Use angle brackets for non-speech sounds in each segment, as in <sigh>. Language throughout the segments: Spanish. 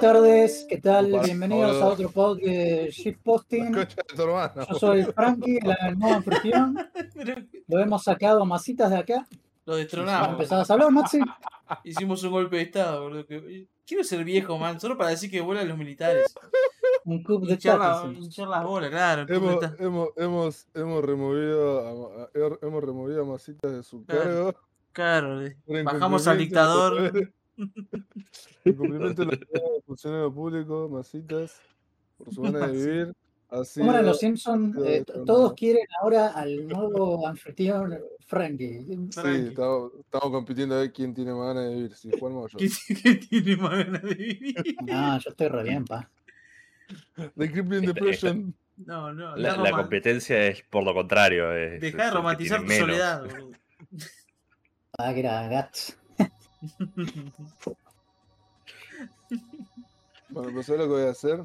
Buenas tardes, ¿qué tal? Opa, Bienvenidos boludo. a otro podcast de Shitposting. Yo soy Frankie, la nueva anfitrión. Lo hemos sacado masitas de acá. lo destronamos. empezás a hablar, Maxi. Hicimos un golpe de estado, boludo. Quiero ser viejo, man, solo para decir que vuelan los militares. Un club de Hinchar, la- hinchar las bolas, claro. Hemos, hemos, hemos, hemos removido a, hemos removido a Masitas de su Claro. cargo. Claro, bajamos al dictador. <laughs> deberes- Incumplimiento de los deberes del funcionario público, Masitas, por su manera de vivir. Así ¿Cómo eran los Simpsons? Eh, todos quieren ahora al nuevo anfitrión Frankie. Sí, estamos, estamos compitiendo a ver quién tiene más ganas de vivir, si Juan o yo. ¿Qué, <laughs> qué tiene más ganas de vivir? No, yo estoy re bien, pa. The Crippling Esta- Depression. No, no. La, no la competencia es por lo contrario. Es, Dejá es de romantizar tu soledad, boludo. Ah, que era Gats. Bueno, ¿sabes lo que voy a hacer?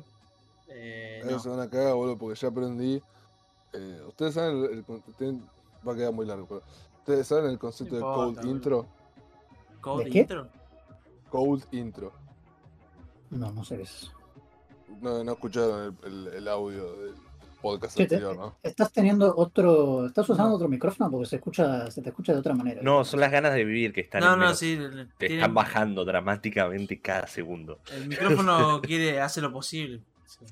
Eh, no. se van a cagar, boludo, porque ya aprendí. eh, Ustedes saben, el, va a quedar muy largo, pero. Ustedes saben el concepto de cold intro. ¿Code ¿De qué? intro? Cold intro. No, no sé qué es eso. No, no escucharon el, el- el audio del podcast anterior, ¿no? Estás teniendo otro. ¿Estás usando otro micrófono? Porque se escucha, se te escucha de otra manera. No, son las ganas de vivir que están No, en no, menos. sí. Te tiene- están bajando dramáticamente cada segundo. El micrófono <laughs> quiere, hace lo posible. Sí.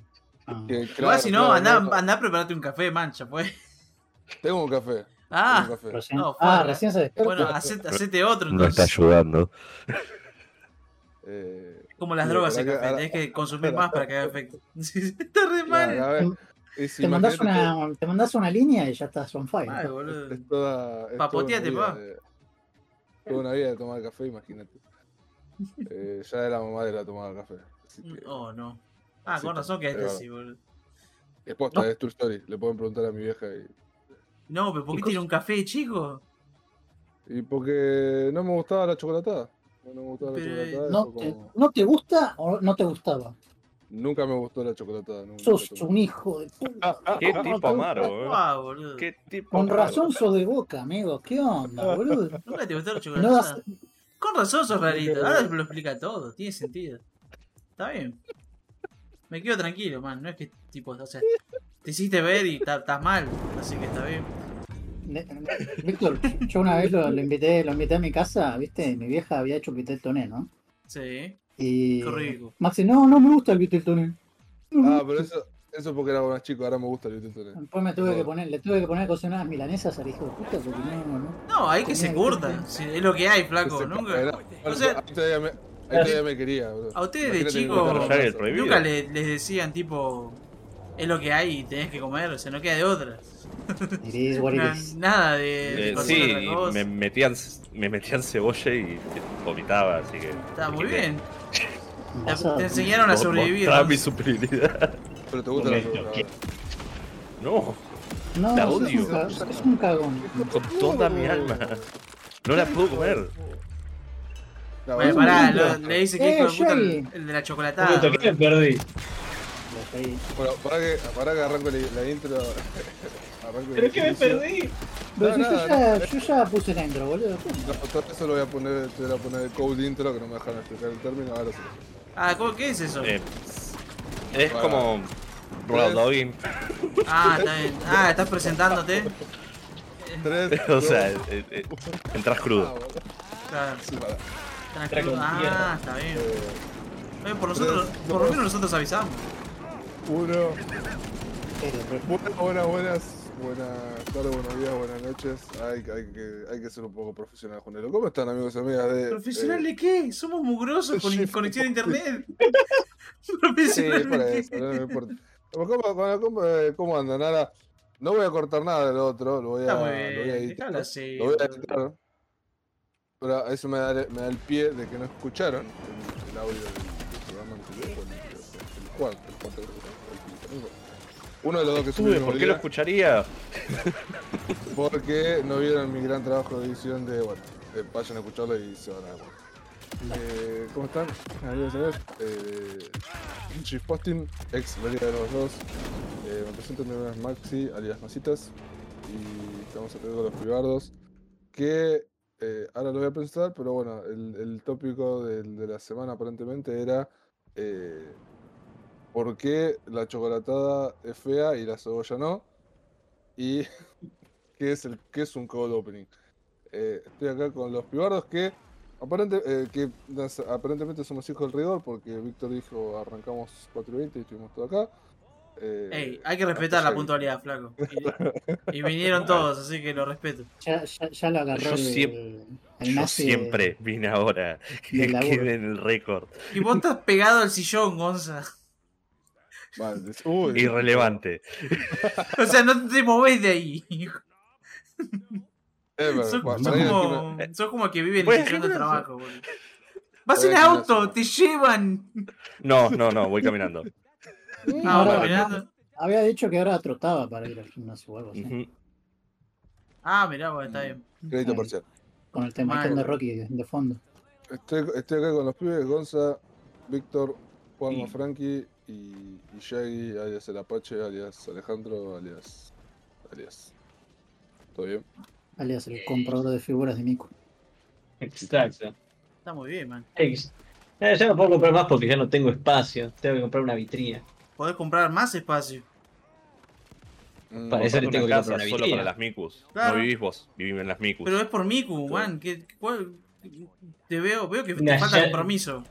Ah. Que, Igual claro, si no, claro, anda, anda a prepararte un café, mancha, pues. Tengo un café. Ah, un café. Recién- No, ah, fuera. recién se despierta. bueno, hacete, hacete otro No está entonces. ayudando. Eh, <laughs> Como las drogas el café, tenés que consumir <laughs> más para que haga efecto. Está re mal. a ver, es- Te mandás, imagínate una, te mandás una línea y ya estás on fire. Que boludo. Es toda, es Papoteate, toda una pa. vida de- Toda una vida de tomar café, imagínate. Eh, ya de la mamadera tomaba café. Que, Oh, no. Ah, Sí, con razón que es este así, boludo. es posta, es true story. Le pueden preguntar a mi vieja y No, pero ¿por ¿Qué tiene un café, chico? Y porque no me gustaba la chocolatada. No me gustaba la chocolatada. ¿No fue te, como- ¿No te gusta o no te gustaba? Nunca me gustó la chocolatada. nunca Sos un hijo de puta. Qué ¿Cómo tipo te gusta? amargo, eh. Guau, boludo. Qué tipo Con razón sos de boca, amigo. ¿Qué onda, <laughs> boludo? Nunca te gustó la No das- Con razón sos rarito. Ahora lo explica todo. Tiene sentido. Está bien. Me quedo tranquilo, man. No es que tipo, o sea, te hiciste ver y estás mal. Así que está bien. Víctor, yo una vez lo, lo invité, lo invité a mi casa, viste, mi vieja había hecho vitel toné, ¿no? Sí. Y Qué rico. Maxi, no, no me gusta el vitel toné. Ah, pero eso, eso porque era más chico, ahora me gusta el Vitel Después me tuve que No. poner, le tuve que poner a cocinar unas milanesas al hijo de puta porque no, no. No, hay que se curta. Sí, es lo que hay, flaco. Nunca. O sea- ahí todavía me, ahí todavía me quería, bro. A ustedes de Imagínate mi chico- puta Ya el raza. prohibido. Nunca le- les decían tipo. Es lo que hay y tenés que comer, o sea, no queda de otra. It is what it Na- nada de, de Eh, sí, me metían, me metían cebolla y vomitaba, así que. Está muy bien. Te, enseñaron a sobrevivir. ¿no? mi superioridad. Pero te gusta la. No, No, La un odio. sos un cagón. con toda mi alma. No la puedo comer. No, Bueno, pará, lo- le dice que Eh, de puta el, de la chocolatada. minuto, ¿qué me perdí? Bueno, para que, para que arranco la, la intro. <laughs> arranco ¿Pero el qué me perdí? Pero No, si yo, ya, yo ya puse la intro, boludo. No, todo eso lo voy a poner, te voy a poner el code intro que no me dejan explicar el término, ahora sí. Ah, ¿cómo, ¿qué es eso? Eh, es Bueno. como. Dogging. Ah, está bien. Ah, estás presentándote. Tres, <laughs> O sea, eh, eh, entras ah, crudo. boludo. Claro, tranquilo. con Ah, está bien. Eh, Eh, por nosotros, tres, por lo menos nosotros avisamos. uno. Buenas, buenas, buenas. Buenas tardes, buenos días, buenas noches. Hay, hay, que, hay que ser un poco profesional, Junelo. ¿Cómo están, amigos y amigas de. ¿Profesional eh, de qué? Somos mugrosos con <laughs> Sí, conexión a internet. <laughs> Sí, ¿Profesional para de eso, qué? no me importa. ¿Cómo, cómo, cómo, eh, cómo andan? Ahora, no voy a cortar nada del otro, lo voy a, lo voy a editar. déjalo. Lo voy a editar. Pero eso me da, me da el pie de que no escucharon el, el audio del, programa anterior, el, el cuarto, el cuarto Uno de los dos que Estuve, ¿por qué lo escucharía? <laughs> porque no vieron mi gran trabajo de edición de, bueno, eh, vayan a escucharlo y se van a dar. Eh, ¿Cómo están? Adiós. Eh, Chief Posting, ex Vería de los dos. Eh, me presento, mi nombre es Maxi, alias Masitas. Y estamos con los privados. Que eh, ahora lo voy a presentar, pero bueno, el, el tópico de la semana aparentemente era eh, por qué la chocolatada es fea y la cebolla no. Y <laughs> qué es, el, qué es un cold opening. Eh, estoy acá con los pibardos que, aparente, eh, que aparentemente somos hijos del rigor porque Víctor dijo arrancamos 4 y 20 y estuvimos todos acá. Eh, Ey, hay que respetar la puntualidad, flaco. <laughs> Y, y vinieron todos, así que lo respeto. Ya, ya, ya lo agarró Yo el, siempre- el Yo siempre vine ahora. <laughs> Que quede en el récord. Y vos estás pegado al sillón, Gonza. Vale, uy, Irrelevante. O sea, no te movés de ahí. <laughs> Eh, ir al como, que vive en el de trabajo. Vas en auto, te llevan. No, no, no, voy caminando. Ah, Ahora- caminando. Había dicho que ahora trotaba para ir al gimnasio o algo así. Ah, mirá, bueno, está bien. Crédito parcial. Con el tema de Rocky de fondo. Estoy, estoy acá con los pibes, Gonza, Víctor, Juanma Sí. Frankie y, y Shaggy, alias el Apache, alias Alejandro, alias. alias. ¿Todo bien? Alias el comprador de figuras de Miku. Exacto. Está muy bien, man. Ex- Eh, ya no puedo comprar más porque ya no tengo espacio. Tengo que comprar una vitrina. Podés comprar más espacio. Mm, Para eso le tengo que comprar una solo vitrina. para las. Claro. No vivís vos, vivís en las micus. Pero es por Miku, man. ¿Qué, cuál- te veo, veo que te Una falta ya- compromiso.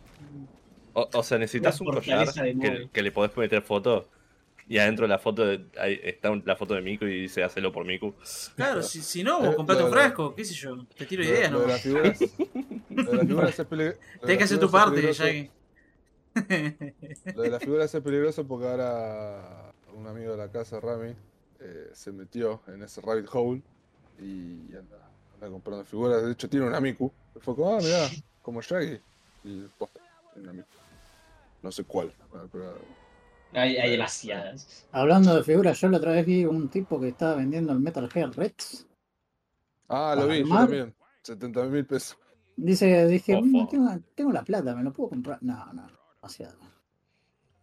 O, o sea, necesitas un collar que, que le podés meter foto. Y adentro de la foto de- ahí está la foto de Miku y dice hacelo por Miku. Claro, si, si no, vos Eh, comprate un frasco, qué sé yo. Te tiro ideas, lo ¿no? de las figuras. <laughs> Lo de las figuras es las que hacer tu parte, Shaggy. Lo de las figuras <laughs> es peligroso porque ahora un amigo de la casa, Rami, eh, se metió en ese rabbit hole y anda, anda comprando figuras. De hecho, tiene un Amiku. Y Fue como, ah, mirá, como Shaggy. Y posta, tiene un Amiku. No sé cuál. pero- Hay, hay demasiadas. Hablando de figuras, yo la otra vez vi un tipo que estaba vendiendo el Metal Gear Rex. Ah, lo vi, yo también. 70 mil pesos. Dice, dije. "Mm, tengo, tengo la plata, me lo puedo comprar. No, no, demasiado.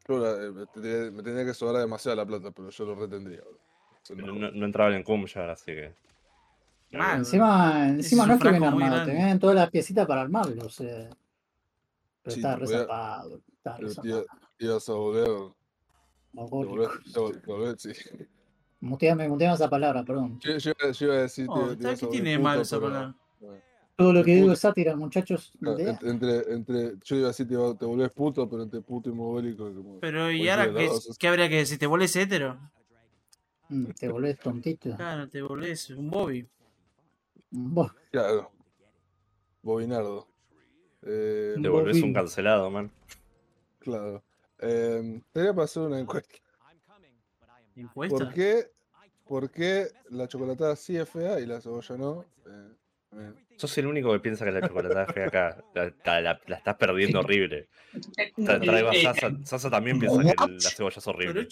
Yo la- eh, me, tendría, me tendría que sobrar demasiada la plata, pero yo lo retendría. no, no entraba en Kumjar, así que. Ah, Encima, encima no es que muy armado, te grande. vienen todas las piecitas para armarlo. O sea, pero Sí, está resapado. Está pero resapado. Ibas a volver. Te Mogólico. volvés, te vol- te volvés, sí. Muteame, muteame esa palabra, perdón. Yo, yo, yo iba a decir. Oh, te ¿qué tiene de puto, malo esa palabra? bueno. Todo lo que digo es sátira, muchachos. Ent- entre, entre, yo iba a decir te, te volvés puto, pero entre puto y mogólico. Pero, ¿y ahora qué, dos es- qué habría que decir? ¿Te volvés hetero? Mm, Te volvés tontito. Claro, te volvés un Bobby. Vos, Claro. Bobinardo. Eh, Te volvés un cancelado, man. Claro. Eh, tenía para hacer una encuesta. ¿Encuesta? ¿Por qué, ¿Por qué la chocolatada sí es fea y la cebolla no? Eh, eh, Sos el único que piensa que la chocolatada es fea acá. La, la- la- la estás perdiendo horrible. Sasa. Sasa también piensa que el- la cebolla es horrible.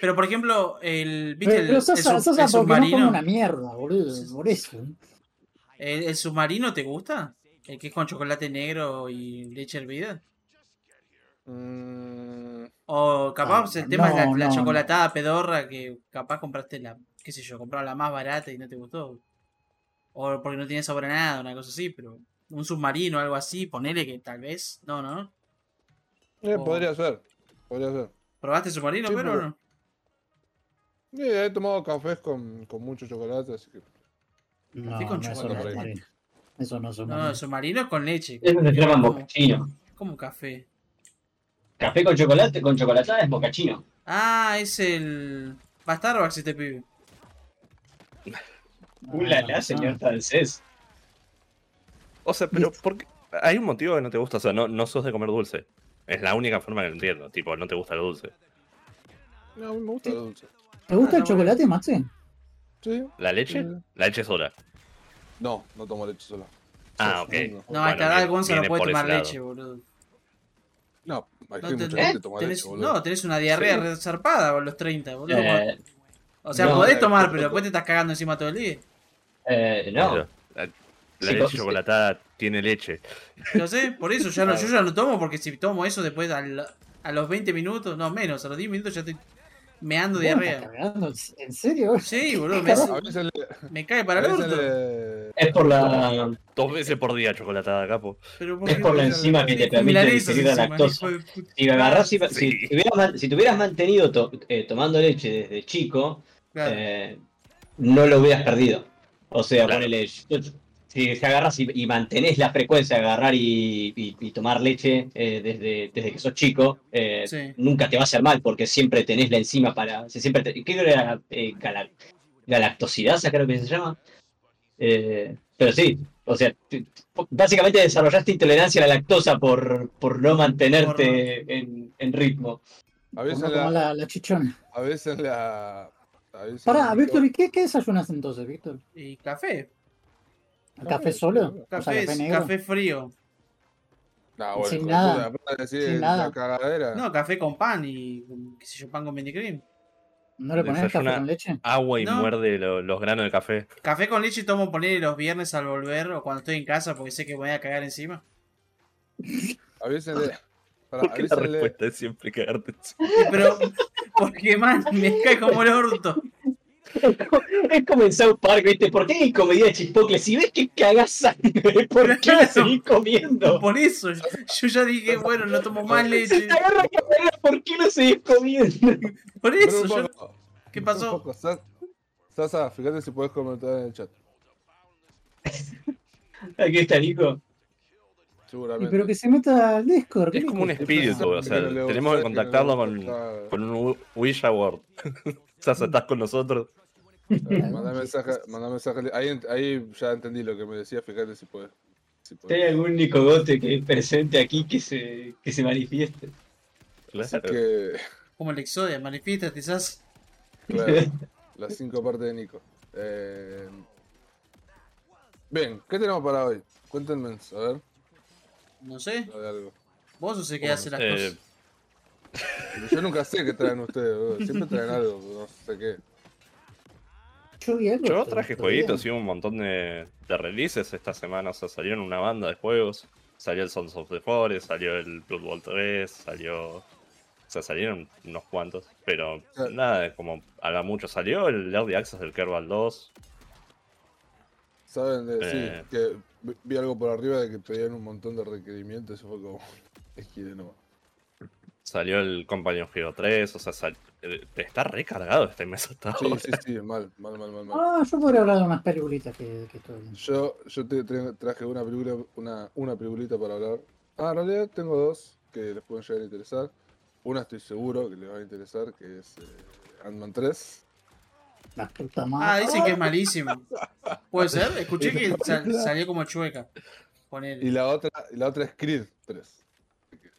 pero, por ejemplo, el, ¿viste pero, el, pero Sosa el no come submarino? una mierda, boludo. Por eso. ¿El, el submarino te gusta? ¿El que es con chocolate negro y leche hervida? Mm, O capaz Ah, el tema es la, no, la no, chocolatada pedorra que capaz compraste la, qué sé yo, compraron la más barata y no te gustó. O porque no tiene sabor a nada, una cosa así, pero un submarino, algo así, ponele que tal vez, no, no. eh. Podría ser. Podría ser. ¿Probaste submarino, Sí, pero no? Sí, he tomado cafés con, con mucho chocolate, así que. No, con chocolate es submarino. Eso no es No, submarino. es con leche. Eso se llama como, como café. Café con chocolate, con chocolatada es mocachino. Ah, es el. Va a Starbucks este pibe. <laughs> Ulala, Ah, señor ah. francés. O sea, pero ¿por qué? Hay un motivo que no te gusta. O sea, no, no sos de comer dulce. Es la única forma que lo entiendo. Tipo, no te gusta el dulce. No, me gusta Sí. lo dulce. ¿Te gusta el Ah, bueno. chocolate, Maxi? Sí. ¿La leche? Sí. La leche sola. No, no tomo leche sola. Ah, ok. No, No, Bueno, hasta el Gonza no puede tomar lado. leche, boludo. No No, que te- mucha gente ¿eh? toma tenés, leche, boludo. no, tenés una diarrea Sí. resarpada a los 30, boludo. Eh, o sea, no, podés eh, tomar, pero- después te estás cagando encima todo el día. eh, no. Pero La, la Sí, leche sí. chocolatada tiene leche. No sé, por eso ya no, yo ya no tomo, porque si tomo eso después al- a los 20 minutos, no menos, a los 10 minutos ya estoy meando ¿Vos estás diarrea. ¿En serio? Sí, boludo, ¿Qué <laughs> me, A veces le, me cae para el orto. le, Es por la, Dos veces por día chocolatada, capo. Pero es por la enzima que te permite digerir la lactosa. Si agarrás, si, si, Sí. te hubieras, man- si te hubieras mantenido to- eh, tomando leche desde chico, Claro. eh, no lo hubieras perdido. O sea, Claro. ponele, yo- si te agarras y, y mantenés la frecuencia de agarrar y, y- y tomar leche eh, desde, desde que sos chico, eh, Sí. nunca te va a hacer mal porque siempre tenés la enzima para. si Siempre te- ¿Qué creo que era? Eh, gala- galactosidasa, creo que se llama. Eh, pero sí, o sea, básicamente desarrollaste intolerancia a la lactosa por, por no mantenerte en, en ritmo. A veces la. la, la chichona. A veces la. A veces Pará, Víctor, ¿y qué, qué desayunas entonces, Víctor? Y café. ¿Café solo? O sea, Café, café negro. café frío. Nah, bueno, Sin nada. puta, Sin nada. cagadera. No, café con pan y qué sé yo, pan con cream. ¿No le pones café con leche? Agua y No. muerde lo- los granos de café. Café con leche tomo poner los viernes al volver o cuando estoy en casa porque sé que voy a cagar encima. A veces le. Pará, ¿Por a qué la le- respuesta es siempre cagarte encima? Pero, porque man, me cae como el orto. Es como en South Park, ¿viste? ¿Por qué hay comida de chipotle? Si ves que cagas sangre, <laughs> ¿por qué la Claro. seguís comiendo? Por eso, yo ya dije, bueno, no tomo más Si leche. te agarra cagar, ¿por qué lo seguís comiendo? Por eso, yo. ¿Qué pasó? Sasa, fíjate si puedes comentar en el chat. <laughs> Aquí está Nico. Seguramente. pero que se meta al Discord. Es ¿qué como un espíritu, o sea, tenemos que contactarlo con, con un Ouija Word. <laughs> O estás con nosotros. Manda <laughs> mensaje, manda mensaje. Ahí, ahí ya entendí lo que me decía, fíjate si puedes. Si hay algún Nicogote que es presente aquí que se, que se manifieste. Claro. que, Como el Exodia, manifiesta, quizás. claro, <laughs> las cinco partes de Nico. Eh, Bien, ¿qué tenemos para hoy? Cuéntenme, a ver, No sé, algo. vos sos el que ¿Cómo hace las Eh, cosas. Pero Yo nunca sé qué traen ustedes, boludo. siempre traen algo, no sé qué. Yo, algo traje jueguitos y un montón de, de releases esta semana. O sea, salieron una banda de juegos. Salió el Sons of the Forest, salió el Blood Bowl 3, salió. O sea, salieron unos cuantos. Pero sea- nada, como haga mucho. Salió el Early Access del Kerbal 2. Saben, de, Eh. sí, que vi- vi algo por arriba de que pedían un montón de requerimientos. Eso fue como. <laughs> Es que no. Salió el Companion Hero 3. O sea, sal- eh, está recargado este mes hasta Sí, ahora. sí, sí, mal, mal, mal, mal. mal. Ah, yo podría hablar de unas peliculitas que, que estoy viendo. Yo, yo te traje una película, una, una peliculita para hablar. Ah, en realidad tengo dos que les pueden llegar a interesar. Una estoy seguro que les va a interesar, que es eh, Ant-Man 3. La puta Ah, madre. dicen que es malísimo. ¿Puede ser? Escuché que sal- salió como chueca. Poner. Y la otra, y la otra es Creed 3.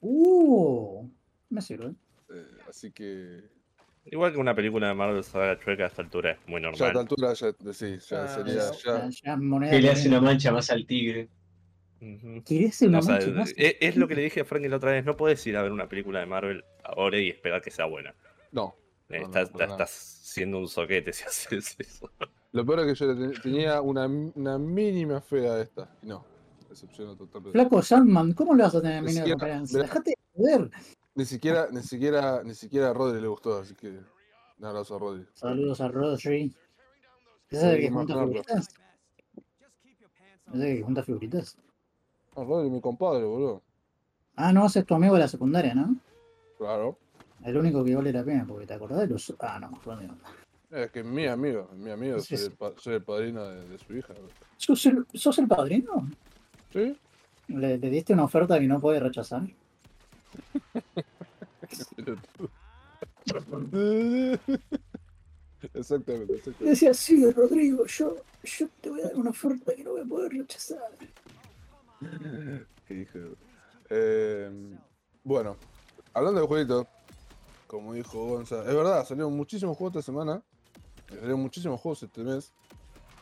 Uh, me sirve. Eh, así que Igual que una película de Marvel saga chueca a esta altura es muy ya a esta normal. altura ya, sí, ya Ah, sería, ya, Ya, ya moneda Que le hace una mancha más al tigre. Ujú. ¿Quieres una O sea, más? es, es lo que le dije a Frankie la otra vez. No puedes ir a ver una película de Marvel ahora y esperar que sea buena. no. no, Estás, nada. estás siendo un soquete si haces eso. Lo peor es que yo tenía una, una mínima fe a esta. Y no, decepcionó totalmente. Flaco Sandman, ¿cómo le vas a tener Ni mínima mira. Dejate de joder. Ni siquiera, ni siquiera, ni siquiera a Rodri le gustó, así que un abrazo a Rodri. Saludos a Rodri. ¿Ese es el que junta figuritas? ¿Ese es el que junta figuritas? Ah, Rodri, mi compadre, boludo. Ah, no, ese es tu amigo de la secundaria, ¿no? Claro. El único que vale la pena, porque te acordás de los. Ah, no, Rodri no. Es que es mi amigo, mi amigo, soy, el, pa- soy el padrino de, de su hija. ¿Sos el, sos el padrino? ¿Sí? ¿Le, le diste una oferta que no puede rechazar? <laughs> exactamente, exactamente. decía, sí, Rodrigo, yo, yo te voy a dar una oferta que no voy a poder rechazar. Hijo Eh, bueno, hablando de jueguitos, como dijo Gonza, es verdad, salieron muchísimos juegos esta semana. Salieron muchísimos juegos este mes.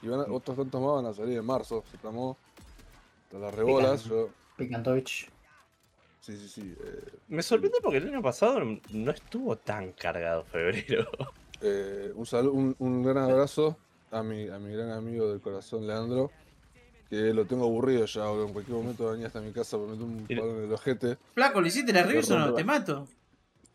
Y van a- otros tantos más van a salir en marzo, se tramó. Hasta las rebolas, yo. Picantovich. Sí, sí, sí. eh, Me sorprende porque el año pasado no estuvo tan cargado febrero. <laughs> Eh, un, salu- un, un gran abrazo a mi, a mi gran amigo del corazón, Leandro. Que lo tengo aburrido ya, boludo. En cualquier momento venía hasta mi casa por meter un palo en el ojete. Flaco, ¿le hiciste la review o no? Te mato.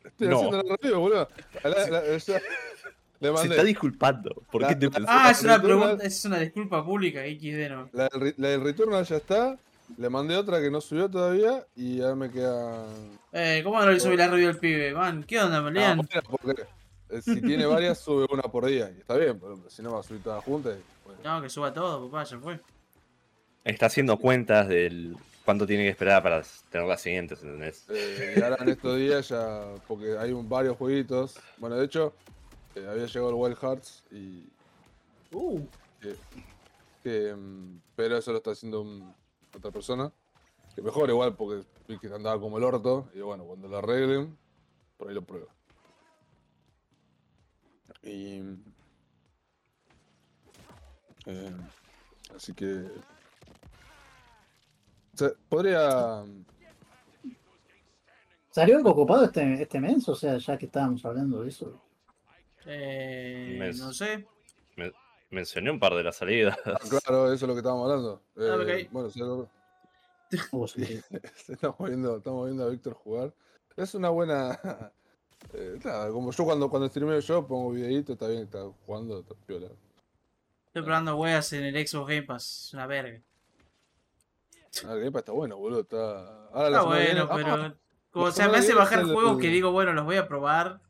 Estoy No. haciendo la review, boludo. La- la- ya- <laughs> Le Se está disculpando. ¿Por La- qué te? Ah, es una pregunta, es una disculpa pública, XD no. La, del re- la del Returnal ya está. Le mandé otra que no subió todavía y ahora me quedan. Eh, ¿cómo no le subí la review al pibe? Man, ¿qué onda, Ah, Lean? bueno, porque eh, si tiene <laughs> varias, sube una por día. Y está bien, pero si no va a subir todas juntas. y, bueno. No, que suba todo, papá, ya fue. Está haciendo cuentas del cuánto tiene que esperar para tener las siguientes, ¿entendés? Eh, y ahora en estos días ya, porque hay un- varios jueguitos. Bueno, de hecho, eh, había llegado el Wild Hearts y. Uh, que, mm, pero eso lo está haciendo un- otra persona. Que mejor igual, porque vi que andaba como el orto. Y bueno, cuando lo arreglen, por ahí lo pruebo. Y. eh, así que. o sea, podría. ¿Salió algo ocupado este, este mes? O sea, ya que estábamos hablando de eso. eh, no sé. Mencioné un par de las salidas. Ah, claro, eso es lo que estábamos hablando. Ah, Eh. Bueno, <laughs> <laughs> sí, lo- estamos viendo, estamos viendo a Víctor jugar. Es una buena. <laughs> eh, nada, como yo cuando, cuando streameo yo pongo videíto, está bien, está jugando, está piola. Estoy probando weas en el Xbox Game Pass, es una verga. Ah, el Game Pass está bueno, boludo. Está, ahora Está bueno, viene- pero. Ah, como, o sea, me hace bajar juegos el- que digo, bueno, los voy a probar.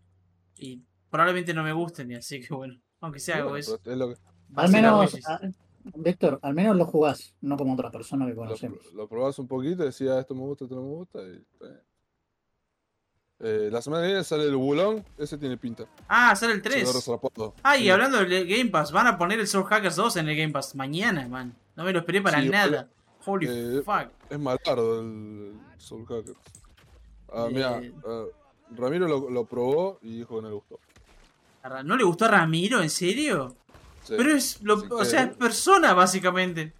Y probablemente no me gusten, y así que bueno. Aunque sea hago bueno, eso. es lo que- Al menos, ah, Víctor, al menos lo jugás, no como otra persona que lo, conocemos. lo probás un poquito y decías, esto me gusta, esto no me gusta. Y. Eh, la semana que viene sale el Bulón, ese tiene pinta. Ah, sale el Se 3. ve resarpado. Ah, y Sí. hablando del Game Pass, van a poner el Soul Hackers 2 en el Game Pass mañana, man. No me lo esperé para Sí, nada. Holy eh, fuck. Es malardo el Soul Hackers. Ah, mira, Eh. ah, Ramiro lo, lo probó y dijo que no le gustó. A ¿No le gustó a Ramiro? ¿En serio? Sí. Pero es, lo, o que- sea, es persona, básicamente.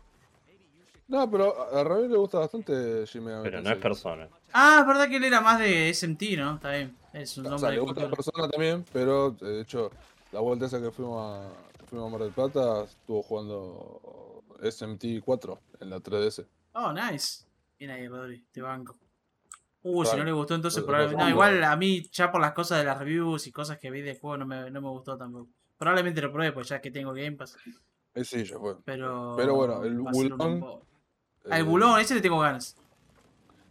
No, pero a Ramiro le gusta bastante Jimmy Pero no es persona. Ah, es verdad que él era más de SMT, ¿no? Está bien. Es un O nombre sea, de le gusta cultura. persona también, pero de hecho, la vuelta esa que fuimos a, que fuimos a Mar del Plata, estuvo jugando SMT4 en la 3DS. Oh, nice. Bien ahí, Rodri, te banco. Uh, si no le gustó, entonces probablemente. No, igual a mí, ya por las cosas de las reviews y cosas que vi de juego, no me, no me gustó tampoco. Probablemente lo pruebe, pues ya que tengo Game Pass. Eh, sí, ya fue. Pero. Pero bueno, el Bulón. Ah, Eh, bulón, ese le tengo ganas.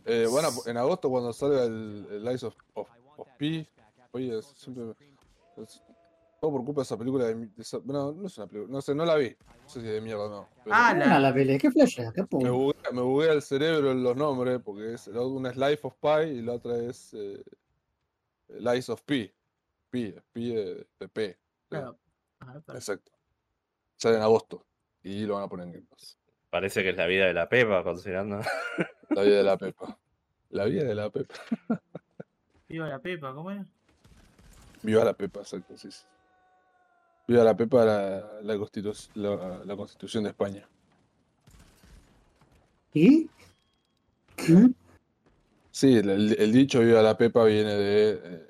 Eh, bueno, en agosto cuando salga el, el Lies of, of, of P, oye, siempre... me- es- todo por culpa de esa película de... mi- de esa- no, no es una película, no sé, no la vi. No sé si de mierda o no. pero Ah, Buena la pelea, ¿qué flash? Capo. me, buguea, me buguea el cerebro en los nombres, porque es, la- una es Life of Pi y la otra es eh, Lies of P. Pi, Pi de, de P. Claro. Exacto. Sale en agosto y lo van a poner en Game Pass. Parece que es la vida de la Pepa, considerando. <laughs> La vida de la <laughs> Pepa. La vida de la Pepa. <laughs> Viva la Pepa, ¿cómo era? Viva la Pepa, exacto, sí. sí. Viva la Pepa, la, la, constitu- la, la Constitución de España. ¿Y? ¿Qué? Sí, el, dicho Viva la Pepa viene de... eh,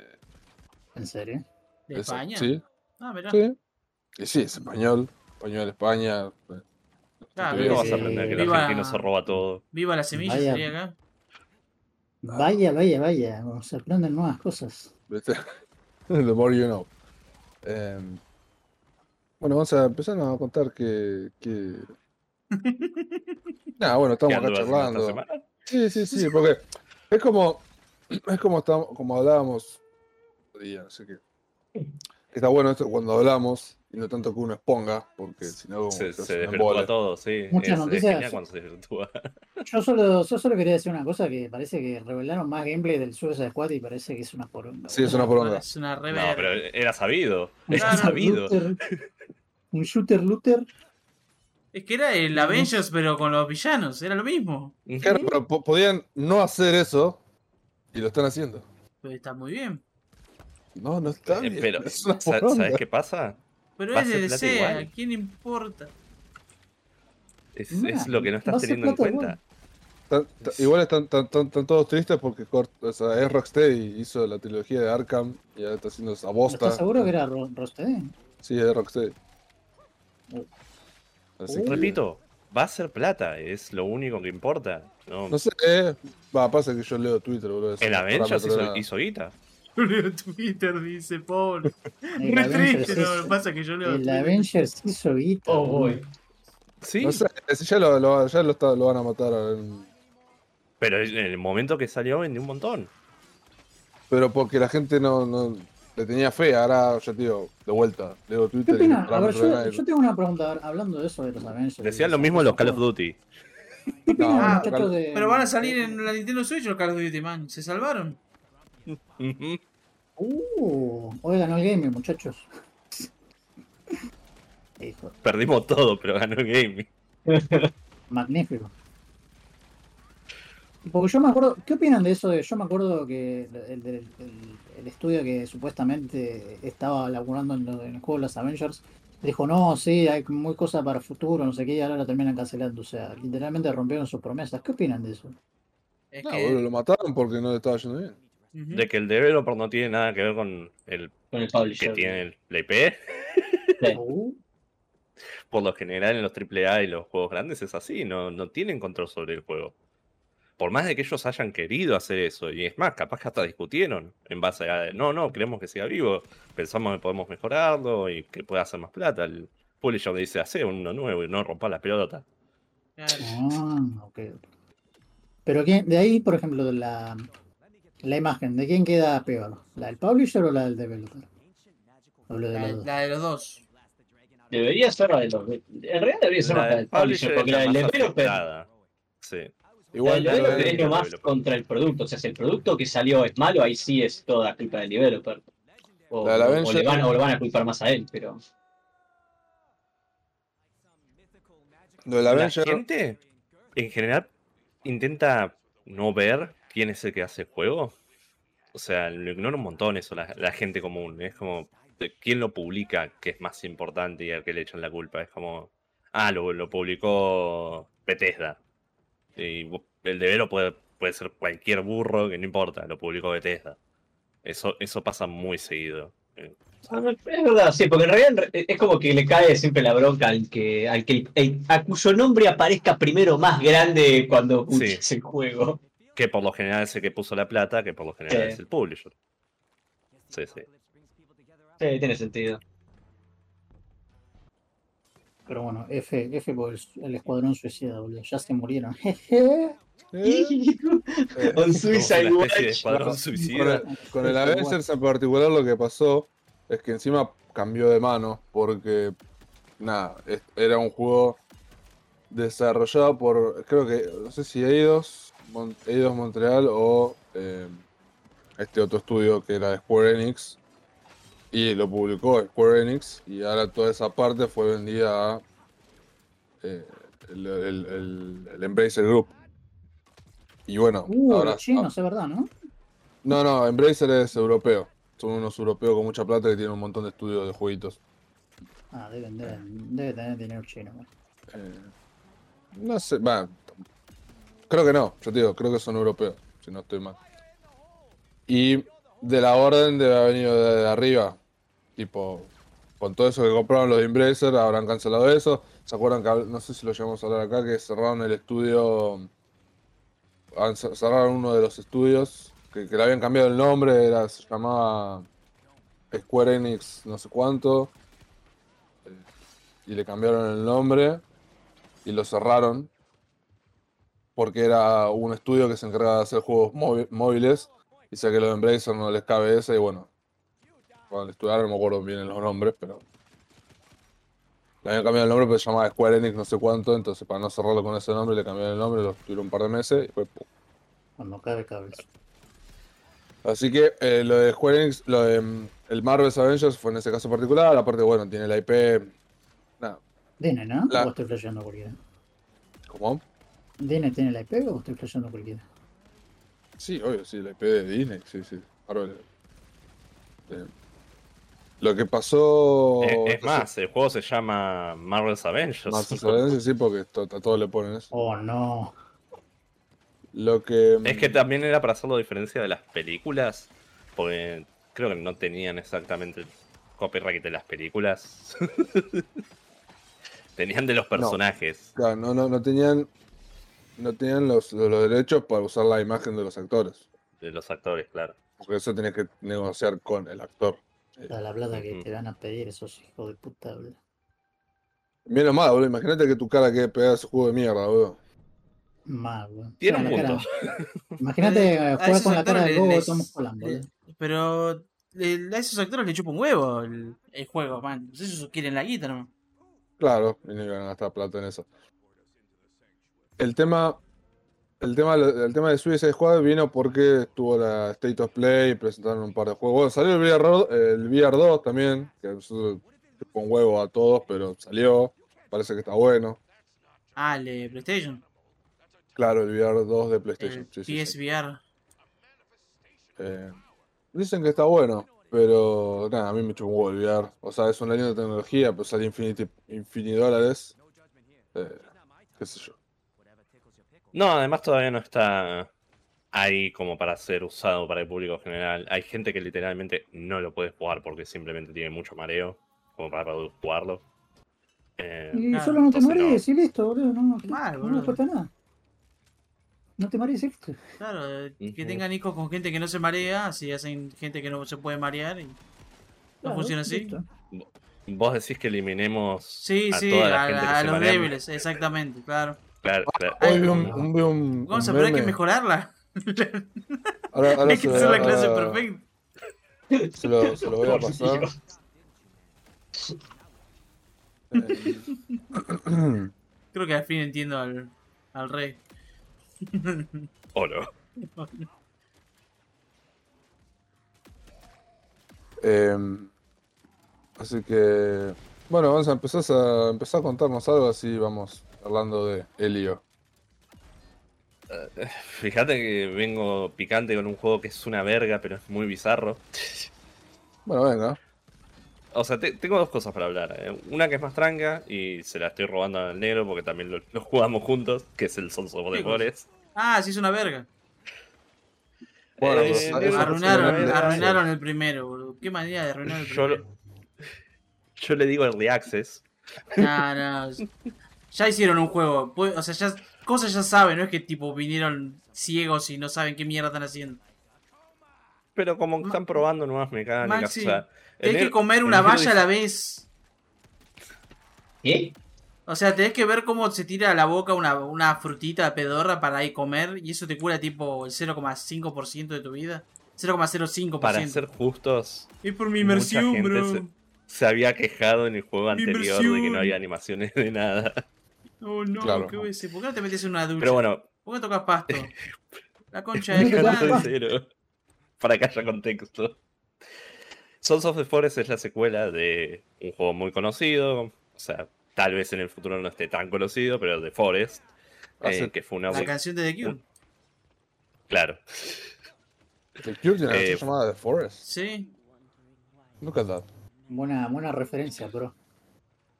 ¿En serio? ¿De España? Sí, Ah, mirá. sí. Y sí, es español. Español, España. eh, Claro, Viva ¿Cómo sí. vas a aprender que el Viva- argentino se roba todo? Viva la semilla Vaya. sería acá. Vaya, vaya, vaya. Se aprenden nuevas cosas. ¿viste? <laughs> The more you know. Em, bueno, vamos a empezar a contar que... que... <laughs> Nah, bueno, ¿Qué estamos acá charlando. Sí, sí, sí, porque es como, <clears throat> es como, estamos, como hablábamos, día, no sé qué. Está bueno esto cuando hablamos y no tanto que uno exponga, porque si no Se, se un desvirtúa todo, sí. Muchas Es, noticias. genial cuando se desvirtúa. <laughs> Yo solo, yo solo quería decir una cosa que parece que revelaron más gameplay del Suicide Squad y parece que es una poronga. Sí, es una poronga. Es una No, rever. pero era sabido. Un Era sabido. looter- un shooter looter. Es que era el Avengers, pero con los villanos, era lo mismo. Claro, pero po- podían no hacer eso y lo están haciendo. Pero está muy bien. No, no está Eh, bien. Pero, es una sa- poronga. ¿sabes qué pasa? Pero es DC, igual. ¿a quién importa? Es, Nah, es lo que no estás teniendo en cuenta. Igual están, están- están- están todos tristes porque Cort- o sea, es Rocksteady, hizo la trilogía de Arkham y ahora está haciendo esa bosta. ¿Estás seguro que era Ro- Rocksteady? Sí, es Rocksteady. Así que- Repito, va a ser plata, es lo único que importa. No, No sé, eh. Va, pasa que yo leo Twitter, boludo. el Avengers hizo, hizo guita. Leo Twitter, dice Paul. El Re Avengers triste, no, hizo- lo que pasa es que yo leo El. Avengers hizo guita. Oh, boy. Sí, No sé, ya lo, lo- ya lo, está- lo van a matar. pero en el momento que salió vendió un montón. Pero porque la gente no, no le tenía fe. Ahora, ya te digo, de vuelta. Leo ¿Qué Twitter y opinan? A ver, yo, tengo una pregunta, ver, hablando de eso de los Avengers. Decían de lo mismo en los Call of Duty. ¿Qué opinan, No, muchachos, Call- de- Pero van a salir en la Nintendo Switch los Call of Duty, man. ¿Se salvaron? Uh, hoy ganó el gaming, muchachos. <laughs> Hijo, Perdimos todo, pero ganó el gaming. magnífico. Porque yo me acuerdo, ¿qué opinan de eso? De, yo me acuerdo que el, el- el estudio que supuestamente estaba laburando en, lo- en el juego de los Avengers dijo, no, sí, hay muy cosas para futuro, no sé qué, y ahora lo terminan cancelando. O sea, literalmente rompieron sus promesas. ¿Qué opinan de eso? Es No, que. boludo, lo mataron porque no le estaba yendo bien. De que el developer no tiene nada que ver con el Con el que publisher. tiene el- la IP. Sí. <laughs> Por lo general en los AAA y los juegos grandes es así, no, no tienen control sobre el juego. Por más de que ellos hayan querido hacer eso, y es más, capaz que hasta discutieron en base a, no, no, queremos que siga vivo, pensamos que podemos mejorarlo y que pueda hacer más plata. El publisher le dice, hace uno nuevo y no rompa la pelota. Claro. Ah, ok. Pero ¿quién- de ahí, por ejemplo, de la, la imagen, ¿de quién queda peor? ¿La del publisher o la del developer? O lo de La, los dos. la de los dos. Debería ser la de los. En realidad debería ser La la del del publisher, porque la del la developer. Sí. La Igual, del lo developer de- es lo más developer. contra el producto. O sea, si el producto que salió es malo, ahí sí es toda culpa del developer. O, La del o- o Avenger- le van, o le van a culpar más a él, pero. lo del La Avenger, gente, en general, intenta no ver quién es el que hace el juego. O sea, lo ignora un montón eso, la, la gente común. Es como, ¿quién lo publica que es más importante y al que le echan la culpa? Es como, ah, lo, lo publicó Bethesda. Y el deberlo puede, puede ser cualquier burro que no importa, lo publicó Bethesda. Eso, eso pasa muy seguido. Eh, Ah, Es verdad, sí, porque en realidad es como que le cae siempre la bronca al que, al que el- el- a cuyo nombre aparezca primero más grande cuando escuches Sí. el juego. Que por lo general es el que puso la plata, que por lo general Sí. es el publisher. Sí, sí. Sí, tiene sentido. Pero bueno, F, F por el, el escuadrón suicida, boludo. Ya se murieron. Jeje. <laughs> eh, <laughs> On Suicide Watch. Con suicida. el, con el Avengers en particular lo que pasó es que encima cambió de mano porque nada, era un juego desarrollado por creo que no sé si Eidos, Mon- Eidos Montreal o eh, este otro estudio que era de Square Enix y lo publicó Square Enix y ahora toda esa parte fue vendida a eh, el, el- el- el Embracer Group. Y bueno, Uh, ahora, chinos, es verdad, ¿no? no, no, Embracer es europeo. Son unos europeos con mucha plata que tienen un montón de estudios de jueguitos. Ah, deben, deben, debe tener dinero chino. bueno. Eh, no sé, va. Creo que no, yo te digo, creo que son europeos, si no estoy mal. Y de la orden debe haber venido de, arriba. Tipo, con todo eso que compraron los de Embracer, habrán cancelado eso. ¿Se acuerdan que, no sé si lo llamamos a hablar acá, que cerraron el estudio? Cerraron uno de los estudios, que, que le habían cambiado el nombre, era, se llamaba Square Enix no sé cuánto. eh, Y le cambiaron el nombre y lo cerraron porque era un estudio que se encargaba de hacer juegos móvi- móviles y sé que los de Embracer no les cabe ese y bueno cuando estudiaron no me acuerdo bien los nombres pero le habían cambiado el nombre pero se llamaba Square Enix no sé cuánto entonces para no cerrarlo con ese nombre le cambiaron el nombre lo tuvieron un par de meses y fue pum. Cuando cabe, cabe. así que eh, lo de Square Enix lo de mm, el Marvel's Avengers fue en ese caso particular aparte bueno tiene la IP nada ¿no? La- ¿O estoy flasheando cualquiera? ¿cómo? ¿Dine tiene la IP o estoy flasheando cualquiera? Sí, obvio, sí, la IP de Disney, sí, sí. Marvel. Eh, lo que pasó. Es, es más, el juego se llama Marvel's Avengers. Marvel's <laughs> Avengers, sí, porque to- a todos le ponen eso. Oh, no. Lo que. Es que también era para hacerlo diferencia de las películas, porque creo que no tenían exactamente el copyright de las películas. <laughs> tenían de los personajes. Claro, no, no, no tenían. No tenían los, los, los derechos para usar la imagen de los actores. De los actores, claro. Porque eso tenés que negociar con el actor. Toda la plata que te van a pedir esos hijos de puta, boludo. Menos mal, boludo. Imagínate que tu cara quede pegada a ese juego de mierda, boludo. Mal, boludo. Tiene un punto. <laughs> Imagínate eh, jugar con la cara actores de le- Gogo les- Tom Holland, boludo. Pero le- a esos actores le chupa un huevo el, el juego, man. Ellos quieren la guita, ¿no? Claro, y no iban a gastar plata en eso. El tema. El tema, el tema de Suicide Squad vino porque estuvo la State of Play, presentaron un par de juegos. Bueno, salió el VR, el VR 2 también, que nosotros un huevo a todos, pero salió. Parece que está bueno. Ah, el de PlayStation. Claro, el VR 2 de PlayStation. El sí, sí, sí. PSVR. Eh, dicen que está bueno, pero nada, a mí me chupó un huevo el VR. O sea, es una linda tecnología, pero sale infinity, infinity dólares. Eh, qué sé yo. No, además todavía no está ahí como para ser usado para el público general. Hay gente que literalmente no lo puede jugar porque simplemente tiene mucho mareo como para poder jugarlo. Eh, Y Claro, solo no te no. marees y listo, boludo. No, Mal, no me cuesta nada. No te marees y listo. Claro, eh, que tengan hijos con gente que no se marea, así hacen gente que no se puede marear y no Claro, funciona así. listo. Vos decís que eliminemos Sí, a sí, toda la a, gente que a se los marea. débiles, exactamente, claro. Claro, claro. Ay, Hoy vi un, no. un- vi un- un Vamos a hay que mejorarla. Ahora, ahora Hay que hacer la clase ahora perfecta. Se lo, se lo voy a pasar. Eh, Creo que al fin entiendo al, al rey. O no. Em, así que, bueno, vamos a empezar a, empezar a contarnos algo así, vamos hablando de Helio. Fíjate que vengo picante con un juego que es una verga, pero es muy bizarro. Bueno, venga. O sea, te- tengo dos cosas para hablar. eh. Una que es más tranca y se la estoy robando al negro porque también lo, lo jugamos juntos, que es el Sons of the ¿Qué cosa? Forest. Ah, sí, es una verga. Bueno, Eh, Arruinaron, el primero, boludo. Qué manera de arruinar el Yo, primero. lo- yo le digo Early Access. No, no. <laughs> Ya hicieron un juego. pu- O sea, ya, cosas ya saben, no es que tipo vinieron ciegos y no saben qué mierda están haciendo. Pero como que están probando nuevas mecánicas. Maxi, o sea, el Tenés que comer una valla a la vez. ¿Qué? O sea, tenés que ver cómo se tira a la boca una, una frutita pedorra para ahí comer y eso te cura tipo el 0,5% de tu vida. 0,05%. Para ser justos, Es por mi mucha inmersión, gente bro. se, se había quejado en el juego Mi anterior de que no había animaciones de nada. Oh no, Claro. qué ves. ¿Por qué no te metes en una ducha? Pero bueno, ¿Por qué no tocas pasto? <laughs> La concha de <laughs> No cero. Para que haya contexto. Sons of the Forest es la secuela de un juego muy conocido. O sea, tal vez en el futuro no esté tan conocido, pero de Forest. eh, Hace- que fue una. La canción de The Cure. Claro. The Cure tiene una Eh, canción llamada The Forest. Sí. Look at that. Buena, buena referencia, bro. <laughs>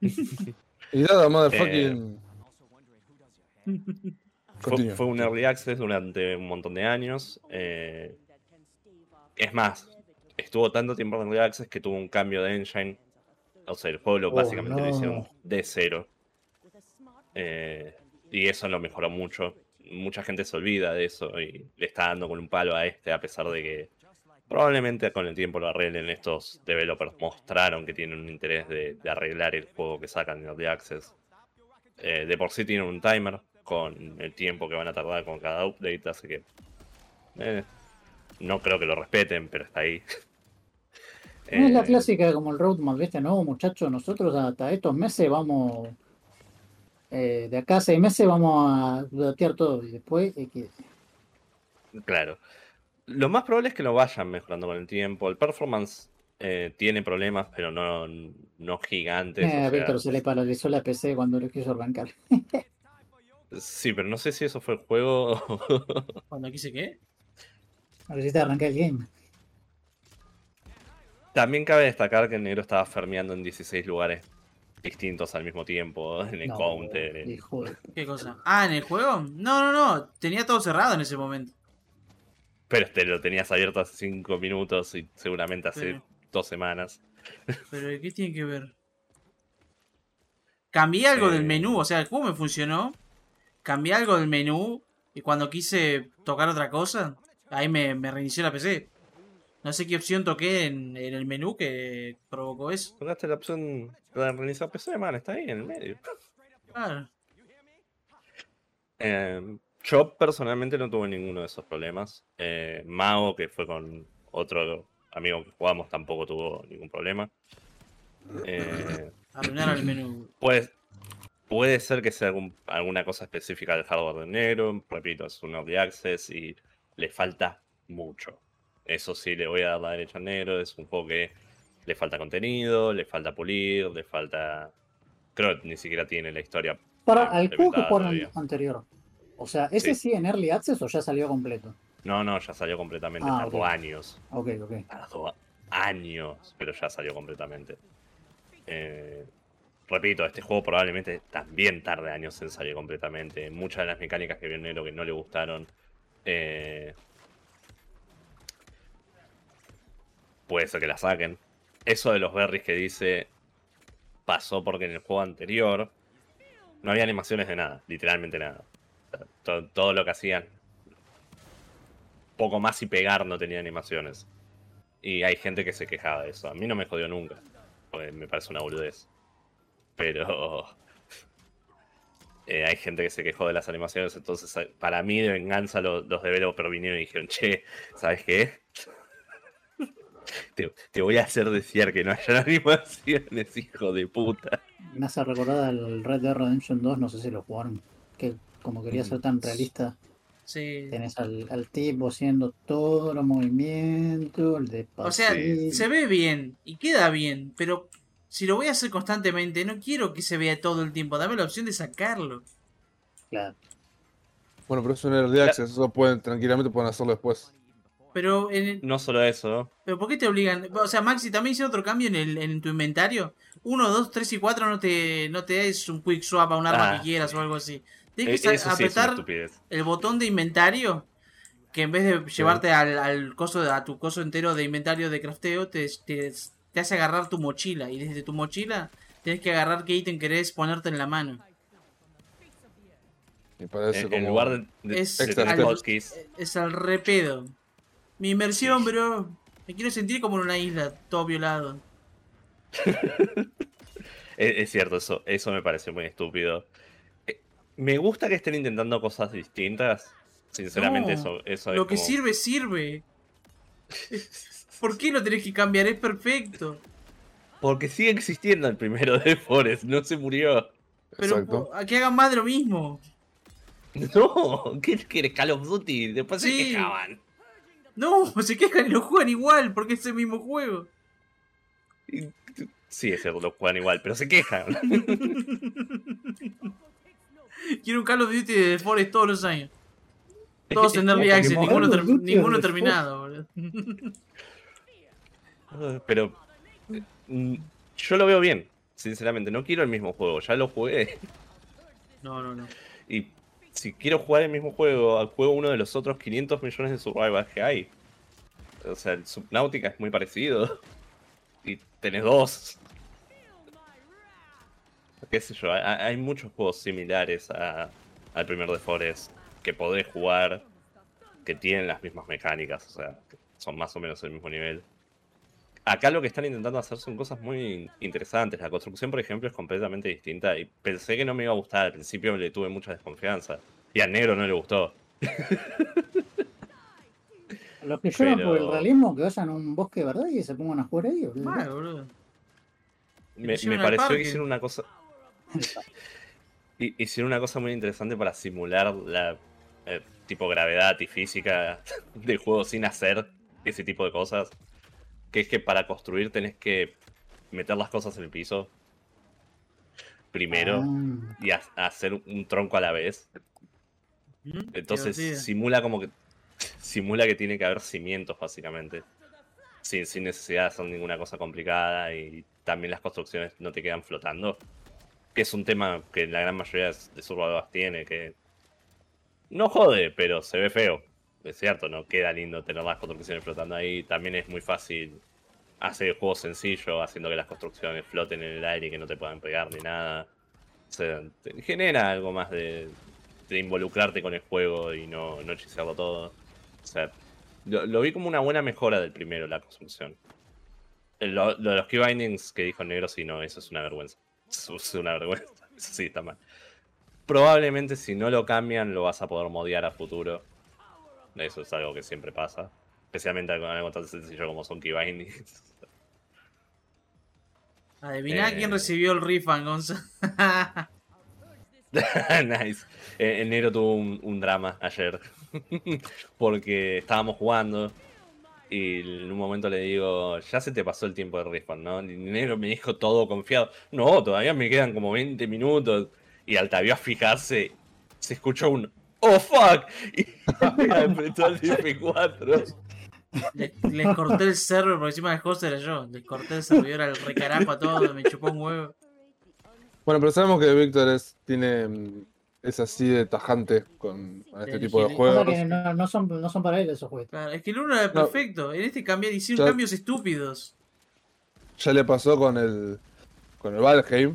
Y nada, motherfucking. Fue, un early access durante un montón de años. eh, es más, estuvo tanto tiempo en early access que tuvo un cambio de engine. O sea, el juego Oh, básicamente lo hicieron de cero. Eh, y eso lo mejoró mucho. Mucha gente se olvida de eso y le está dando con un palo a este, a pesar de que probablemente con el tiempo lo arreglen. Estos developers mostraron que tienen un interés de, de arreglar el juego que sacan de early access. Eh, de por sí tienen un timer con el tiempo que van a tardar con cada update, así que eh, no creo que lo respeten, pero está ahí. No <laughs> es la Eh, clásica como el roadmap, ¿viste? No, muchachos, nosotros hasta estos meses vamos. eh, de acá a seis meses vamos a datear todo y después que. Claro. Lo más probable es que lo vayan mejorando con el tiempo. El performance eh, tiene problemas, pero no, no gigantes. o Eh, sea, Víctor se le paralizó la PC cuando lo quiso arrancar. <laughs> sí, pero no sé si eso fue el juego. <laughs> Cuando quise qué. Necesita arrancar el game. También cabe destacar que el negro estaba fermeando en 16 lugares distintos al mismo tiempo, en el No, counter. en- de- <laughs> ¿Qué cosa? Ah, ¿en el juego? No, no, no. Tenía todo cerrado en ese momento. Pero te lo tenías abierto hace 5 minutos y seguramente hace Sí. dos semanas. <laughs> Pero ¿qué tiene que ver? Cambié algo Eh. del menú, o sea, el juego me funcionó. Cambié algo del menú y cuando quise tocar otra cosa, ahí me, me reinició la PC. No sé qué opción toqué en, en el menú que provocó eso. Tocaste la opción de reiniciar PC, man, está ahí en el medio. Claro. Eh, yo personalmente no tuve ninguno de esos problemas. Eh, Mao, que fue con otro amigo que jugamos, tampoco tuvo ningún problema. Eh, Arruinaron el menú. Pues puede ser que sea algún- alguna cosa específica del hardware de negro. Repito, es un early access y le falta mucho. Eso sí, le voy a dar la derecha al negro. Es un juego que le falta contenido, le falta pulir, le falta. Creo que ni siquiera tiene la historia. Para al juego que anterior. O sea, ¿ese Sí. sí. en Early Access o ya salió completo? No, no, ya salió completamente. Ah, tardó ok. años. Ok, ok. Tardó años, pero ya salió completamente. Eh, repito, este juego probablemente también tarde años en salir completamente. Muchas de las mecánicas que vio Nero que no le gustaron. eh, puede ser que la saquen. Eso de los berries que dice pasó porque en el juego anterior no había animaciones de nada, literalmente nada. Todo lo que hacían poco más y pegar no tenía animaciones. Y hay gente que se quejaba de eso. A mí no me jodió nunca. Me parece una boludez. Pero. <laughs> eh, hay gente que se quejó de las animaciones. Entonces, eh, para mí, de venganza, lo- los developers vinieron y dijeron: Che, ¿sabes qué? <laughs> Te, te voy a hacer desear que no haya <laughs> animaciones, hijo de puta. Me hace recordar al Red Dead Redemption 2, no sé si lo jugaron. Que como quería ser tan realista, Sí. tenés al, al tipo haciendo todos los movimientos, el de O sea, Sí. se ve bien y queda bien, pero si lo voy a hacer constantemente, no quiero que se vea todo el tiempo. Dame la opción de sacarlo. Claro. Bueno, pero es un early access, eso pueden, tranquilamente pueden hacerlo después. Pero, en el- No solo eso, pero ¿por qué te obligan? O sea, Maxi, también hice otro cambio en, el, en tu inventario. 1, 2, 3 y 4 no te, no te es un quick swap a un arma Ah. que quieras o algo así. Tienes eso que sí es apretar el botón de inventario que en vez de llevarte al, al coso a tu coso entero de inventario de crafteo te, te, te hace agarrar tu mochila y desde tu mochila tienes que agarrar qué ítem querés ponerte en la mano. Me parece En, como... en lugar de, de- Es algo- hotkeys, es al repedo. Mi inmersión bro. Me quiero sentir como en una isla todo violado. <laughs> Es, es cierto, eso, eso me pareció muy estúpido. Eh, Me gusta que estén intentando cosas distintas. Sinceramente, No, eso, eso es lo que como- sirve sirve <laughs> ¿por qué lo tenés que cambiar? es perfecto Porque sigue existiendo el primero de Forest, no se murió. pero Exacto. a que hagan más de lo mismo No, ¿qué quieres? Call of Duty. Después se quejaban. no se quejan y lo juegan igual porque es el mismo juego Sí, es cierto, lo juegan igual, pero se quejan. <laughs> Quiero un Call of Duty de The Forest todos los años. Todos en Early Access, ninguno, ter- ninguno terminado. boludo. <laughs> Pero mm, yo lo veo bien, sinceramente. No quiero el mismo juego, ya lo jugué. No, no, no. Y si quiero jugar el mismo juego, juego uno de los otros 500 millones de survivals que hay. O sea, el Subnautica es muy parecido. Y tenés dos. Qué sé yo, hay, hay muchos juegos similares a- al primer de Forest que podés jugar, que tienen las mismas mecánicas, o sea, que son más o menos el mismo nivel. Acá lo que están intentando hacer son cosas muy interesantes. La construcción, por ejemplo, es completamente distinta. Y pensé que no me iba a gustar. Al principio le tuve mucha desconfianza. Y al negro no le gustó. <laughs> Los que lloran por el realismo, que vayan a un bosque de verdad y se pongan a jugar ahí, boludo. Boludo. Me, pareció que hicieron una cosa. <laughs> hi- Hicieron una cosa muy interesante para simular la eh, tipo gravedad y física <laughs> del juego sin hacer ese tipo de cosas. Que es que para construir tenés que meter las cosas en el piso primero Ah, y ha- hacer un tronco a la vez. ¿Mm? Entonces simula como que simula que tiene que haber cimientos básicamente. Sin, sin necesidad de hacer ninguna cosa complicada y también las construcciones no te quedan flotando. Que es un tema que la gran mayoría de survivors tiene, que no jode, pero se ve feo. Es cierto, no queda lindo tener las construcciones flotando ahí. También es muy fácil hacer el juego sencillo, haciendo que las construcciones floten en el aire y que no te puedan pegar ni nada. O genera algo más de, involucrarte con el juego y no, no hechicearlo todo. O sea, Lo, vi como una buena mejora del primero, la construcción. Eh, Lo, lo de los key bindings que dijo el negro, sí, no, eso es una vergüenza. <laughs> Eso es una vergüenza. <laughs> Eso sí, está mal. Probablemente si no lo cambian, lo vas a poder modear a futuro. Eso es algo que siempre pasa. Especialmente con algo tan sencillo como son key bindings. <laughs> Adivina Eh. quién recibió el refund, Gonza. <laughs> nice. Eh, El negro tuvo un, un drama ayer. <laughs> Porque estábamos jugando. Y en un momento le digo, ya se te pasó el tiempo de respawn, ¿no? Y el negro me dijo todo confiado. No, todavía me quedan como 20 minutos. Y al a fijarse, se escuchó un ¡Oh fuck! Y apretó el F4. Les, les corté el server porque encima el host era yo. Les corté el servidor al recarajo a todos, me chupó un huevo. Bueno, pero sabemos que Víctor es, tiene, mm, es así de tajante con con este tipo de juegos. que no, no son, no son para él esos juegos. Claro, es que el uno era No. perfecto. En este cambiar, hicieron Ya- cambios estúpidos. Ya le pasó con el con el Valheim,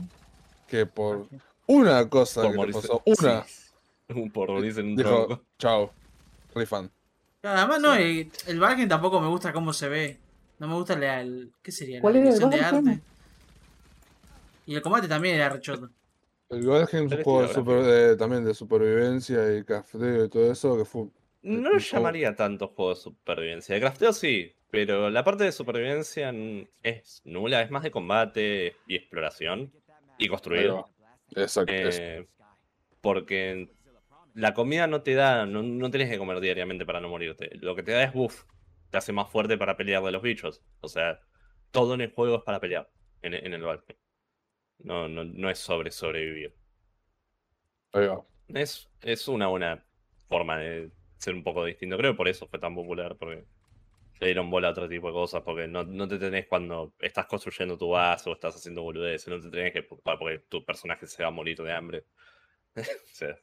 que por una cosa que le pasó, una, Sí. Por morirse en un dijo, tronco. chao, refund. Claro, además, no, el, el Valheim tampoco me gusta cómo se ve. No me gusta la, el. ¿Qué sería? La ¿Cuál era el dirección de Valheim? arte. Y el combate también era rechoto. El Valheim es un juego de super- de- también de supervivencia y crafteo y todo eso, que fue No lo llamaría tanto juego de supervivencia. De crafteo sí, pero la parte de supervivencia n- es nula, es más de combate y exploración y Ahí construir. va. Exacto. eso. Eh, porque la comida no te da, no, no tenés que comer diariamente para no morirte. Lo que te da es buff, te hace más fuerte para pelear de los bichos. O sea, todo en el juego es para pelear en, en el Valheim. No, no, no es sobre sobrevivir. Es, es una buena forma de ser un poco distinto. Creo que por eso fue tan popular, porque le dieron bola a otro tipo de cosas, porque no, no te tenés cuando estás construyendo tu base o estás haciendo boludeces, no te tenés que preocupar porque tu personaje se va a morir de hambre. <laughs> o sea,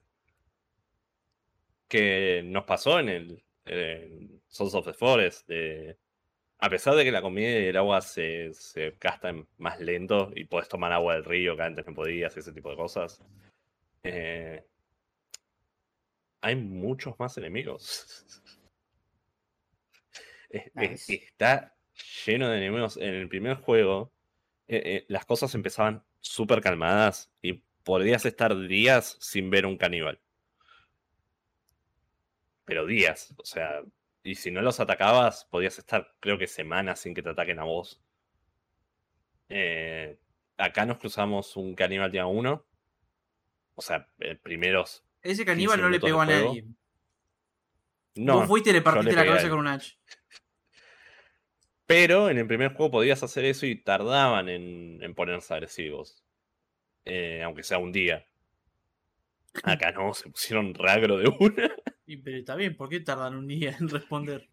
que nos pasó en el en Sons of the Forest, de- a pesar de que la comida y el agua se, se gastan más lento y podés tomar agua del río que antes no podías, ese tipo de cosas. eh, hay muchos más enemigos. <laughs> Nice. está lleno de enemigos. En el primer juego, eh, eh, las cosas empezaban súper calmadas y podrías estar días sin ver un caníbal. Pero días, o sea, y si no los atacabas, podías estar, creo que semanas sin que te ataquen a vos. Eh, acá nos cruzamos un caníbal día uno. O sea, eh, primeros. Ese caníbal no le pegó a nadie. No, Vos fuiste y le partiste la cabeza con un hacha. Pero en el primer juego podías hacer eso y tardaban en, en ponerse agresivos. Eh, aunque sea un día. <laughs> Acá no, se pusieron ragro de una. Y, pero está bien, ¿por qué tardan un día en responder?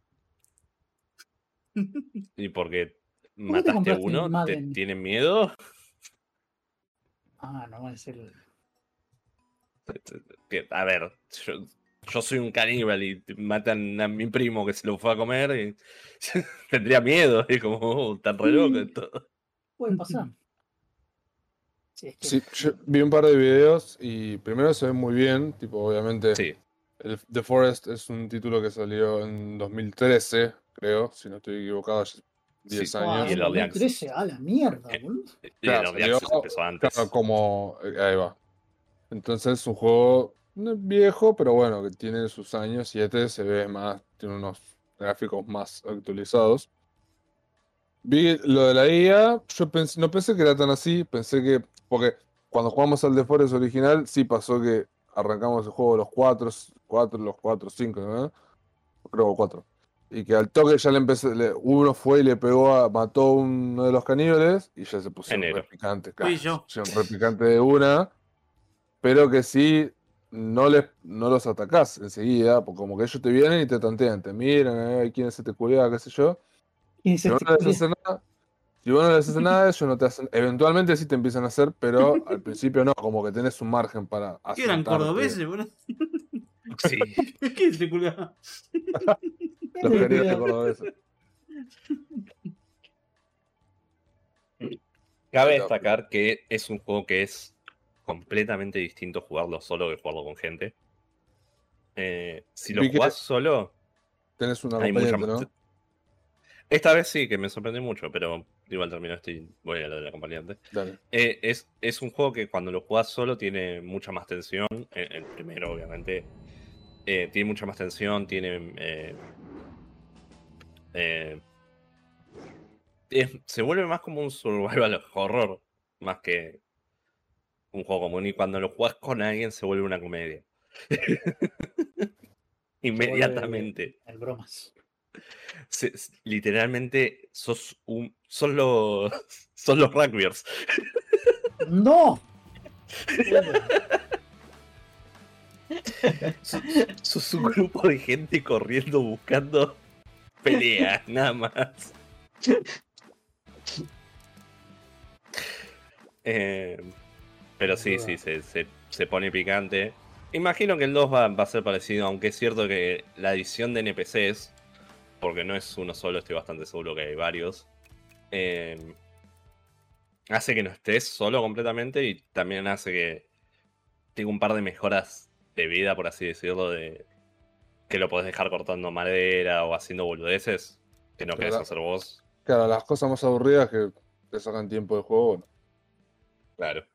<laughs> Y porque ¿Cómo te mataste a uno, te tienen miedo. Ah, no va a ser. Que, a ver, yo, yo soy un caníbal y te matan a mi primo que se lo fue a comer y <laughs> tendría miedo. Y como, oh, tan re loco y todo. Puede pasar. Sí, es que Sí, yo vi un par de videos y primero se ve muy bien, tipo, obviamente, Sí, el The Forest es un título que salió en 2013, creo, si no estoy equivocado, ya 10 Sí. Años. y el Early Access. 2013, a la mierda, Eh, boludo. y Claro, el Early salió- Access empezó antes. Claro, como, eh, ahí va. Entonces es un juego viejo, pero bueno, que tiene sus años, 7, se ve más, tiene unos gráficos más actualizados. Vi lo de la IA, yo pensé, no pensé que era tan así, pensé que, porque cuando jugamos al The Forest original, sí pasó que arrancamos el juego los 4, 4, los 4, 5, ¿no? Creo 4. Y que al toque ya le empecé, le- uno fue y le pegó a, mató a uno de los caníbales y ya se pusieron Enero. repicantes. Fui yo. pusieron repicantes de una, pero que sí no les no los atacás enseguida, porque como que ellos te vienen y te tantean, te miran, eh, quién es este culiado, qué sé yo. Se no les nada, si vos no les haces nada, ellos no te hacen, eventualmente sí te empiezan a hacer, pero al <laughs> principio no, como que tenés un margen para ¿Qué eran cordobeses, boludo? Sí. <laughs> ¿Qué es ese culo? Los queridos de cordobeses. Cabe destacar que es un juego que es completamente distinto jugarlo solo que jugarlo con gente. Eh, si lo jugás solo, tenés una Hay mucha ¿no? Esta vez sí, que me sorprendió mucho, pero igual terminó esto y voy a lo del acompañante. Dale. Eh, es, es un juego que cuando lo jugás solo tiene mucha más tensión. El, el primero, obviamente. eh, tiene mucha más tensión, tiene. eh, eh, es- se vuelve más como un survival <laughs> horror, más que un juego común. Y cuando lo jugás con alguien se vuelve una comedia. <laughs> Inmediatamente. El bromas. Se- literalmente sos un. Sos los. <laughs> Sos los rugbyers. ¡No! Sos, sos un grupo de gente corriendo buscando peleas, nada más. Eh, pero sí, sí, se, se- se pone picante. Imagino que el 2 va, va a ser parecido, aunque es cierto que la edición de NPCs, porque no es uno solo, estoy bastante seguro que hay varios, eh, hace que no estés solo completamente y también hace que tenga un par de mejoras de vida, por así decirlo, de que lo podés dejar cortando madera o haciendo boludeces, que no querés Claro. hacer vos. Claro, las cosas más aburridas que te sacan tiempo de juego. Claro.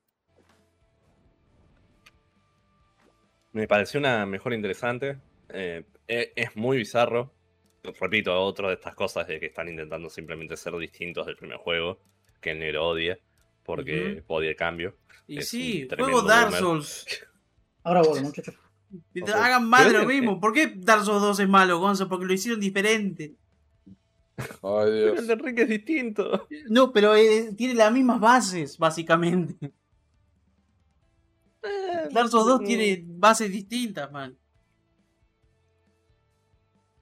Me pareció una mejor interesante. eh, e- es muy bizarro. Repito, otra de estas cosas de que están intentando simplemente ser distintos del primer juego, que el negro odia, porque odia el cambio. Y Es sí, juego Dark. Souls. <laughs> Ahora vuelvo, muchachos. Y te Ok. hagan más de Pero lo <laughs> mismo. ¿Por qué Dark Souls 2 es malo, Gonzo? Porque lo hicieron diferente. Ay, Pero <laughs> Dios. el de Enrique es distinto. No, pero eh, tiene las mismas bases, básicamente. Dark Souls 2 tiene bases distintas, man.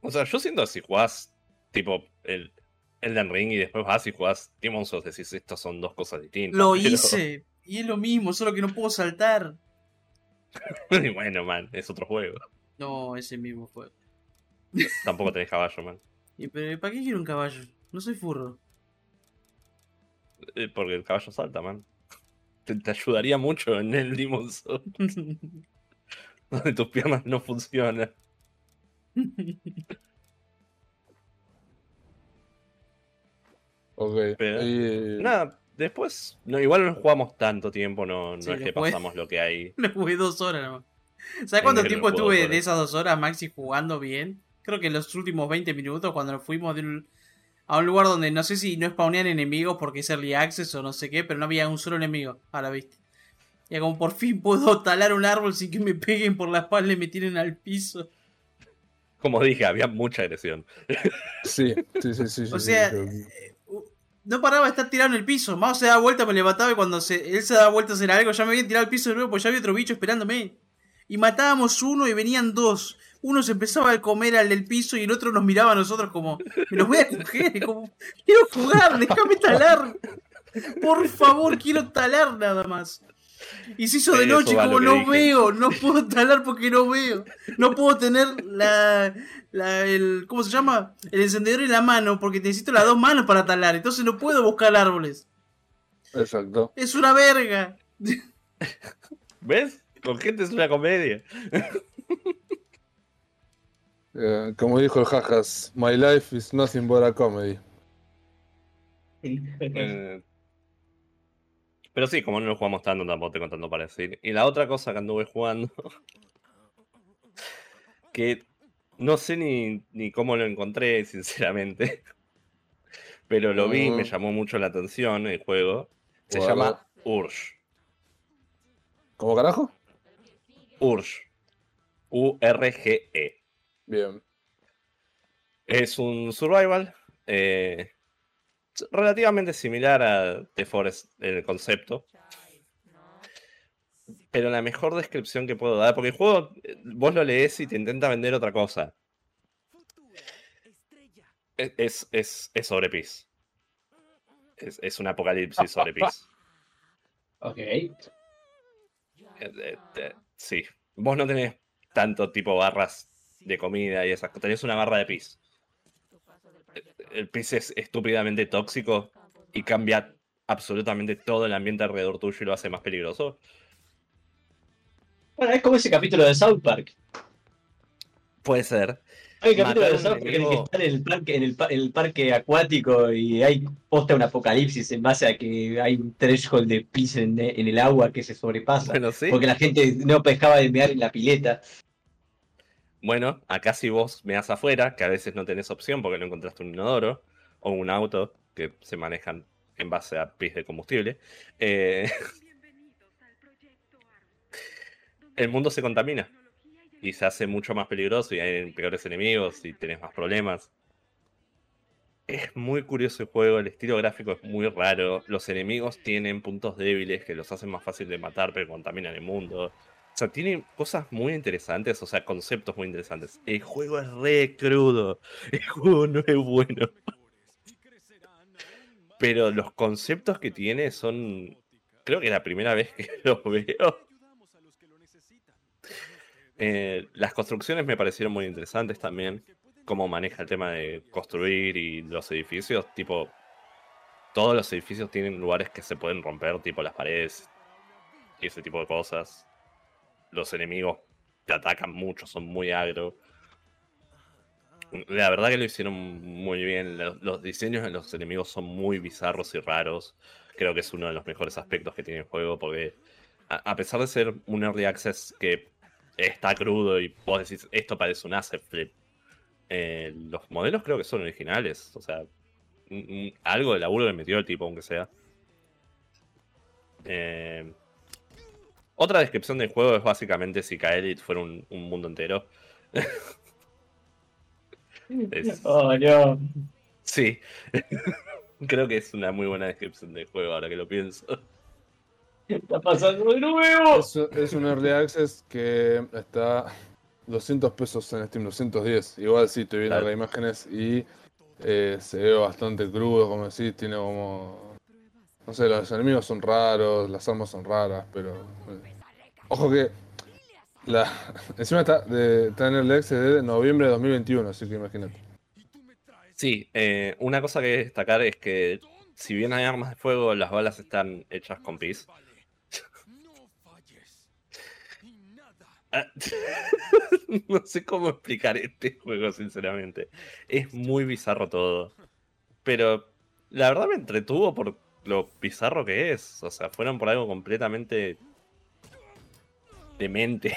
O sea, yo siento que si jugás tipo el Elden Ring y después vas y jugás Demon's Souls, decís estos son dos cosas distintas. Lo <laughs> pero- hice. Y es lo mismo, solo que no puedo saltar. <laughs> Y bueno, man, es otro juego. No, ese mismo fue. <laughs> Tampoco tenés caballo, man. ¿Y pero para qué quiero un caballo? No soy furro. Eh, Porque el caballo salta, man. Te, te ayudaría mucho en el Demon's Souls, donde tus piernas no funcionan. <laughs> Ok. Pero- Y- Nada, después, no, igual no jugamos tanto tiempo, no, no Sí, es que después- pasamos lo que hay. <laughs> Le jugué dos horas nomás. ¿Sabes cuánto el tiempo estuve de esas dos horas, Maxi, jugando bien? Creo que en los últimos 20 minutos, cuando nos fuimos de un- a un lugar donde no sé si no spawnean enemigos porque es early access o no sé qué, pero no había un solo enemigo a la vista. Y como por fin puedo talar un árbol sin que me peguen por la espalda y me tiren al piso. Como dije, había mucha agresión. Sí, sí, sí, sí. <laughs> O sí, sea, sí, eh, no paraba de estar tirado en el piso. Mao se daba vuelta, me levantaba y cuando se, él se daba vuelta a hacer algo, ya me habían tirado al piso de nuevo porque ya había otro bicho esperándome. Y matábamos uno y venían dos. Uno se empezaba a comer al del piso y el otro nos miraba a nosotros como, me los voy a coger, como, quiero jugar, déjame talar. Por favor, quiero talar nada más. Y se hizo de Eso noche como no dije. veo, no puedo talar porque no veo. No puedo tener la, la- el, ¿cómo se llama? El encendedor en la mano porque necesito las dos manos para talar. Entonces no puedo buscar árboles. Exacto. Es una verga. ¿Ves? Con gente es una comedia. Eh, como dijo el Jajas, My life is nothing but a comedy. Eh, Pero sí, como no lo jugamos tanto, tampoco tengo tanto para decir. Y la otra cosa que anduve jugando, <laughs> que no sé ni, ni cómo lo encontré, <laughs> sinceramente. Pero lo vi y me llamó mucho la atención el juego. Se llama Urge. ¿Cómo carajo? Urge. U-R-G-E. Bien. Es un survival eh, relativamente similar a The Forest en el concepto. Pero la mejor descripción que puedo dar, porque el juego eh, vos lo lees y te intenta vender otra cosa. Es, es, es, es sobre Peace. Es, es un apocalipsis sobre <laughs> Peace. Ok. Eh, eh, sí. Vos no tenés tanto tipo barras de comida y esas cosas. Tenés una barra de pis. El pis es estúpidamente tóxico y cambia absolutamente todo el ambiente alrededor tuyo y lo hace más peligroso. Bueno, es como ese capítulo de South Park. Puede ser. Hay capítulo Matar de un South Park en el que están en el parque, en el, pa- en el parque acuático y hay posta un apocalipsis en base a que hay un threshold de pis en, en el agua que se sobrepasa. Bueno, sí. Porque la gente no dejaba de mear en la pileta. Bueno, acá si vos me das afuera, que a veces no tenés opción porque no encontraste un inodoro o un auto que se manejan en base a pis de combustible, eh, <laughs> el mundo se contamina y se hace mucho más peligroso y hay peores enemigos y tenés más problemas. Es muy curioso el juego, el estilo gráfico es muy raro, los enemigos tienen puntos débiles que los hacen más fácil de matar pero contaminan el mundo. O sea, tiene cosas muy interesantes, o sea, conceptos muy interesantes. El juego es re crudo, <laughs> el juego no es bueno. Pero los conceptos que tiene son... Creo que la primera vez que <laughs> los veo. Eh, las construcciones me parecieron muy interesantes también. Cómo maneja el tema de construir y los edificios. Tipo, todos los edificios tienen lugares que se pueden romper, tipo las paredes y ese tipo de cosas. Los enemigos te atacan mucho, son muy agro. La verdad que lo hicieron muy bien. Los, diseños de los enemigos son muy bizarros y raros. Creo que es uno de los mejores aspectos que tiene el juego porque a, pesar de ser un early access que está crudo y vos decís esto parece un asset flip, eh, los modelos creo que son originales. O sea, algo de laburo le metió el tipo, aunque sea. Eh, otra descripción del juego es básicamente si Kaelit fuera un, un mundo entero. <laughs> Es- Oh, no. sí. <laughs> Creo que es una muy buena descripción del juego ahora que lo pienso. Está pasando de nuevo. Es, es un early access que está 200 pesos en Steam, 210. Igual sí, estoy viendo Claro. las imágenes y eh, se ve bastante crudo, como decís, tiene como... No sé, los enemigos son raros, las armas son raras, pero... Ojo que... <laughs> Encima está, de, está en Early Access de noviembre de 2021, así que imagínate. Sí, eh, una cosa que destacar es que si bien hay armas de fuego, las balas están hechas con pis. <laughs> No sé cómo explicar este juego, sinceramente. Es muy bizarro todo. Pero la verdad me entretuvo por lo bizarro que es. O sea, fueron por algo completamente demente.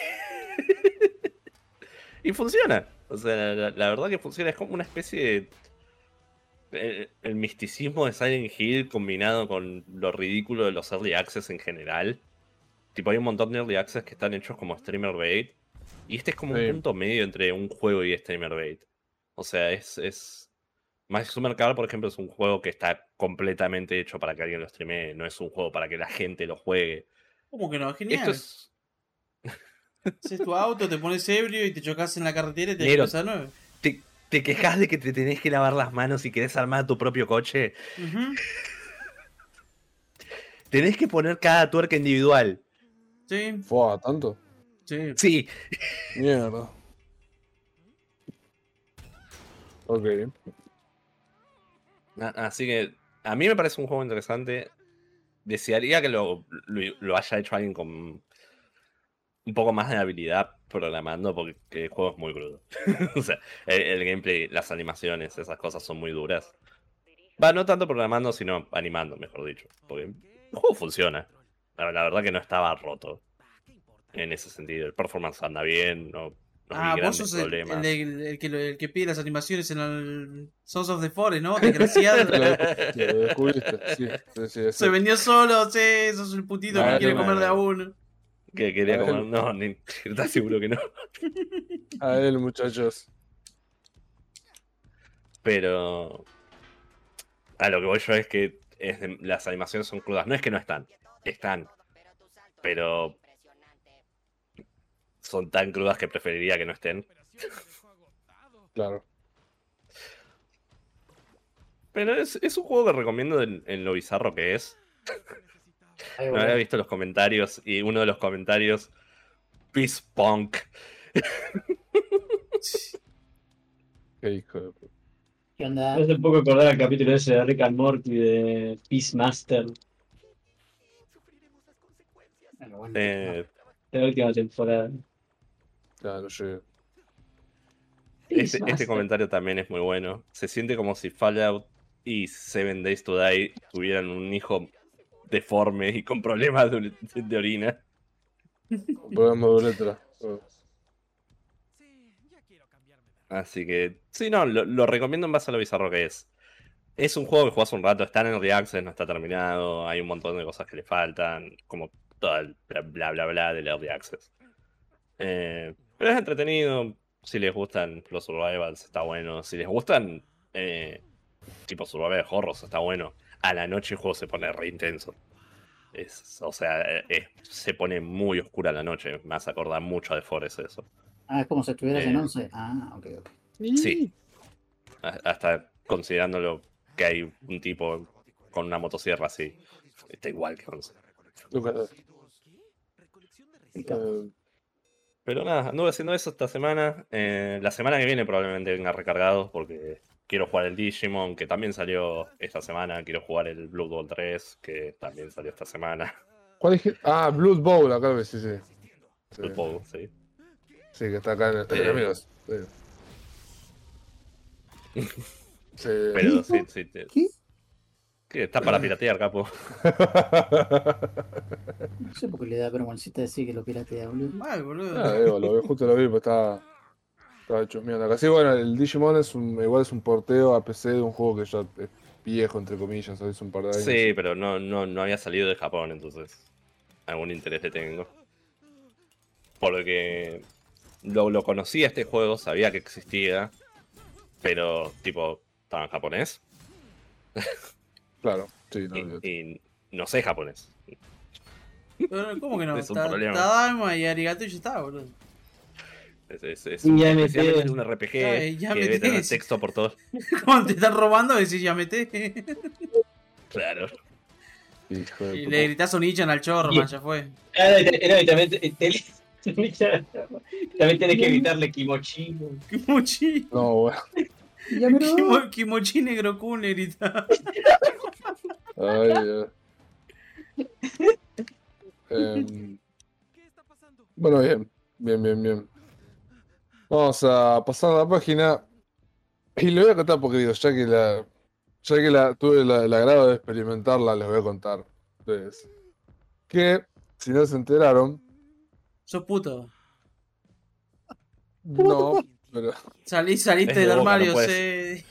<laughs> y funciona. O sea, la, la verdad que funciona. Es como una especie de. El, el misticismo de Silent Hill combinado con lo ridículo de los early access en general. Tipo, hay un montón de early access que están hechos como streamer bait. Y este es como Sí. un punto medio entre un juego y streamer bait. O sea, es. es... Magic Summer Car, por ejemplo, es un juego que está completamente hecho para que alguien lo streamee. No es un juego para que la gente lo juegue. ¿Cómo que no? Genial. Esto es. Haces tu auto, te pones ebrio y te chocas en la carretera y te cruzas a nueve. ¿Te, te quejas de que te tenés que lavar las manos y querés armar tu propio coche? Ujú. Tenés que poner cada tuerca individual. Sí, ¿Fue tanto? sí. Sí, Mierda. Ok. Así que a mí me parece un juego interesante. Desearía que lo, lo, haya hecho alguien con un poco más de habilidad programando, porque el juego es muy crudo. <laughs> o sea, el, gameplay, las animaciones, esas cosas son muy duras. Va, no tanto programando, sino animando, mejor dicho. Porque el juego funciona. La, la verdad que no estaba roto. En ese sentido. El performance anda bien, no, Ah, vos sos el, problemas. el, el- el que, el que pide las animaciones en el Sons of the Forest, ¿no? Desgraciado. <laughs> Lo, lo descubriste, sí, sí, sí, Se sí. vendió solo, sí, sos el putito Vale, que quiere vale. comer de a uno. Que quería A comer. No, ni, <laughs> ¿estás seguro que no? A él, muchachos. Pero. A lo que voy yo es que es de- las animaciones son crudas. No es que no están, están. Pero. Son tan crudas que preferiría que no estén. Claro. Pero es, es un juego que recomiendo en, en lo bizarro que es. No había visto los comentarios y uno de los comentarios. Peace Punk. Qué hijo de puta. ¿Qué onda? Me hace un poco acordar al capítulo ese de Rick and Morty de Peacemaster Bueno, bueno, Eh, de la última temporada. Claro, llegué. Este, este comentario también es muy bueno. Se siente como si Fallout y Seven Days to Die tuvieran un hijo deforme y con problemas de, de orina. Problemas de letra. Así que, sí, no, lo, lo, recomiendo en base a lo bizarro que es. Es un juego que jugás un rato, está en el Access, no está terminado, hay un montón de cosas que le faltan, como todo el bla bla bla, bla del Early Access. Eh, pero es entretenido, si les gustan los survivals está bueno, si les gustan eh, tipo survival horrors está bueno. A la noche el juego se pone re intenso. Es, o sea, eh, se pone muy oscura la noche, me hace acordar mucho de Forest eso. Ah, es como si estuvieras en 11. Ah, ok, ok. Sí. Hasta considerándolo que hay un tipo con una motosierra así. Está igual que 11. Pero nada, anduve haciendo eso esta semana. Eh, la semana que viene probablemente venga recargado porque quiero jugar el Digimon, que también salió esta semana. Quiero jugar el Blood Bowl 3, que también salió esta semana. ¿Cuál es? Ah, Blood Bowl, acá lo sí, sí. Blood Bowl, sí. Sí, que está acá en el. Eh, amigos. Sí. <laughs> sí. Pero sí, sí. ¿Qué? ¿Qué? Está para piratear, capo. No sé por qué le da vergüencita decir que lo piratea, boludo. Mal, boludo. Ah, digo, lo, justo lo vi, pues estaba. Estaba hecho mierda. Casi bueno, el Digimon es un, igual es un porteo a PC de un juego que ya es viejo, entre comillas, es un par de años. Sí, pero no, no, no había salido de Japón, entonces. Algún interés le tengo. Por lo que lo, lo conocía este juego, sabía que existía, pero tipo, estaba en japonés. <laughs> Claro, sí, no, y, y, no sé japonés. ¿Cómo que no? Es un está, problema. Y Arigato y ya está, boludo. Es, es, es un, especialmente en un RPG Ay, que debe tener texto por todos. <laughs> Cuando te están robando, decís ya meté. <laughs> claro. Hijo de y puta. le gritás un Ichan al chorro, man, ya fue. Claro, no, y también, <laughs> también tenés que evitarle Kimochi. Kimochi. No, bueno. Kimo, Kimochi Negro Kun le grita. Ay, ya. <laughs> Eh, bueno, bien, bien, bien, bien. Vamos a pasar a la página. Y le voy a contar porque digo, ya que la. Ya que la tuve la, el agrado de experimentarla, les voy a contar. Entonces, que si no se enteraron. Sos puto. No, <laughs> pero. Salí, saliste del armario, no sé.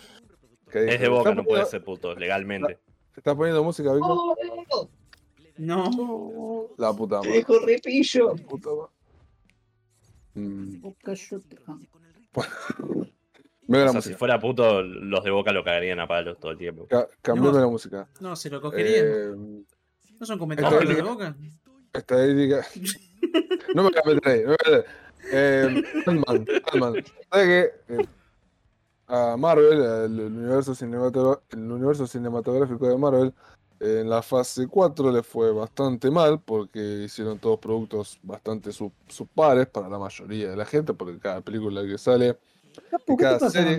Es de boca, no puede ser puto, legalmente. ¿Te estás poniendo música, Víctor? No. La puta madre. Te dejo repillo. La puta madre. Mm. <laughs> O sea, si fuera puto, los de Boca lo cagarían a palos todo el tiempo. Ca cambiame no. la música. No, se lo cogerían. Eh, ¿No son comentarios de Boca? Estadística. <laughs> no me ahí. No me meter. Eh, Ant-Man. Ant ¿Sabes qué? A Marvel, el universo, el universo cinematográfico de Marvel, en la fase 4 le fue bastante mal porque hicieron todos productos bastante sub subpares para la mayoría de la gente, porque cada película que sale y cada, serie,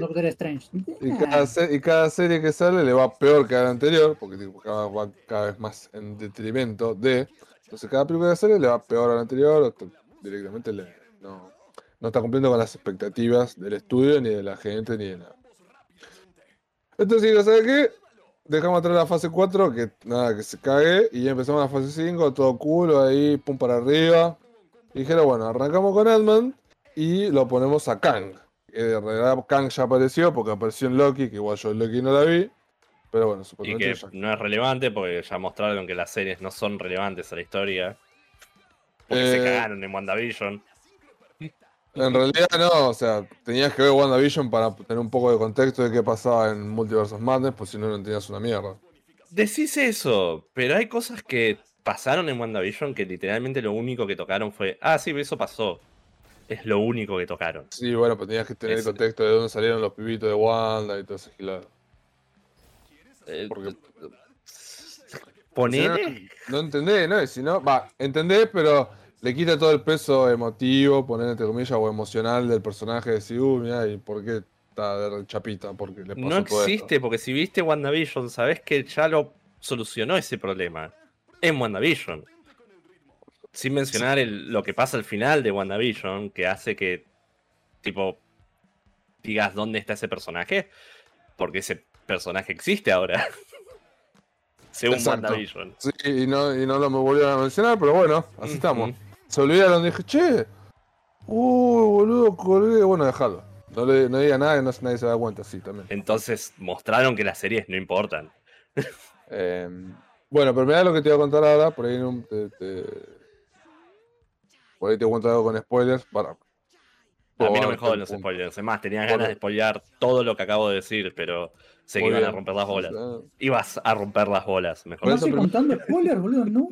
y, cada se y cada, serie, que sale le va peor que a la anterior, porque cada, va cada vez más en detrimento de. Entonces, cada película que sale le va peor a la anterior, directamente le, no, no está cumpliendo con las expectativas del estudio, ni de la gente, ni de nada. Entonces, ¿sabes qué? Dejamos atrás la fase 4, que nada, que se cague, y empezamos la fase 5, todo culo ahí, pum para arriba. Y dijeron, bueno, arrancamos con Ant-Man y lo ponemos a Kang. de realidad Kang ya apareció porque apareció en Loki, que igual yo en Loki no la vi. Pero bueno, supongo Y que ya... no es relevante porque ya mostraron que las series no son relevantes a la historia. Porque eh... se cagaron en WandaVision. En realidad no, o sea, tenías que ver WandaVision para tener un poco de contexto de qué pasaba en Multiverse of Madness, pues si no, no entendías una mierda. Decís eso, pero hay cosas que pasaron en WandaVision que literalmente lo único que tocaron fue, ah, sí, eso pasó. Es lo único que tocaron. Sí, bueno, pues tenías que tener es... el contexto de dónde salieron los pibitos de Wanda y todo ese gilado. Eh, Porque... Ponele. No, no entendés, ¿no? Si no, va, entendés, pero le quita todo el peso emotivo, poner entre comillas, o emocional del personaje, decir, uy, mira, ¿y por qué está de chapita? Porque le pasó no existe, porque si viste WandaVision, sabes que ya lo solucionó ese problema. En WandaVision. Sin mencionar el, lo que pasa al final de WandaVision, que hace que, tipo, digas dónde está ese personaje, porque ese personaje existe ahora. <laughs> Según Exacto. WandaVision. Sí, y no, y no lo me volvieron a mencionar, pero bueno, así estamos. Se olvidaron, dije, che, uy, boludo, colgué. Bueno, dejalo. No, le, no diga nada que no, nadie se da cuenta, sí, también. Entonces mostraron que las series no importan. <laughs> Eh, bueno, pero mirá lo que te voy a contar ahora, por ahí, no, te, te- por ahí te cuento algo con spoilers. Para, A mí no me joden los spoilers. Es más, tenía ganas de spoilear todo lo que acabo de decir, pero sé que iban a romper las bolas. Ibas a romper las bolas, mejor. ¿No estoy contando spoiler, boludo? No.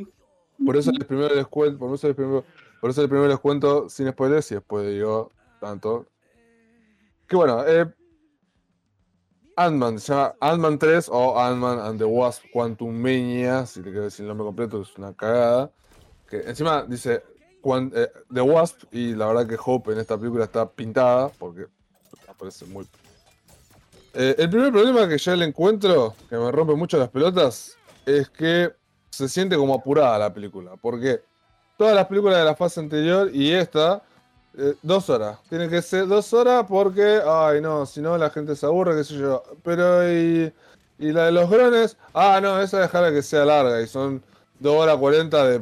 Por eso <laughs> les primero les cuento, por eso les primero, por eso les primero les cuento sin spoilers y después digo tanto. Que bueno, eh, Ant-Man, se llama Ant-Man 3 o Ant-Man and the Wasp Quantum Mania, si le quiero decir el nombre completo, es una cagada. Que encima dice eh, The Wasp y la verdad que Hope en esta película está pintada porque aparece muy... Eh, el primer problema que yo le encuentro, que me rompe mucho las pelotas, es que se siente como apurada la película. Porque todas las películas de la fase anterior y esta, eh, dos horas. Tiene que ser dos horas porque, ay no, si no la gente se aburre, qué sé yo. Pero y, y la de los grones, ah no, esa dejarla que sea larga y son dos horas 40 de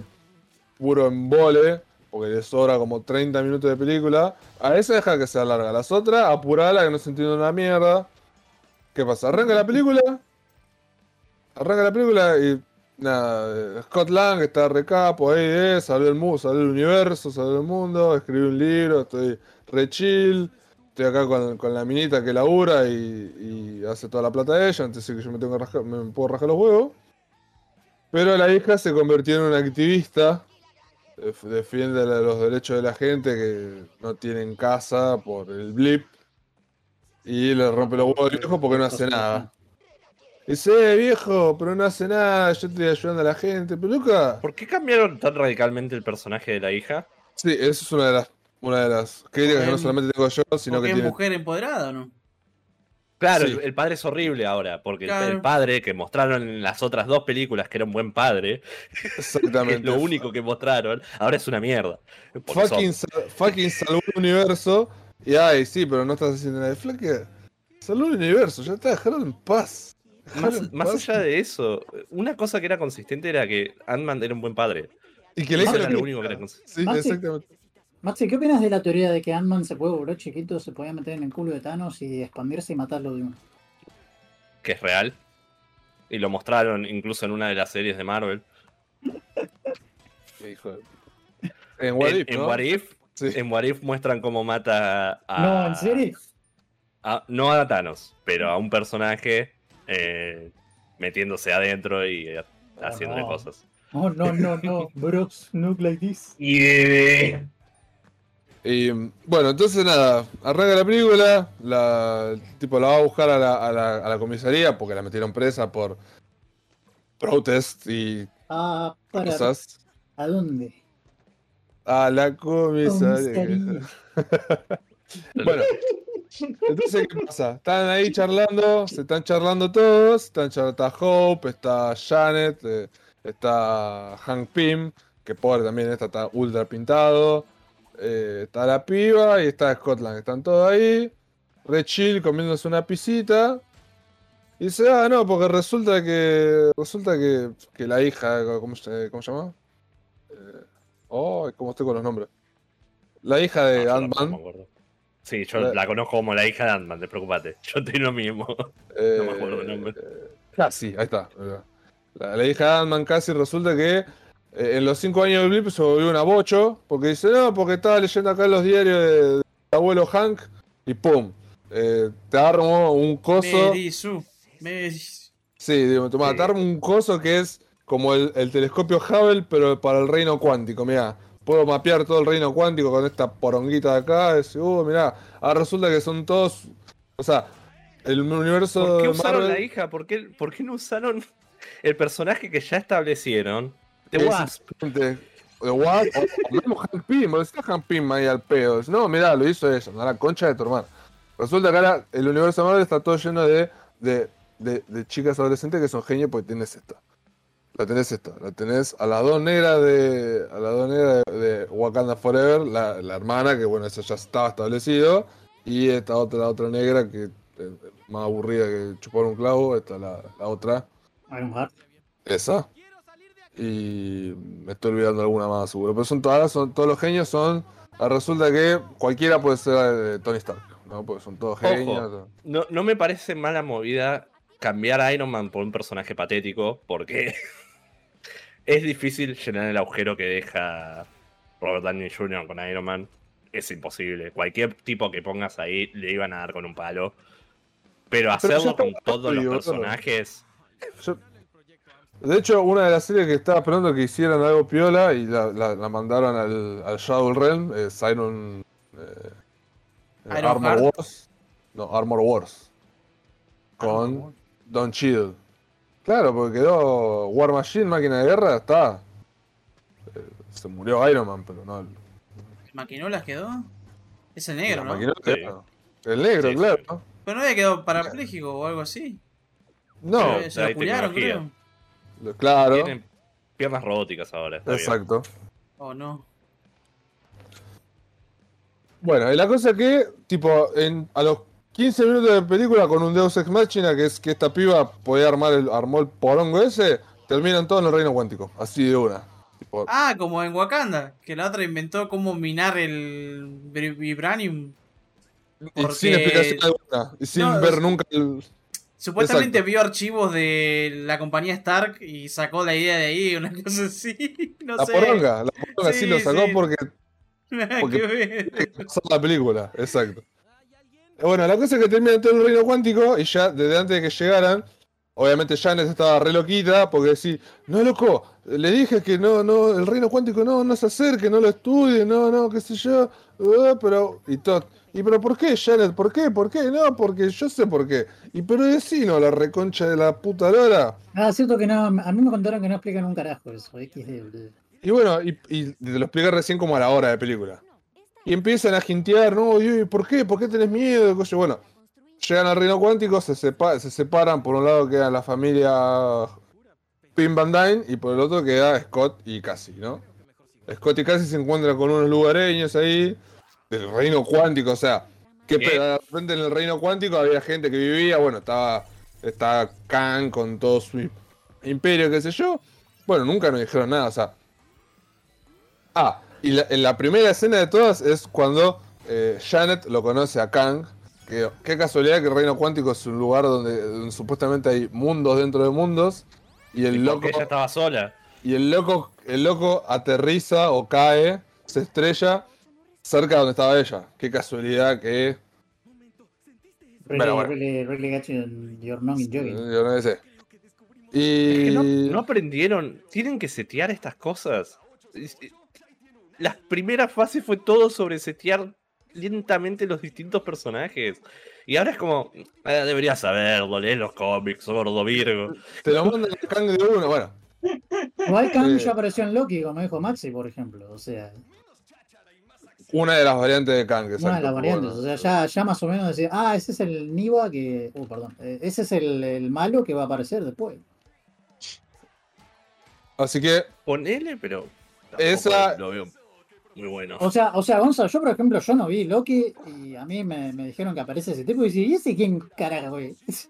puro embole. Porque le sobra como 30 minutos de película. A esa deja que sea larga. Las otras, apurala que no se entiende una mierda. ¿Qué pasa? Arranca la película. Arranca la película y nada, eh, Scott Lang está recapo ahí, eh, salió el universo, salió el mundo, escribí un libro, estoy re chill, estoy acá con, con la minita que labura y, hace toda la plata de ella, de que yo me tengo que me puedo rajar los huevos. Pero la hija se convirtió en una activista, def- defiende los derechos de la gente que no tienen casa por el blip y le rompe los huevos al viejo porque no hace nada. Dice, eh, viejo, pero no hace nada, yo estoy ayudando a la gente. Pero Luca, ¿Por qué cambiaron tan radicalmente el personaje de la hija? sí, esa es una de las, una de las críticas que no solamente tengo yo, sino que es tiene. mujer empoderada o no? Claro, Sí. el, padre es horrible ahora, porque el- Claro. el, padre que mostraron en las otras dos películas que era un buen padre, que <laughs> es Exactamente. lo único que mostraron, ahora es una mierda. Eso- Fucking, sal- fucking salvó el universo. Y ay, sí, pero no estás haciendo nada. Flaque, salvó el universo, ya está, dejalo en paz. Más, allá de eso, una cosa que era consistente era que Ant-Man era un buen padre. Y que le era lo único que era consistente. Sí, Maxi. exactamente. Maxi, ¿qué opinas de la teoría de que Ant-Man se puede volver chiquito, se podía meter en el culo de Thanos y expandirse y matarlo de uno? Que es real. Y lo mostraron incluso en una de las series de Marvel. Qué hijo de- En What en, If, en ¿no? What If, Sí. en What If muestran cómo mata a. No, ¿en serio? a- no a Thanos, pero a un personaje eh, metiéndose adentro y eh, haciéndole no. cosas. Oh, no, no, no, <laughs> bros, not like this. Y bebé. Y bueno, entonces nada, arranca la película, la, el tipo la va a buscar a la, a la- a la comisaría porque la metieron presa por protest y Ah, para. cosas. ¿A dónde? A la comisaría. Comisaría. <laughs> Bueno, entonces, ¿qué pasa? Están ahí charlando, se están charlando todos. Están está Hope, está Janet, eh, está Hank Pym, que pobre también, esta está ultra pintado. eh, está la piba y está Scotland, están todos ahí. Re chill, comiéndose una pisita. Y dice, ah, no, porque resulta que. Resulta que, que la hija. ¿Cómo se, cómo se llama? Eh, oh, ¿cómo estoy con los nombres? La hija No, de Ant-Man. tampoco me acuerdo. Sí, yo La- la conozco como la hija de Ant-Man, te preocupate. <laughs> Yo tengo lo mismo. Eh, <laughs> No me acuerdo el nombre. Casi, ahí está. La, la hija de Ant-Man casi resulta que eh, en los cinco años del blip se volvió una bocho. Porque dice, no, porque estaba leyendo acá los diarios de, de abuelo Hank. Y pum. eh, te armo un coso. Meris. Sí, digo, tomá, Sí. te armo un coso que es como el, el telescopio Hubble, pero para el reino cuántico. Mirá, puedo mapear todo el reino cuántico con esta poronguita de acá. Uh, mirá, ahora resulta que son todos. O sea, el universo. ¿Por qué de usaron Marvel- la hija? ¿Por qué, por qué no usaron el personaje que ya establecieron? The Wasp. The Wasp, o, mismo Hank Pym, o está Hank Pym ahí al pedo. No, mirá, lo hizo ella, no la concha de tu hermana. Resulta que ahora el universo de Marvel está todo lleno de, de, de, de chicas adolescentes que son genios porque tienes esta. La tenés esta, la tenés a las dos negras de. a las dos negras de, de Wakanda Forever, la, la hermana, que bueno, eso ya estaba establecido. Y esta otra, la otra negra, que es más aburrida que chupar un clavo. Esta es la, la otra. Ironheart. Esa. Y me estoy olvidando alguna más, seguro. Pero son todas, son, todos los genios son. ah, Resulta que cualquiera puede ser eh, Tony Stark, ¿no? Porque son todos Ojo. genios. No, no me parece mala movida cambiar a Iron Man por un personaje patético, porque es difícil llenar el agujero que deja Robert Downey Jr. con Iron Man. Es imposible. Cualquier tipo que pongas ahí le iban a dar con un palo. Pero hacerlo con todos los personajes. Yo- de hecho, una de las series que estaba esperando que hicieran algo piola y la, la- la mandaron al, al Shadow Realm es Iron. eh, eh, Iron Armor Heart. Wars. No, Armor Wars. Con Don Chill. Claro, porque quedó War Machine, máquina de guerra, está. Eh, se murió Iron Man, pero no. el- ¿Maquinolas quedó? Es el negro, ¿no? de Sí. El negro, Sí, sí. claro. Pero no había quedado parapléjico o algo así. No, se lo culiaron, creo. claro. Tienen piernas robóticas ahora. está bien. Exacto. Oh, no. Bueno, y la cosa que, tipo, en, a los 15 minutos de película con un Deus Ex Machina, que es que esta piba podía armar el, armó el porongo ese, terminan todos en el reino cuántico, así de una. Tipo, Ah, como en Wakanda, que la otra inventó cómo minar el vibra- vibranium. y sin explicación alguna, y sin No, ver es- nunca el... Supuestamente Exacto. vio archivos de la compañía Stark y sacó la idea de ahí, una cosa así. <laughs> No La sé. poronga, la poronga sí, Sí, lo sacó sí. porque <laughs> porque- la película, exacto. Bueno, la cosa es que termina todo el reino cuántico y ya desde antes de que llegaran, obviamente Janet estaba re loquita porque decía, no loco, le dije que no, no, el reino cuántico no, no se acerque, no lo estudie, no, no, qué sé yo, ah, pero, y todo, y pero ¿por qué Janet? ¿Por qué? ¿Por qué? No, porque yo sé por qué. Y pero decino la reconcha de la puta lora. Ah, cierto que no, a mí me contaron que no explican un carajo eso. XD, boludo. Y bueno, y, y te lo expliqué recién como a la hora de película. Y empiezan a jintear, no, y, ¿por qué? ¿Por qué tenés miedo? Bueno, llegan al reino cuántico, se, sepa- se separan, por un lado queda la familia Pim Van Dyne y por el otro queda Scott y Cassie, ¿no? Scott y Cassie se encuentran con unos lugareños ahí del reino cuántico, o sea, que de repente en el reino cuántico había gente que vivía, bueno, estaba, estaba Khan con todo su imperio, qué sé yo. Bueno, nunca nos dijeron nada, o sea. Ah, y la, en la primera escena de todas es cuando eh, Janet lo conoce a Kang. Que, qué casualidad que el reino cuántico es un lugar donde, donde supuestamente hay mundos dentro de mundos. Y el Y loco. porque ella estaba sola. Y el loco, el loco aterriza o cae, se estrella cerca de donde estaba ella. Qué casualidad que. Really, Bueno, bueno. really, really got you in your non jogging. Yo no sé. Y. Es que no, no aprendieron. Tienen que setear estas cosas. Las primeras fases fue todo sobre setear lentamente los distintos personajes. Y ahora es como. "Ah, deberías saberlo, lee los cómics, gordo Virgo. Te lo mandan a Kang de uno. Bueno, Igual Kang Eh. ya apareció en Loki, como dijo Maxi, por ejemplo. O sea, una de las variantes de Kang. una de exacto, las variantes. bueno. O sea, ya, ya más o menos decir, ah, ese es el Niva que. Uh, perdón. Eh, ese es el, el malo que va a aparecer después. Así que Ponele, pero. Esa- Lo veo muy bueno. O sea, o sea, Gonzalo, yo por ejemplo, yo no vi Loki y a mí me, me dijeron que aparece ese tipo y decía, ¿y ese quién carajo es? <laughs>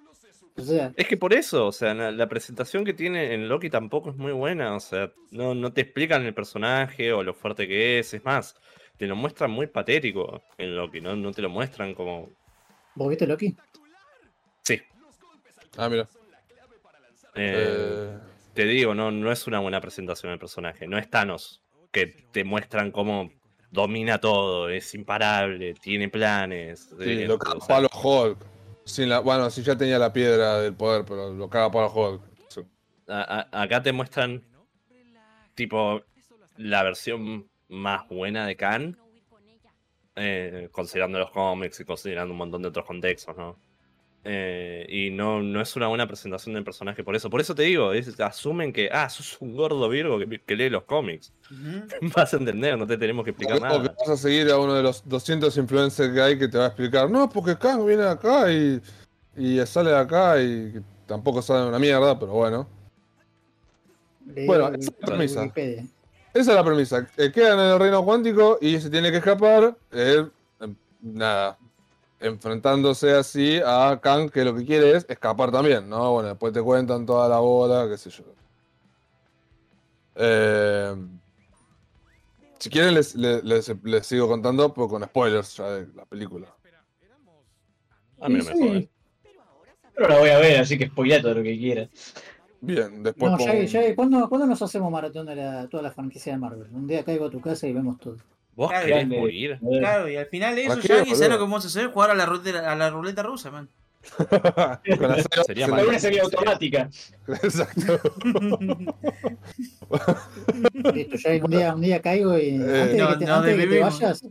O sea, Es que por eso, o sea, la, la presentación que tiene en Loki tampoco es muy buena. O sea, no, no te explican el personaje o lo fuerte que es. Es más, te lo muestran muy patético en Loki, ¿no? No te lo muestran como. ¿vos viste Loki? Sí. Ah, mira. eh, Eh, Te digo, no, no es una buena presentación del personaje. No es Thanos, que te muestran cómo domina todo, es imparable, tiene planes. sí, eh, lo caga sea, palo Hulk. Sin la, bueno, si ya tenía la piedra del poder, pero lo caga palo Hulk. Sí. a- a- acá te muestran, tipo, la versión más buena de Khan, eh, considerando los cómics y considerando un montón de otros contextos, ¿no? Eh, y no, no es una buena presentación del personaje por eso. Por eso te digo, es- asumen que, ah, sos un gordo virgo que, que lee los cómics. <laughs> Vas a entender, no te tenemos que explicar O, o que nada. vas a seguir a uno de los 200 influencers que hay que te va a explicar, no, porque Kang viene de acá y, y sale de acá y tampoco sabe una mierda, pero bueno. Bueno, esa es la premisa. Wikipedia. Esa es la premisa. Eh, quedan en el reino cuántico y se tiene que escapar. eh, eh, nada. Enfrentándose así a Kang, que lo que quiere es escapar también, ¿no? Bueno, después te cuentan toda la bola, qué sé yo. Eh, si quieren, les, les- les- les sigo contando, pero con spoilers ya de la película. A mí no me Sí, jode. Pero la voy a ver, así que spoilea todo lo que quiera. Bien, después No, pongo ya, un- ya, ¿cuándo, cuándo nos hacemos maratón de la, toda la franquicia de Marvel? Un día caigo a tu casa y vemos todo. ¿Vos Claro, querés grande. morir? Claro, y al final de eso, ¿Para qué, Shaggy, ¿sabes lo que vamos a hacer? Jugar a la ruleta, a la ruleta rusa, man. <laughs> con la cero- Sería. Una serie automática. Exacto. <laughs> Listo, ya un día, un día caigo y Eh, antes de que te, no antes de que te desvivimos. vayas,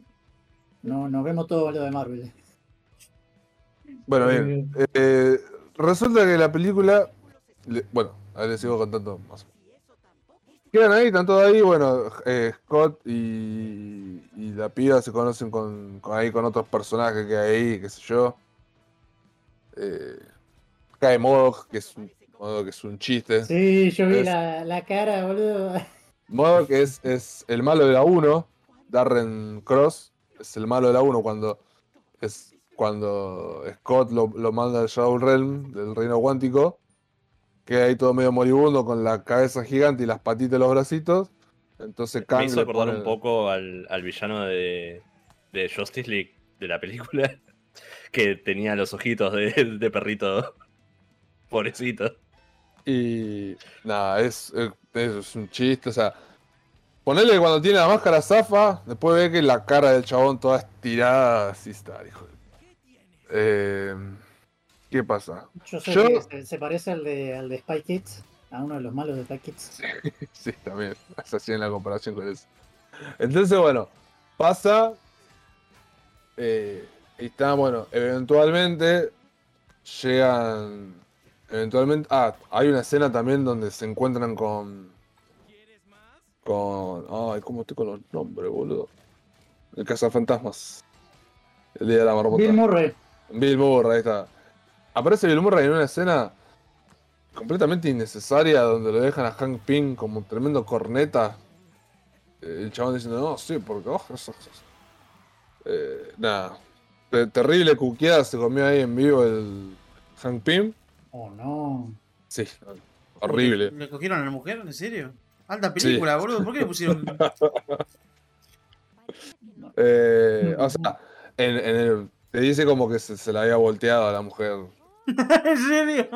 no, nos vemos todo lo de Marvel. Bueno, bien. Eh, resulta que la película. le- bueno, ahora les sigo contando más. Quedan ahí, están todos ahí. Bueno, eh, Scott y, y la piba se conocen con, con ahí con otros personajes que hay ahí, qué sé yo. Eh, cae Modok, que es un, que es un chiste. Sí, yo vi Es- la, la cara, boludo. Modok es, es el malo de la 1. Darren Cross es el malo de la 1 cuando es cuando Scott lo, lo manda al Shadow Realm del reino cuántico. Queda ahí todo medio moribundo con la cabeza gigante y las patitas y los bracitos. Entonces Kang Me hizo acordar pone- un poco al, al villano de, de Justice League de la película. <laughs> Que tenía los ojitos de, de perrito. <laughs> Pobrecito. Y nada, es, es, es un chiste, o sea. Ponerle que cuando tiene la máscara zafa, después ve que la cara del chabón toda estirada, así está, hijo de... Eh, ¿Qué pasa? Yo sé Yo- que se, se parece al de, al de Spy Kids, a uno de los malos de Spy Kids. Sí, <laughs> también, es así en la comparación con eso. Entonces, bueno, pasa. eh, y está, bueno, eventualmente llegan. Eventualmente. Ah, hay una escena también donde se encuentran con. Con. Ay, ¿cómo estoy con los nombres, boludo? El cazafantasmas. El día de la marmota. Bill Murray. Bill Murray, ahí está. Aparece Bill Murray en una escena completamente innecesaria donde lo dejan a Hank Pym como tremendo corneta. Eh, El chabón diciendo, no, sí, porque eso, eso". Eh, nada. Te- terrible cuqueada se comió ahí en vivo el Hank Pym. Oh, no. Sí, horrible. ¿Le cogieron a la mujer? ¿En serio? Alta película, boludo. ¿Por qué le pusieron.? <laughs> Eh, o sea, en, en el, te dice como que se, se la había volteado a la mujer. <laughs> ¿En serio?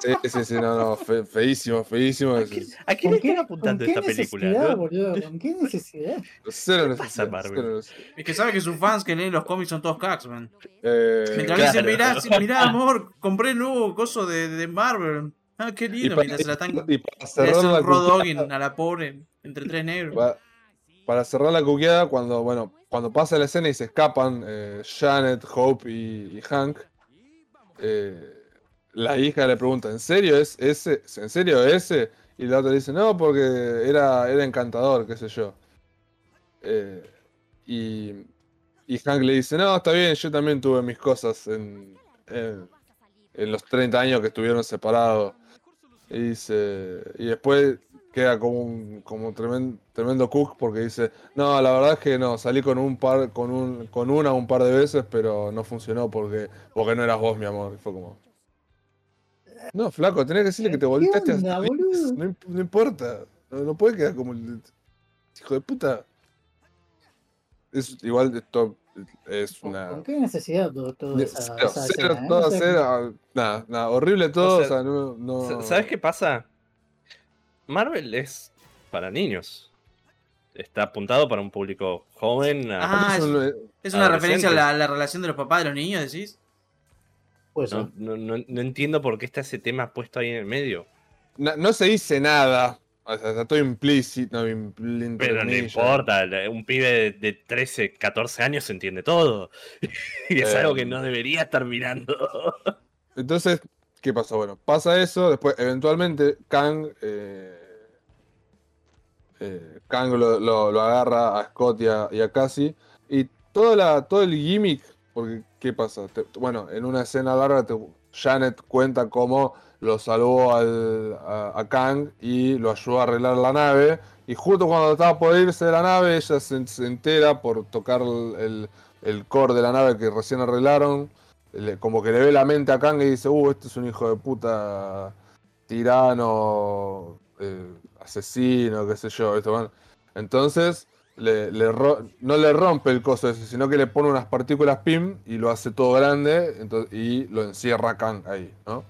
Sí, sí, sí, no, no, fe- feísimo, feísimo. ¿A quién ¿Con le qué, están con apuntando qué esta película? boludo? ¿Con qué necesidad? Cero pasa, Marvel? necesidad. Es que sabe que sus fans que leen los cómics son todos cacks, man. Eh, Mientras claro. le dicen, mirá, sí, mirá, <laughs> amor, compré el nuevo coso de, de Marvel. Ah, qué lindo. Mientras se la están. y para Le cerrar la dogging a la pobre entre tres negros. para, para cerrar la cuqueada, cuando, bueno, cuando pasa la escena y se escapan eh, Janet, Hope y, y Hank, eh, la hija le pregunta, ¿en serio es ese? ¿En serio ese? Y la otra dice, no, porque era, era encantador, qué sé yo. Eh, y, y Hank le dice, no, está bien, yo también tuve mis cosas en, en, en los 30 años que estuvieron separados. Y dice, y después queda como un como tremendo, tremendo cook porque dice, no, la verdad es que no, salí con un par, con un, con una un par de veces, pero no funcionó porque, porque no eras vos, mi amor. Y fue como. No, flaco, tenés que decirle que te ¿Qué volteaste onda, hasta <laughs> no, no importa. No, no puede quedar como el hijo de puta. Es igual esto es una. ¿Con qué necesidad todo, todo esa, Cero, esa cero, escena, eh? todo No sé. cero, nada, nada, horrible todo, O o sea, sea, no, no- Sa- ¿Sabes qué pasa? Marvel es para niños. Está apuntado para un público joven. a- Ah, ¿Es una referencia a la, relación de los papás de los niños, decís? Puede ser. no, no- no- no entiendo por qué está ese tema puesto ahí en el medio. no se dice nada. O sea, está todo implícito. no, impl- entre Pero no importa, un pibe de, de 13, 14 años entiende todo. <laughs> y es Eh. algo que no debería estar mirando. <laughs> Entonces, ¿qué pasa? Bueno, pasa eso. Después, eventualmente, Kang. eh, eh, Kang lo, lo- agarra a Scott y a, Cassie. Y la, todo el gimmick. Porque, ¿qué pasa? Bueno, en una escena larga, Janet cuenta cómo lo salvó al- a, Kang y lo ayudó a arreglar la nave. Y justo cuando estaba por irse de la nave, ella se, se entera por tocar el, el core de la nave que recién arreglaron. Como que le ve la mente a Kang y dice, uh, este es un hijo de puta tirano, eh, asesino, qué sé yo. esto, bueno. Entonces, le, no le rompe el coso ese, sino que le pone unas partículas PIM y lo hace todo grande entonces, y lo encierra Kang ahí, ¿no?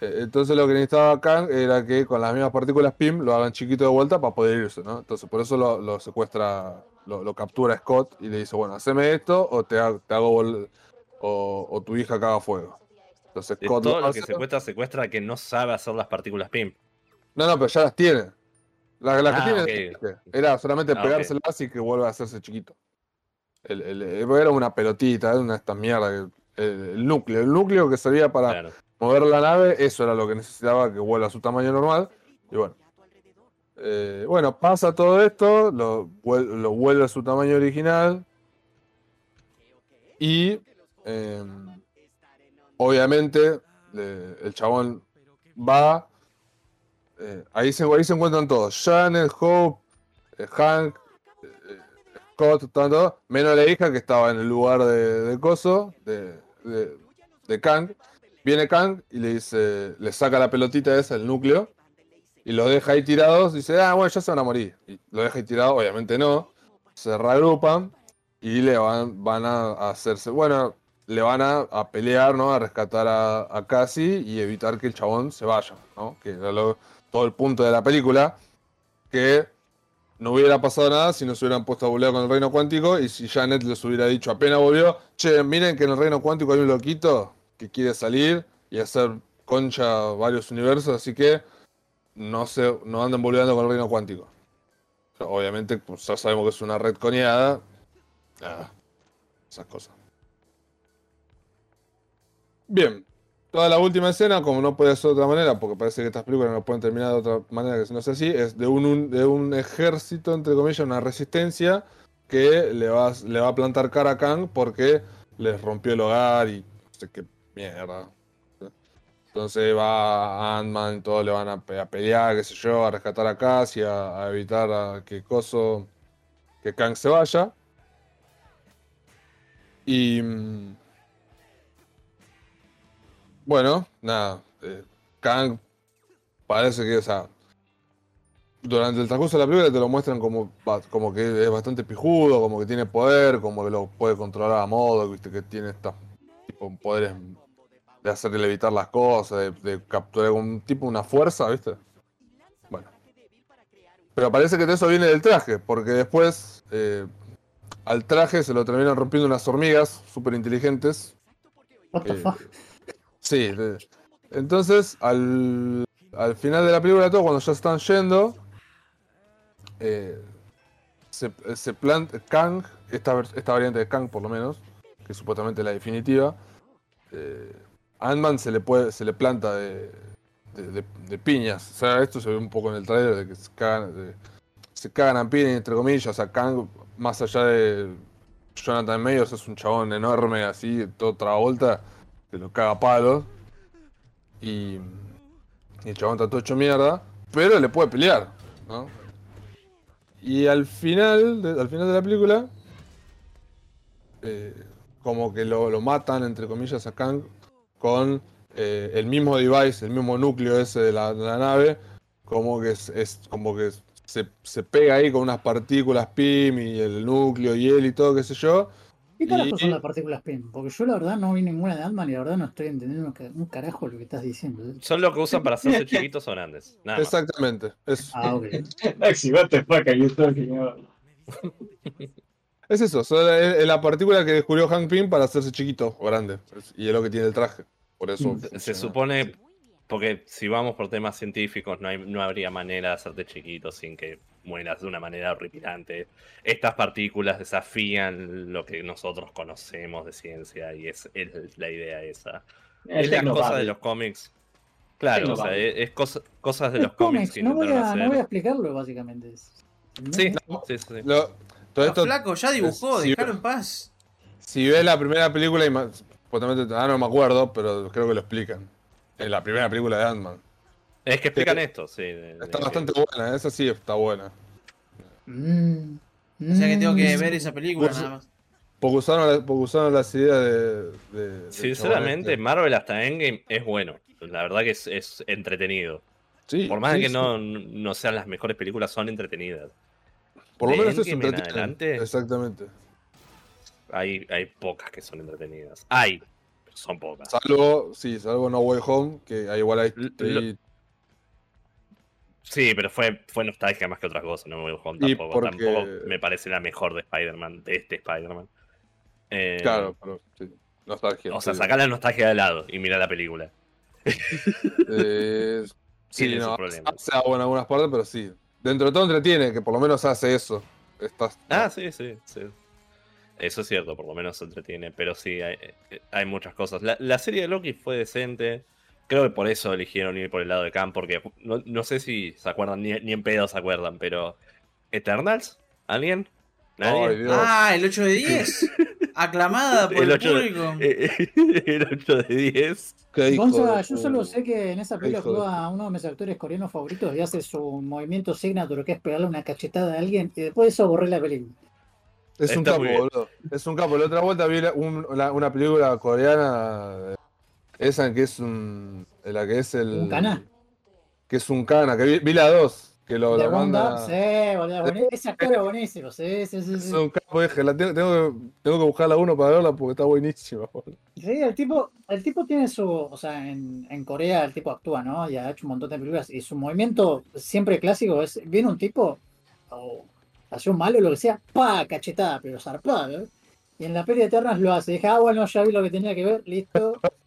Eh, Entonces lo que necesitaba Kang era que con las mismas partículas PIM lo hagan chiquito de vuelta para poder irse, ¿no? Entonces por eso lo, secuestra, lo, lo captura Scott y le dice, bueno, haceme esto o te, te hago o, o tu hija caga fuego. Entonces De todo lo que secuestra, secuestra que no sabe hacer las partículas PIM. No, no, pero ya las tiene. Las las que Ah, tiene. ¿viste? era solamente Ah, pegárselas y que vuelva a hacerse chiquito. El, el- era una pelotita, era una de estas mierdas. El, núcleo, el núcleo que servía para Claro. mover la nave, eso era lo que necesitaba que vuelva a su tamaño normal. Y bueno. Eh, bueno, pasa todo esto, lo, lo vuelve a su tamaño original. Y eh, obviamente el chabón va. eh, ahí, se, ahí se encuentran todos: Janet, Hope, eh, Hank, eh, Scott, todos, menos la hija que estaba en el lugar de, Coso, de, de, de Kang. Viene Kang y le dice, le saca la pelotita esa, el núcleo, y los deja ahí tirados. Dice, ah, bueno, ya se van a morir. Y lo deja ahí tirado, obviamente no. Se reagrupan y le van, van a hacerse, bueno, le van a, a pelear, ¿no? A rescatar a, a Cassie y evitar que el chabón se vaya, ¿no? Que era todo el punto de la película. Que no hubiera pasado nada si no se hubieran puesto a bolear con el reino cuántico y si Janet les hubiera dicho apenas volvió, che, miren que en el reino cuántico hay un loquito que quiere salir y hacer concha varios universos, así que no se no anden boleando con el reino cuántico. Obviamente, pues ya sabemos que es una red coneada. Esas cosas. Bien. Toda la última escena, como no puede ser de otra manera, porque parece que estas películas no pueden terminar de otra manera que si no sea así, es de un, de un ejército, entre comillas, una resistencia que le va, le va a plantar cara a Kang porque les rompió el hogar y no sé qué mierda. Entonces va Ant-Man todos le van a, a pelear, qué sé yo, a rescatar a Cassie, a, evitar a que Coso, que Kang se vaya. Y... Bueno, nada. eh, Kang parece que, o sea, durante el transcurso de la película te lo muestran como, como que es bastante pijudo, como que tiene poder, como que lo puede controlar a modo, viste que tiene estos tipo poderes de hacerle evitar las cosas, de, de capturar un tipo una fuerza, viste. Bueno. Pero parece que eso viene del traje, porque después eh, al traje se lo terminan rompiendo unas hormigas súper inteligentes. What the Eh, fuck? Sí, entonces al, al final de la película, todo cuando ya están yendo, eh, se, se planta Kang, esta, esta variante de Kang por lo menos, que es supuestamente la definitiva, eh, Ant-Man se le puede, se le planta de, de, piñas. O sea, esto se ve un poco en el trailer de que se cagan, de- se cagan a piñas, entre comillas. O sea, Kang, más allá de Jonathan Mayors, es un chabón enorme, así, todo Travolta, que lo caga a palos. Y, y el chabón está todo hecho mierda, pero le puede pelear. Y al final, de, al final de la película, eh, como que lo, lo matan, entre comillas, a Kang con eh, el mismo device, el mismo núcleo ese de la, de la nave, como que es, es- como que se, se pega ahí con unas partículas PIM y el núcleo y él y todo, qué sé yo. ¿Qué carajo y- son las partículas PIM? Porque yo la verdad no vi ninguna de Ant-Man y la verdad no estoy entendiendo un ca- un carajo lo que estás diciendo. Son lo que usan para hacerse chiquitos o grandes. Nada. Exactamente. Es, Ah, ok. <laughs> Maxi, what the fuck you talking es eso, es, la partícula que descubrió Hank Pym para hacerse chiquito o grande. Y es lo que tiene el traje. Por eso. Mm. Se supone, porque si vamos por temas científicos, no, hay, no habría manera de hacerte chiquito sin que mueras de una manera horripilante. Estas partículas desafían lo que nosotros conocemos de ciencia y es, es la idea esa. Es la cosa de los cómics. Claro, o sea, Tecnobabble. es, es cosa- cosas de Es los cómics que no voy, a, no voy a explicarlo básicamente. Es- Sí, no- sí, sí, sí. Lo- todo Ah, esto, flaco, ya dibujó, déjalo en paz. si ves la primera película, y ah, no me acuerdo, pero creo que lo explican. En la primera película de Ant-Man. Es que explican esto, sí. de- Está de- bastante buena, esa sí está buena. Mm, O sea que tengo que mm. ver esa película Pues- nada más. Porque usaron, la- porque usaron las ideas de. Sinceramente, chabón Marvel hasta Endgame es bueno. La verdad que es, es entretenido. este. Sí, Por más sí, que sí. no, no sean las mejores películas, son entretenidas. Por lo de menos eso Endgame en entretiene. adelante. Exactamente. Hay, hay pocas que son entretenidas. Hay, pero son pocas. Salvo, sí, salvo No Way Home, que igual hay- Sí, pero fue, fue nostalgia más que otra cosa. No me voy a tampoco. porque- Tampoco me parece la mejor de Spider-Man, de este Spider-Man. Eh, Claro, pero sí. Nostalgia. O sea, sí. saca la nostalgia de lado y mira la película. Eh, <laughs> sí, no, hace agua en algunas partes, pero sí. Dentro de todo entretiene, que por lo menos hace eso. Estás, Ah, sí, sí, sí. Eso es cierto, por lo menos se entretiene. Pero sí, hay, eh, hay muchas cosas. La, la serie de Loki fue decente. Creo que por eso eligieron ir por el lado de Khan, porque no, no sé si se acuerdan, ni, ni en pedo se acuerdan, pero. ¿Eternals? ¿Alguien? ¿Nadie? Ah, el 8 de 10. <laughs> Aclamada por el, El 8 de- público. Eh, <laughs> el 8 de 10. Qué hijo Gonza, de yo solo sé que en esa película de- actúa uno de mis actores coreanos favoritos y hace su movimiento signature, que es pegarle una cachetada a alguien y después de eso borré la película. Es un capo, boludo. Es un capo. La otra vuelta vi la- un- la- una película coreana. Eh, Esa que es un. la que es el. ¿Un cana? Que es un cana. Que vi, vi la dos. Que lo ¿De la manda. Sí, boludo, buenísimo. Ese actor es buenísimo, sí, sí, sí. Es un capo, dije, la tengo, tengo, que, tengo que buscar la uno para verla porque está buenísima. boludo. Sí, el tipo, el tipo tiene su, o sea, en, en Corea el tipo actúa, ¿no? Y ha hecho un montón de películas y su movimiento siempre clásico es, viene un tipo, o hace un malo o lo que sea, pa, cachetada, pero zarpada, ¿eh? Y en la peli de Eternas lo hace. Dije, ah, bueno, ya vi lo que tenía que ver, listo. <laughs>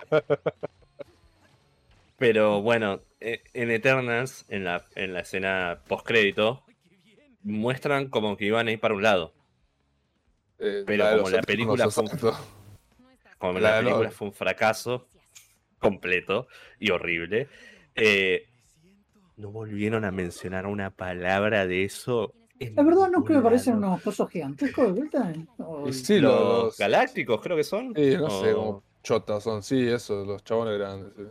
Pero bueno, eh, en Eternals, en la, en la escena post-crédito, muestran como que iban a ir para un lado. Eh, Pero como la película fue un-. Como La la película fue un fracaso completo y horrible, eh, no volvieron a mencionar una palabra de eso. Es verdad, ¿no que me ningún parecen unos cosos gigantescos de vuelta? O- sí, los, los, galácticos creo que son. sí, no sé, como chotas son, sí, eso, los chabones grandes. sí.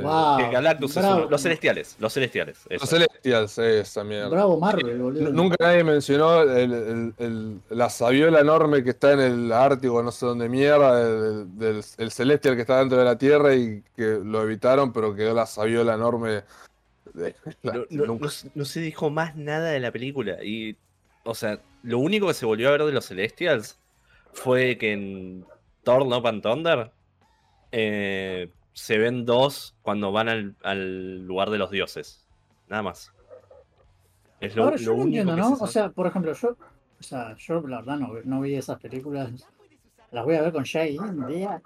Wow, Galactus es uno- los celestiales, los celestiales. eso. Los Celestials, esa mierda. Bravo Marvel, boludo. Nunca nadie mencionó el, el- el- la sabiola enorme que está en el Ártico, no sé dónde mierda, del, el Celestial que está dentro de la Tierra y que lo evitaron, pero quedó la sabiola enorme. de- <laughs> la- No, no- nunca- no se- no se dijo más nada de la película. Y, o sea, lo único que se volvió a ver de los Celestials fue que en Thor Love and Thunder eh, se ven dos cuando van al, al lugar de los dioses. Nada más. Es lo, Ahora único entiendo, que ¿no? se O sea, por ejemplo, yo, o sea, yo la verdad no, no vi esas películas. Las voy a ver con Jay un día.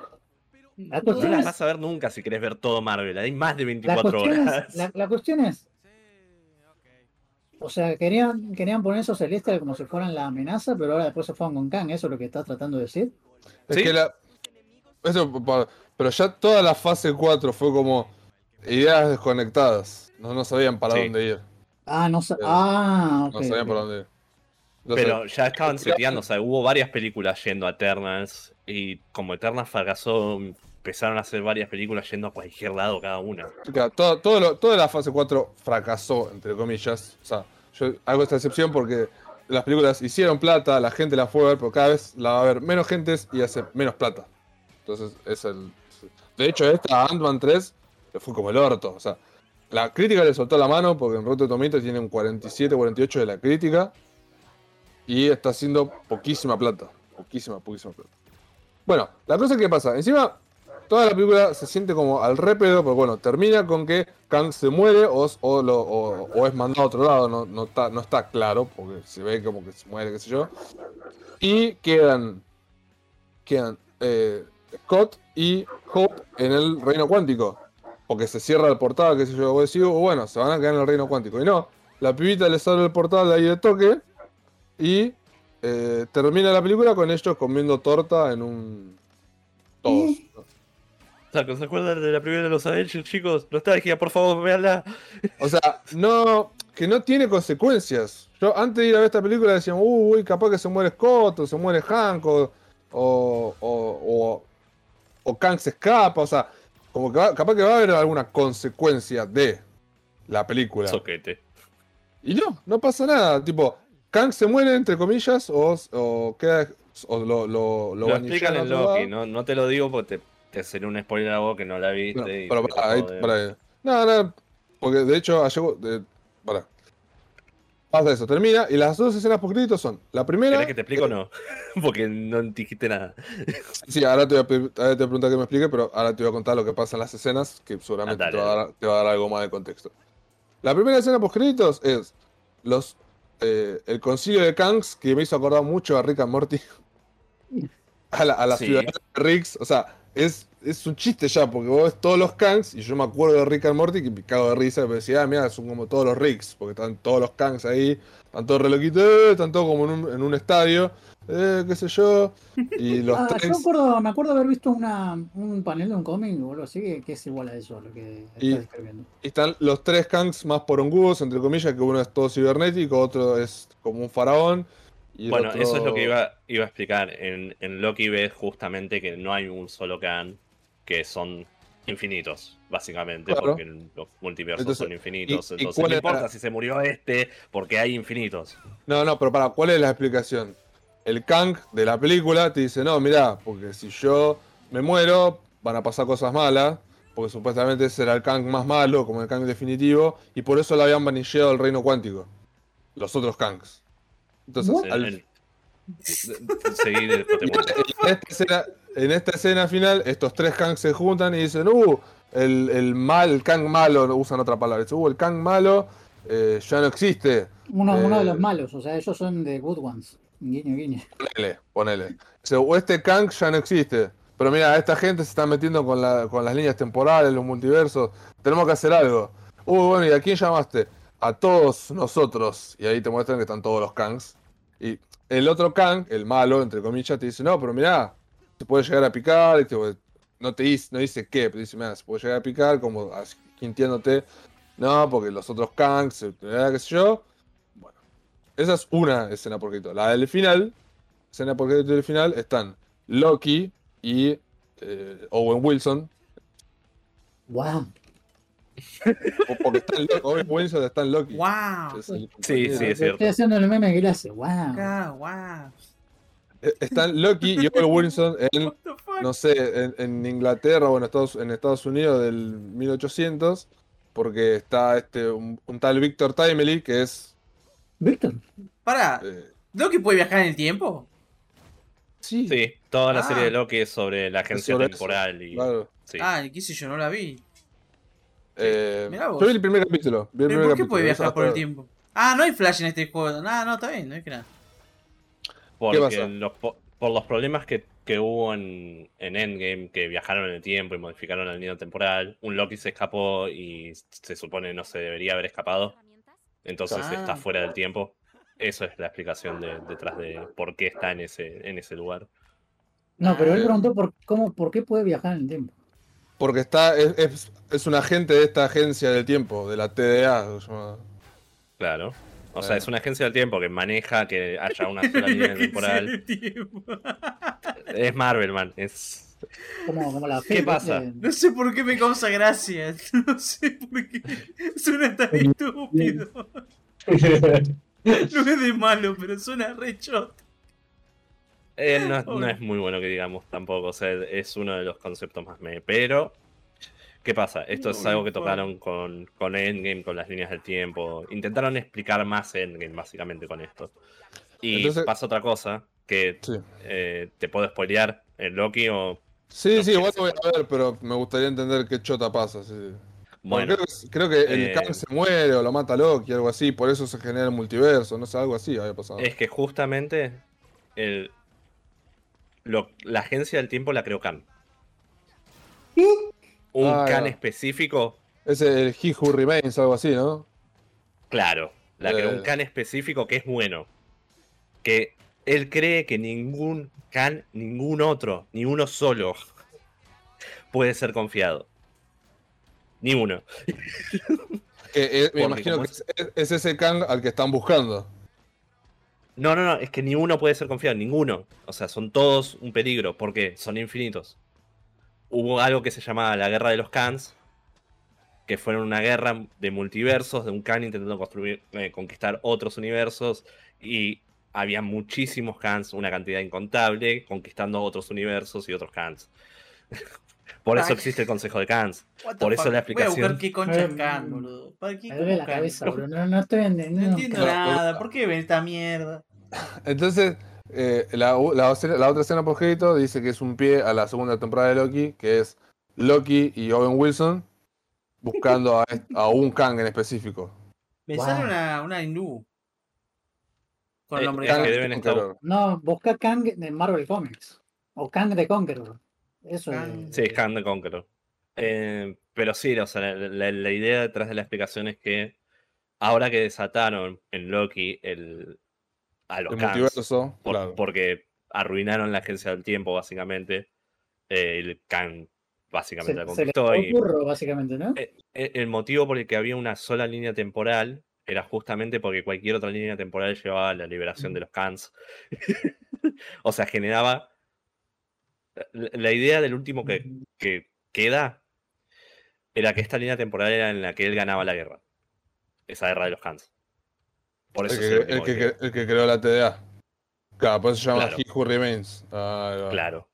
La no las vas a ver nunca si querés ver todo Marvel. Hay más de la 24 cuestión horas. es, la, la cuestión es, o sea, querían, querían poner esos celestiales como si fueran la amenaza, pero ahora después se fueron con Kang, ¿eso es lo que estás tratando de decir? Es ¿Sí? que la. Eso, pero ya toda la fase 4 fue como ideas desconectadas. No, no sabían para Sí. dónde ir. Ah, no sa- Eh, ah, No sabían para dónde ir. Pero ya estaban seteando, o sea, hubo varias películas yendo a Eternals y como Eternals fracasó, empezaron a hacer varias películas yendo a cualquier lado cada una. Claro, todo, todo lo- toda la fase 4 fracasó, entre comillas. O sea, yo hago esta excepción porque las películas hicieron plata, la gente la fue a ver, pero cada vez la va a ver menos gente y hace menos plata. Entonces, es el. De hecho, esta Ant-Man 3 le fue como el orto. O sea, la crítica le soltó la mano porque en Rotten Tomatoes tiene un 47, 48 de la crítica. Y está haciendo poquísima plata. Poquísima, poquísima plata. Bueno, la cosa que pasa. Encima, toda la película se siente como al repedo, porque bueno, termina con que Kang se muere o, o lo- o- o es mandado a otro lado, no, no, está, no está claro, porque se ve como que se muere, qué sé yo. Y quedan, quedan eh, Scott y Hope en el reino cuántico, porque se cierra el portal, qué sé yo, vos decís, "Oh, bueno, se van a quedar en el reino cuántico. Y no, la pibita les abre el portal de ahí de toque y eh, termina la película con ellos comiendo torta en un... Todos. O sea, ¿se acuerdan de la primera de los Avengers, chicos? Nostalgia, por favor, véanla. O sea, no, que no tiene consecuencias. Yo antes de ir a ver esta película decían, uy, capaz que se muere Scott, o se muere Hank, o, o, o, o, o Kang se escapa. O sea, como que va- capaz que va a haber alguna consecuencia de la película. Soquete. Y no, no pasa nada. Tipo, Kang se muere, entre comillas, o, o queda. O lo, lo, lo Lo, explican a en Loki, no, no te lo digo porque te, te sería un spoiler a vos que no la viste. No, y pero te pará, ahí-. No, no, porque de hecho, ayer. pará. Pasa eso, termina, y las dos escenas por créditos son. La primera. ¿Querés que te explique o no? <laughs> porque no dijiste nada. Sí, ahora te voy a, pedir- ahora te voy a preguntar que me explique, pero ahora te voy a contar lo que pasa en las escenas, que seguramente Ah, te, va a dar, te va a dar algo más de contexto. La primera escena post créditos es los eh, el concilio de Kangs, que me hizo acordar mucho a Rick and Morty. <laughs> A la, a la Sí. ciudad de Ricks. O sea, es, es un chiste ya, porque vos ves todos los Kangs, y yo me acuerdo de Rick and Morty que me cago de risa, me decía, ah, mira, son como todos los Ricks, porque están todos los Kangs ahí, están todos reloquitos, eh, están todos como en un, en un estadio, eh, qué sé yo. Y <laughs> los Ah, yo acuerdo, me acuerdo haber visto una, un panel de un cómic o algo así que, que es igual a eso, lo que estás Y- describiendo. Y están los tres Kangs más porongudos, entre comillas, que uno es todo cibernético, otro es como un faraón. Bueno, otro- eso es lo que iba, iba a explicar. En, en Loki ves justamente que no hay un solo Khan, que son infinitos, básicamente, Claro. porque los multiversos Entonces, son infinitos. ¿y- y entonces no era? importa si se murió este, porque hay infinitos. No, no, pero para, ¿cuál es la explicación? El Kang de la película te dice, no, mirá, porque si yo me muero, van a pasar cosas malas, porque supuestamente ese era el Kang más malo, como el Kang definitivo, y por eso lo habían vanilleado el reino cuántico. Los otros Kangs. Entonces. En- al- <laughs> esta, escena, en esta escena final, estos tres Kangs se juntan y dicen, uh, el, el mal, el Kang malo, no usan otra palabra, dicen, uh, el Kang malo eh, ya no existe. Uno, uno de Eh, los malos, o sea, ellos son de Good Ones. Guiño, guiño. Ponele, ponele. Dice, o este Kang ya no existe. Pero mira, esta gente se está metiendo con, la- con las líneas temporales, los multiversos. Tenemos que hacer algo. Uh, bueno, ¿y a quién llamaste? A todos nosotros. Y ahí te muestran que están todos los Kangs. Y el otro Kang, el malo, entre comillas, te dice, no, pero mira, se puede llegar a picar. te- no te dice, no dice qué, pero dice, mira, se puede llegar a picar, como así, mintiéndote. No, porque los otros Kangs, qué sé yo. Bueno, esa es una escena por. La del final, escena por del final, están Loki y eh, Owen Wilson. Wow. O- Porque está en Loki, Owen Wilson está en Loki. ¡Wow! Es el Sí, compañero. sí, es cierto. Estoy haciendo el meme que él hace. Wow. Ah, wow. Eh, Están Loki y Owen Wilson en, no sé, en, en Inglaterra o en Estados, en Estados Unidos del 1800. Porque está este un, un tal Victor Timely que es. Víctor. Pará, eh, ¿Loki puede viajar en el tiempo? sí, Sí, toda la Ah. serie de Loki es sobre la agencia sobre eso, temporal y. claro. sí. Ah, qué sé yo, no la vi. Eh, yo vi el primer capítulo. vi el ¿Pero primer por qué puede viajar por el tiempo? Ah, no hay Flash en este juego. No, no, está bien, no hay que nada. Porque pasa? los po- por los problemas que, que hubo en, en Endgame, que viajaron en el tiempo y modificaron el nido temporal, un Loki se escapó y se supone no se debería haber escapado. Entonces Ah. está fuera del tiempo. Eso es la explicación de- detrás de por qué está en ese, en ese lugar. No, pero él Ah. preguntó por, cómo, por qué puede viajar en el tiempo. Porque está, es, es, es un agente de esta agencia del tiempo, de la TDA. Claro. O sea, es una agencia del tiempo que maneja que haya una sola línea <laughs> temporal. Es Marvel, man. Es. Como, como la ¿Qué pasa? No sé por qué me causa gracia. <laughs> No sé por qué. Suena tan estúpido. No es de malo, pero suena re chot. Eh, no, <laughs> no es muy bueno que digamos tampoco. O sea, es uno de los conceptos más me. Pero. ¿Qué pasa? Esto es algo que tocaron con, con Endgame, con las líneas del tiempo. Intentaron explicar más Endgame, básicamente, con esto. Y Entonces- pasa otra cosa que Sí, eh, te puedo spoilear en Loki o. sí, No sí, igual voy a ver, pero me gustaría entender qué chota pasa. sí. Bueno, creo que el eh, Kang se muere o lo mata Loki, algo así, por eso se genera el multiverso, no sé, algo así había pasado. es que justamente el, lo- la agencia del tiempo la creó Khan. Un Ah, Khan específico, Es el He Who Remains, algo así, ¿no? claro. La creó Eh. un Khan específico que es bueno. Que él cree que ningún Khan, ningún otro, ni uno solo, puede ser confiado. Ni uno. Eh, me imagino que es, es ese Kang al que están buscando. No, no, no, es que ni uno puede ser confiado, ninguno. O sea, son todos un peligro, porque son infinitos. hubo algo que se llamaba la Guerra de los Khans, que fue una guerra de multiversos, de un Khan intentando construir, eh, conquistar otros universos, y había muchísimos Khans, una cantidad incontable, conquistando otros universos y otros Khans. <laughs> Por eso existe el Consejo de the Por eso fuck? la Voy a buscar qué concha es Eh, Khan, boludo. ¿Para qué Me duele la cabeza, bro. No, no estoy entendiendo. No entiendo Claro. nada. ¿Por qué ven esta mierda? Entonces, eh, la, la escena- la otra escena post dice que es un pie a la segunda temporada de Loki, que es Loki y Owen Wilson buscando a, a un Kang en específico. Me Wow. sale una, una hindú. Con el Eh, nombre es de que Khan. deben estar-. No, busca Kang de Marvel Comics. O Kang de Conqueror. Es. Sí, es Khan de Conqueror. Eh, pero sí, o sea, la, la- la idea detrás de la explicación es que ahora que desataron en Loki el, a los El por- claro. porque arruinaron la agencia del tiempo, básicamente, eh, el Khan básicamente la Se, se le conquistó. y- ocurre, básicamente, ¿no? Eh, eh, El motivo por el que había una sola línea temporal era justamente porque cualquier otra línea temporal llevaba a la liberación de los Khans. <laughs> o sea, generaba. La idea del último que, que queda era que esta línea temporal era en la que él ganaba la guerra. Esa guerra de los Khans. Por eso el que- que- el que creó la TDA. Claro, por eso se llama Claro. He Who Remains. Va. Claro.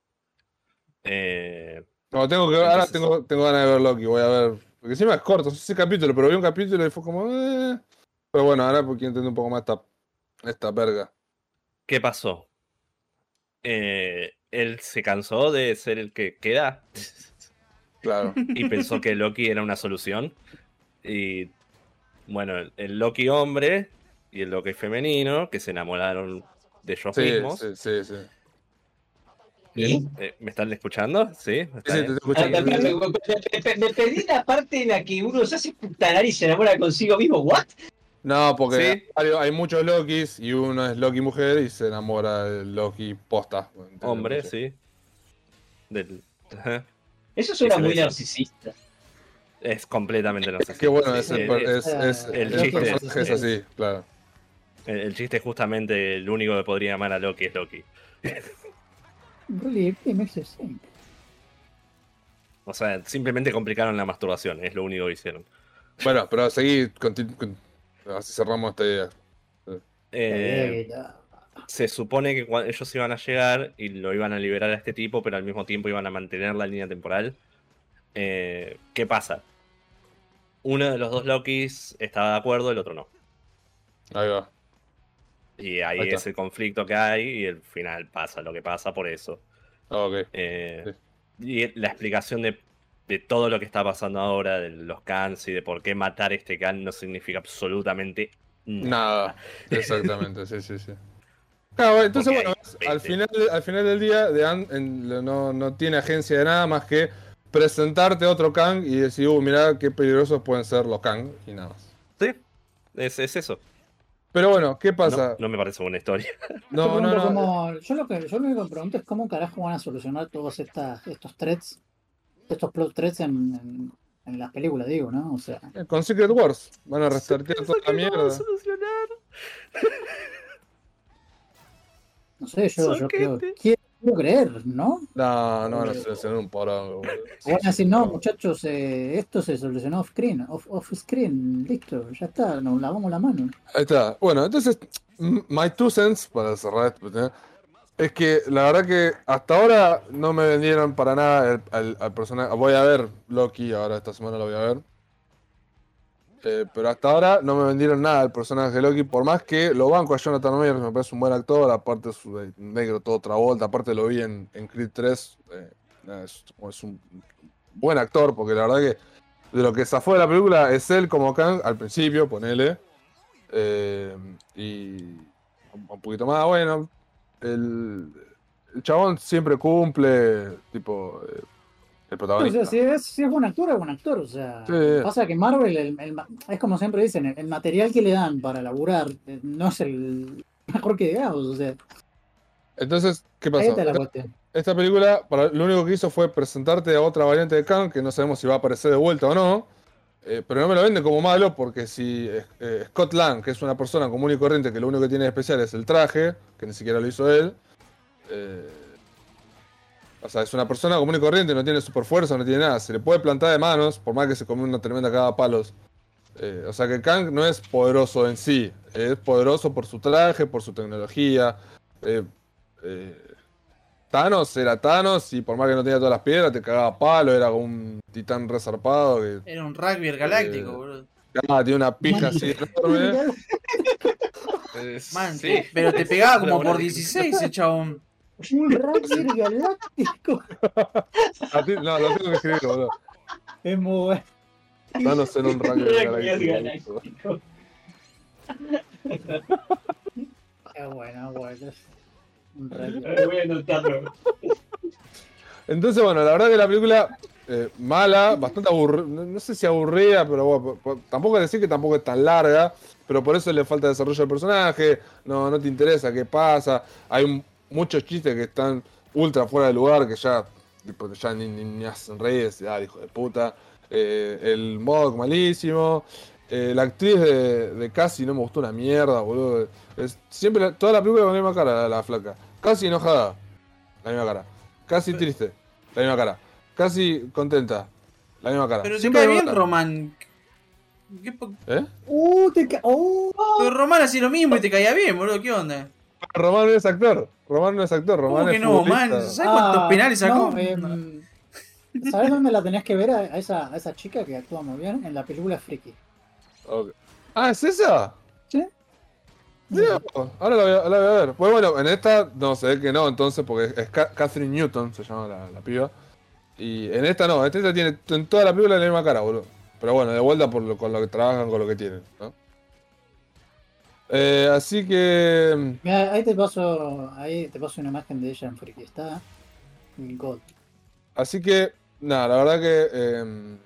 Eh, No, tengo que, ahora Entonces- tengo, tengo ganas de ver Loki, voy a ver. Porque encima es corto, no sé ese capítulo, pero vi un capítulo y fue como. eh. Pero bueno, ahora porque entiendo un poco más esta, esta verga. ¿Qué pasó? Eh, él se cansó de ser el que queda. Claro. y pensó que Loki era una solución. Y bueno, el, el Loki hombre y el Loki femenino, que se enamoraron de ellos Sí, mismos. sí, sí, sí. ¿Y? Eh, ¿Me están escuchando? ¿Sí? ¿Está Sí, sí, te bien? estoy Ah, Me, escuchando. me- me- me- me pedí la parte en la que uno se hace putanar y se enamora consigo mismo. ¿What? No, porque Sí. hay, hay muchos Lokis y uno es Loki mujer y se enamora del Loki posta. Hombre, sí. Del-. Eso suena muy es. narcisista. Es completamente. Es que bueno, Sí, es, el, es, es- el el chiste personaje es así, claro. el, el chiste es justamente el único que podría amar a Loki es Loki. O sea, simplemente complicaron la masturbación, es lo único que hicieron. Bueno, pero seguí, continu- así cerramos esta idea. Eh, se supone que ellos iban a llegar y lo iban a liberar a este tipo, pero al mismo tiempo iban a mantener la línea temporal. Eh, ¿Qué pasa? Uno de los dos Lokis estaba de acuerdo, el otro no. Ahí va. Y ahí, es el conflicto que hay y al final pasa lo que pasa por eso. Ah, ok. Eh, Y la explicación de, de todo lo que está pasando ahora, de los Khans y de por qué matar este Khan no significa absolutamente nada. Nada. Exactamente, sí, sí, sí. Claro, bueno, entonces, Porque bueno, al 20. final, al final del día, de Ant- en- no, no tiene agencia de nada más que presentarte a otro Kang y decir, uh, mirá qué peligrosos pueden ser los Kang y nada más. Sí, es, es eso. Pero bueno, ¿qué pasa? no me parece buena historia. <laughs> No, Yo no, pregunto no. cómo- yo lo que yo lo único que pregunto es cómo carajo van a solucionar todos estas, estos threads, estos plot threads en, en, en las películas, digo, ¿no? O sea, eh, Con Secret Wars van a restartear toda la mierda. <laughs> no sé, yo, yo creo, quiero, quiero creer, ¿no? No, no van a solucionar un porongo. van a decir, no, muchachos, eh, esto se solucionó off screen, off, off screen, listo, ya está, nos lavamos la mano. Ahí está. Bueno, entonces, my two cents, para cerrar esto, ¿eh? Es que la verdad que hasta ahora no me vendieron para nada el- al, personaje. Voy a ver Loki, ahora esta semana lo voy a ver. Eh, pero hasta ahora no me vendieron nada el personaje de Loki, por más que lo banco a Jonathan Majors, me parece un buen actor, aparte de negro todo otra vuelta, aparte lo vi en, Creed 3, eh, es, es un buen actor, porque la verdad que de lo que zafó de la película es él como Kang al principio, ponele. Eh, y un poquito más, bueno, el, el chabón siempre cumple, tipo, eh, el O protagonista. sea, si es, si es buen actor, es buen actor. O sea, Sí. pasa que Marvel, el- es como siempre dicen, el, material que le dan para laburar eh, no es el <laughs> mejor que digamos. O sea, Entonces, ¿qué la Esta, película, para, lo único que hizo fue presentarte a otra variante de Kang, que no sabemos si va a aparecer de vuelta o no. Eh, pero no me lo vende como malo, porque si eh, eh, Scott Lang, que es una persona común y corriente, que lo único que tiene de especial es el traje, que ni siquiera lo hizo él, eh, O sea, es una persona común y corriente, no tiene super fuerza, no tiene nada. Se le puede plantar de manos, por más que se come una tremenda cagada a palos. O sea que Kang no es poderoso en sí, es poderoso por su traje, por su tecnología. Thanos era Thanos y por más que no tenía todas las piedras, te cagaba palo, era como un titán resarpado. Que, Era un rugby galáctico, Eh, boludo. ah, tiene una pija así enorme. <laughs> Eh, Man, sí. pero te pegaba como por verdad que- 16 ese chabón. Un Ranger galáctico. A ti- no, lo tengo que escribir, boludo. Es muy bueno. Thanos era un Ranger galáctico. galáctico. Es bueno, es bueno. Un Ranger. Voy a anotarlo. Entonces, bueno, la verdad que la película eh, mala, bastante aburrida, no, sé si aburrida, pero bueno, po- po- tampoco decir que tampoco es tan larga, pero por eso le falta desarrollo del personaje, no, no te interesa qué pasa, hay muchos chistes que están ultra fuera de lugar, que ya, ya ni, ni, ni hacen reír, ah, hijo de puta, Eh, el mod malísimo, eh, la actriz de, de Cassie no me gustó una mierda, boludo, es, siempre, la- toda la película con la misma cara, la, la flaca, casi enojada, la misma cara. Casi triste, la misma cara. Casi contenta, la misma cara. Pero te Siempre cae la bien cara. Román. ¿Qué po- ¿Eh? Uh, te ca- oh, Pero Román hacía lo mismo y te caía bien, boludo. ¿Qué onda? Román no es actor. Román no es actor. Román ¿Cómo que es no, futbolista. man? ¿Sabes cuántos Ah, penales sacó? no, em, ¿Sabes dónde la tenías que ver a, a esa, a esa chica que actúa muy bien? En la película Freaky. Ah, ¿es esa? ¿Sí? Mira, ahora la voy, a, la voy a ver. Pues bueno, en esta no se ve que no, entonces, porque es Ca- Catherine Newton, se llama la, la piba. Y en esta no, en esta tiene en toda la película la misma cara, boludo. Pero bueno, de vuelta por lo, con lo que trabajan, con lo que tienen, ¿no? Eh, así que. Mira, ahí te paso, ahí te paso una imagen de ella en Freaky. Está God. Así que, nada, la verdad que eh,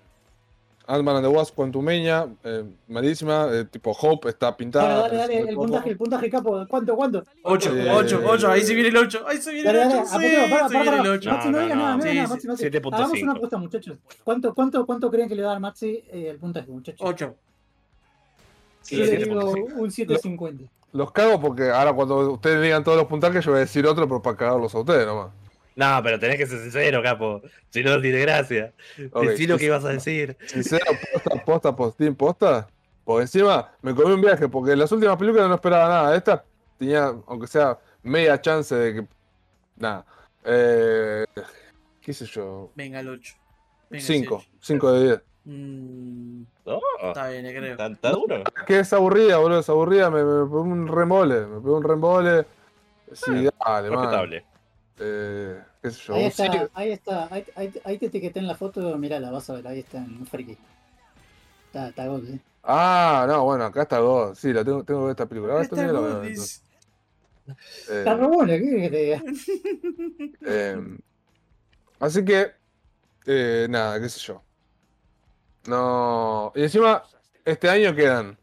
Ant-Man and the Wasp Quantumania, eh, malísima, eh, tipo Hope está pintada. Dale, dale, dale, el puntaje, el puntaje capo. ¿Cuánto, cuánto? 8, Eh, 8, 8. Ahí se viene el 8. Ahí se viene el dale, 8. Sí, para, se para, viene el para. 8. Maxi, no No, diga nada, no no. diga nada, Maxi, Maxi. 7.5. Hagamos una apuesta, muchachos. ¿Cuánto, cuánto, cuánto creen que le va a dar Maxi eh, el puntaje, muchachos? 8. Sí, Yo le digo 7.5. un 7.50. Los cago porque ahora cuando ustedes digan todos los puntajes yo voy a decir otro, pero para cagarlos a ustedes nomás. No, pero tenés que ser sincero, capo. Si no, tiene gracia. Ok, Decí lo que ibas a decir. Sincero, posta, posta, postín, posta. Por encima me comí un viaje, porque en las últimas películas no esperaba nada. Esta tenía, aunque sea media chance de que. Nada. Eh, ¿Qué sé yo? Venga el 8. 5. 5 de 10. Mm, No, está bien, creo. duro. Que es aburrida, boludo, es aburrida. Me, me pegó un remole. Me pegó un remole. Sí, dale, man. Respetable. Eh, ¿Qué sé yo? Ahí un está, ahí está, ahí, ahí, ahí te etiqueté en la foto, mirá, la vas a ver, ahí está en Freaky. Está, está God, ¿eh? Ah, no, bueno, acá está God. Sí, la tengo, tengo que ver esta película. Ahora Está estoy viendo la God, entonces. Eh, Está buena, ¿qué que te diga? eh, así que, eh, nada, qué sé yo. No. Y encima, este año quedan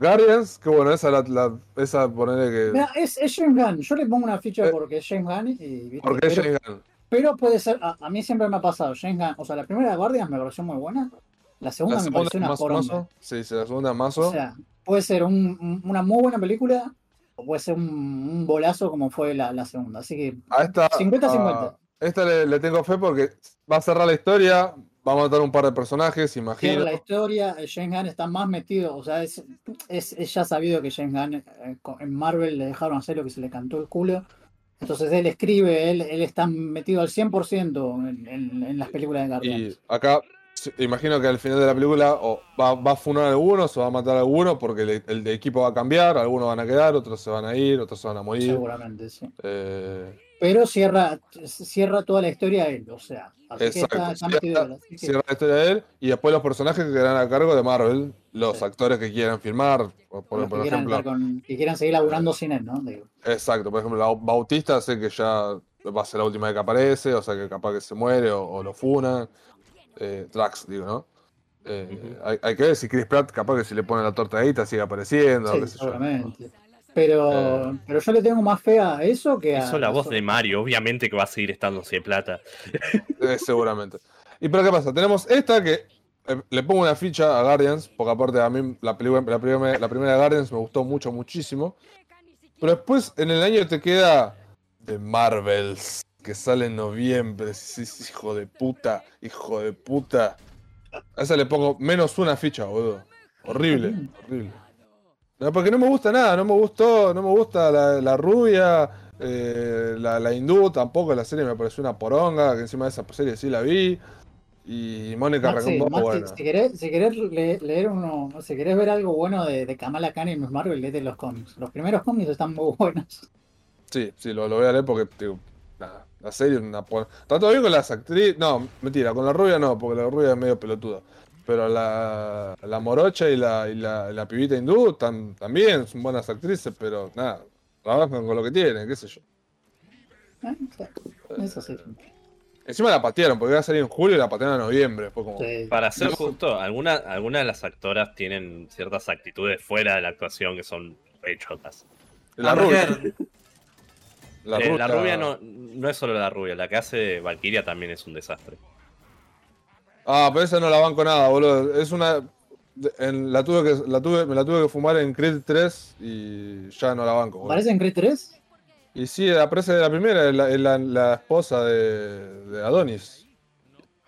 Guardians, que bueno, esa la, la- esa ponerle que. Mirá, es, es James Gunn, yo le pongo una ficha Eh, porque es James Gunn y, ¿viste? Porque es pero, James Gunn. pero puede ser, a, a mí siempre me ha pasado, James Gunn, o sea, la primera de Guardians me pareció muy buena, la segunda La me segunda pareció una mazo. Sí, sí, la segunda mazo. O sea, puede ser un- un- una muy buena película o puede ser un, un bolazo como fue la, la segunda. Así que a esta. 50-50. a esta le, le tengo fe porque va a cerrar la historia. Va a matar un par de personajes, imagino. la historia, eh, James Gunn está más metido, o sea, es, es, es ya sabido que James Gunn eh, en Marvel le dejaron hacer lo que se le cantó el culo. Entonces él escribe, él, él está metido al 100% en, en, en las películas de Guardians. Y acá, imagino que al final de la película va, va a funar a algunos o va a matar a algunos porque el, el de equipo va a cambiar, algunos van a quedar, otros se van a ir, otros se van a morir. Seguramente, sí. Eh, Pero cierra, cierra toda la historia él, o sea, así que Exacto, está, está cierra- así que- cierra la historia de él y después los personajes que quedarán a cargo de Marvel, los Sí. actores que quieran filmar, por, por- que, quieran ejemplo. con- que quieran seguir laburando sin él, ¿no? Digo, Exacto, por ejemplo, la Bautista sé que ya va a ser la última vez que aparece, o sea que capaz que se muere o, o lo funan. Eh, Drax, digo, ¿no? Eh, hay, hay que ver si Chris Pratt capaz que si le pone la tortadita sigue apareciendo, sí, qué sé yo. seguramente. Pero, pero yo le tengo más fe a eso que a. Hizo la voz eso. de Mario, obviamente que va a seguir estando sin plata. <laughs> Eh, seguramente. ¿Y pero qué pasa? Tenemos esta que eh, le pongo una ficha a Guardians, porque aparte a mí la, película, la, primera, la primera de Guardians me gustó mucho, muchísimo. Pero después en el año te queda The Marvels. que sale en noviembre. Sí, sí, hijo de puta, hijo de puta. A esa le pongo menos una ficha, boludo. Horrible, horrible. No, porque no me gusta nada, no me gustó, no me gusta la, la rubia, eh, la, la hindú tampoco, la serie me pareció una poronga, que encima de esa serie sí la vi. Y Mónica Maxi, Maxi, bueno. si querés, si querés le- leer uno, si querés ver algo bueno de, de Kamala Khan y Miss Marvel, léete los cómics. Los primeros cómics están muy buenos. Sí, sí, lo, lo voy a leer porque, digo, nada, la serie es una por... Está todo bien con las actrices. No, mentira, con la rubia no, porque la rubia es medio pelotuda. Pero la, la morocha y la, y la, la pibita hindú también son buenas actrices, pero nada, trabajan con lo que tienen, qué sé yo. Claro, Eso sí. Encima la patearon, porque iba a salir en julio y la patearon en noviembre. Fue como. Sí. Para ser No. justo, algunas algunas de las actoras tienen ciertas actitudes fuera de la actuación que son re chotas. La A rubia. La Eh, la rubia no, no es solo la rubia, la que hace Valkyria también es un desastre. Ah, pero esa no la banco nada, boludo. Es una. en- la tuve que, la tuve, me la tuve que fumar en Creed 3 y ya no la banco. boludo. ¿Aparece en Creed 3? Y sí, aparece de la primera, es la, la, la esposa de, de Adonis.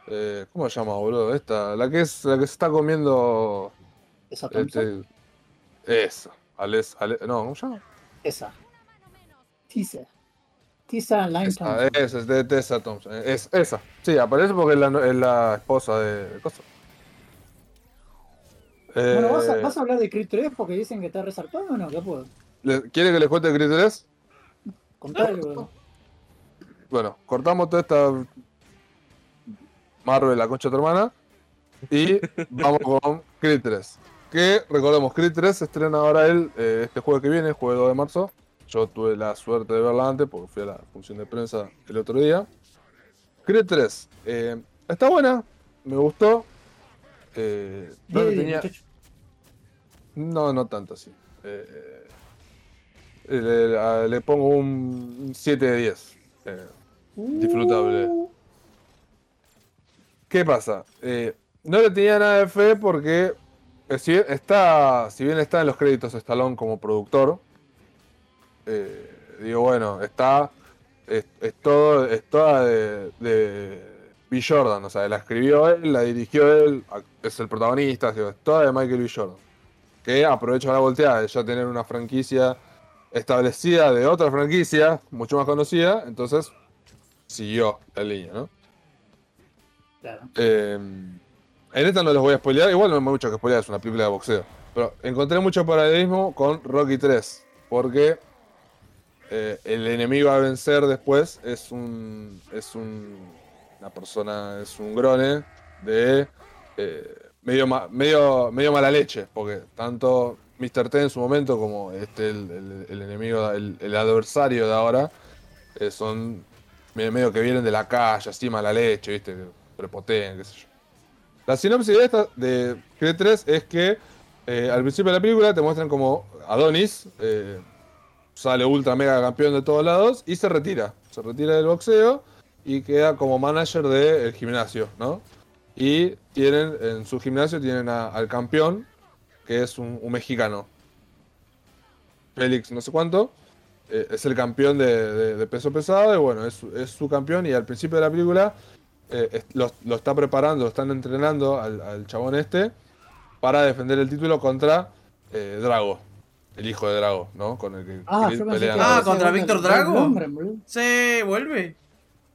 Eh, ¿Cómo se llama, boludo? Esta, la que es la que se está comiendo. Esa. Este, esa. Ales, Ale- no, ¿cómo se llama? Esa. Tisa. Tisa Lime Esa, Thompson. esa, es de Tessa Thompson. eh, Es, esa. Sí, aparece porque es la, es la esposa de. de cosa. Bueno, ¿vas a, Eh, vas a hablar de Creed 3 porque dicen que está resarpado o no? ¿Qué puedo? ¿le- ¿Quiere que les cuente Creed 3? Contar algo. Bueno, cortamos toda esta Marvel, la concha de tu hermana, y <laughs> vamos con Creed 3. Que recordemos, Creed 3 se estrena ahora el, eh, este jueves que viene, el jueves 2 de marzo. Yo tuve la suerte de verla antes porque fui a la función de prensa el otro día. Creed 3, eh, está buena, me gustó. Eh, no, le tenía- no, no tanto así. Eh, eh, le, pongo un 7 de 10. Eh, disfrutable. Uh, ¿Qué pasa? No le tenía nada de fe porque si bien está, si bien está en los créditos Stallone como productor, eh, digo, bueno, está, es, es todo, es toda de, de B. Jordan, o sea, la escribió él, la dirigió él, es el protagonista, digo, es toda de Michael B. Jordan. Que aprovecha la volteada de ya tener una franquicia establecida de otra franquicia, mucho más conocida, entonces siguió la línea, ¿no? Claro. Eh, en esta no les voy a spoilear, igual no hay mucho que spoilear, es una película de boxeo. Pero encontré mucho paralelismo con Rocky 3, porque eh, el enemigo a vencer después es un. es un. una persona, es un grone de. eh, medio, medio, medio mala leche, porque tanto Mr. T en su momento como este, el, el- enemigo, el, el adversario de ahora, eh, son medio, que vienen de la calle, así mala leche, ¿viste? Que prepotean, qué sé yo. La sinopsis de esta, de Creed 3, es que al principio de la película te muestran como Adonis sale ultra mega campeón de todos lados y se retira. Se retira del boxeo y queda como manager del gimnasio, ¿no? Y tienen, en su gimnasio tienen al campeón, que es un, mexicano. Félix, no sé cuánto. eh, es el campeón de, peso pesado y bueno, es, su- campeón y al principio de la película eh, lo, está preparando, lo están entrenando al, al chabón este para defender el título contra eh, Drago, el hijo de Drago, ¿no? Con el que Ah, Creed yo pensé pelea que en la- Ah, ¿contra Víctor Drago? nombre. Se vuelve.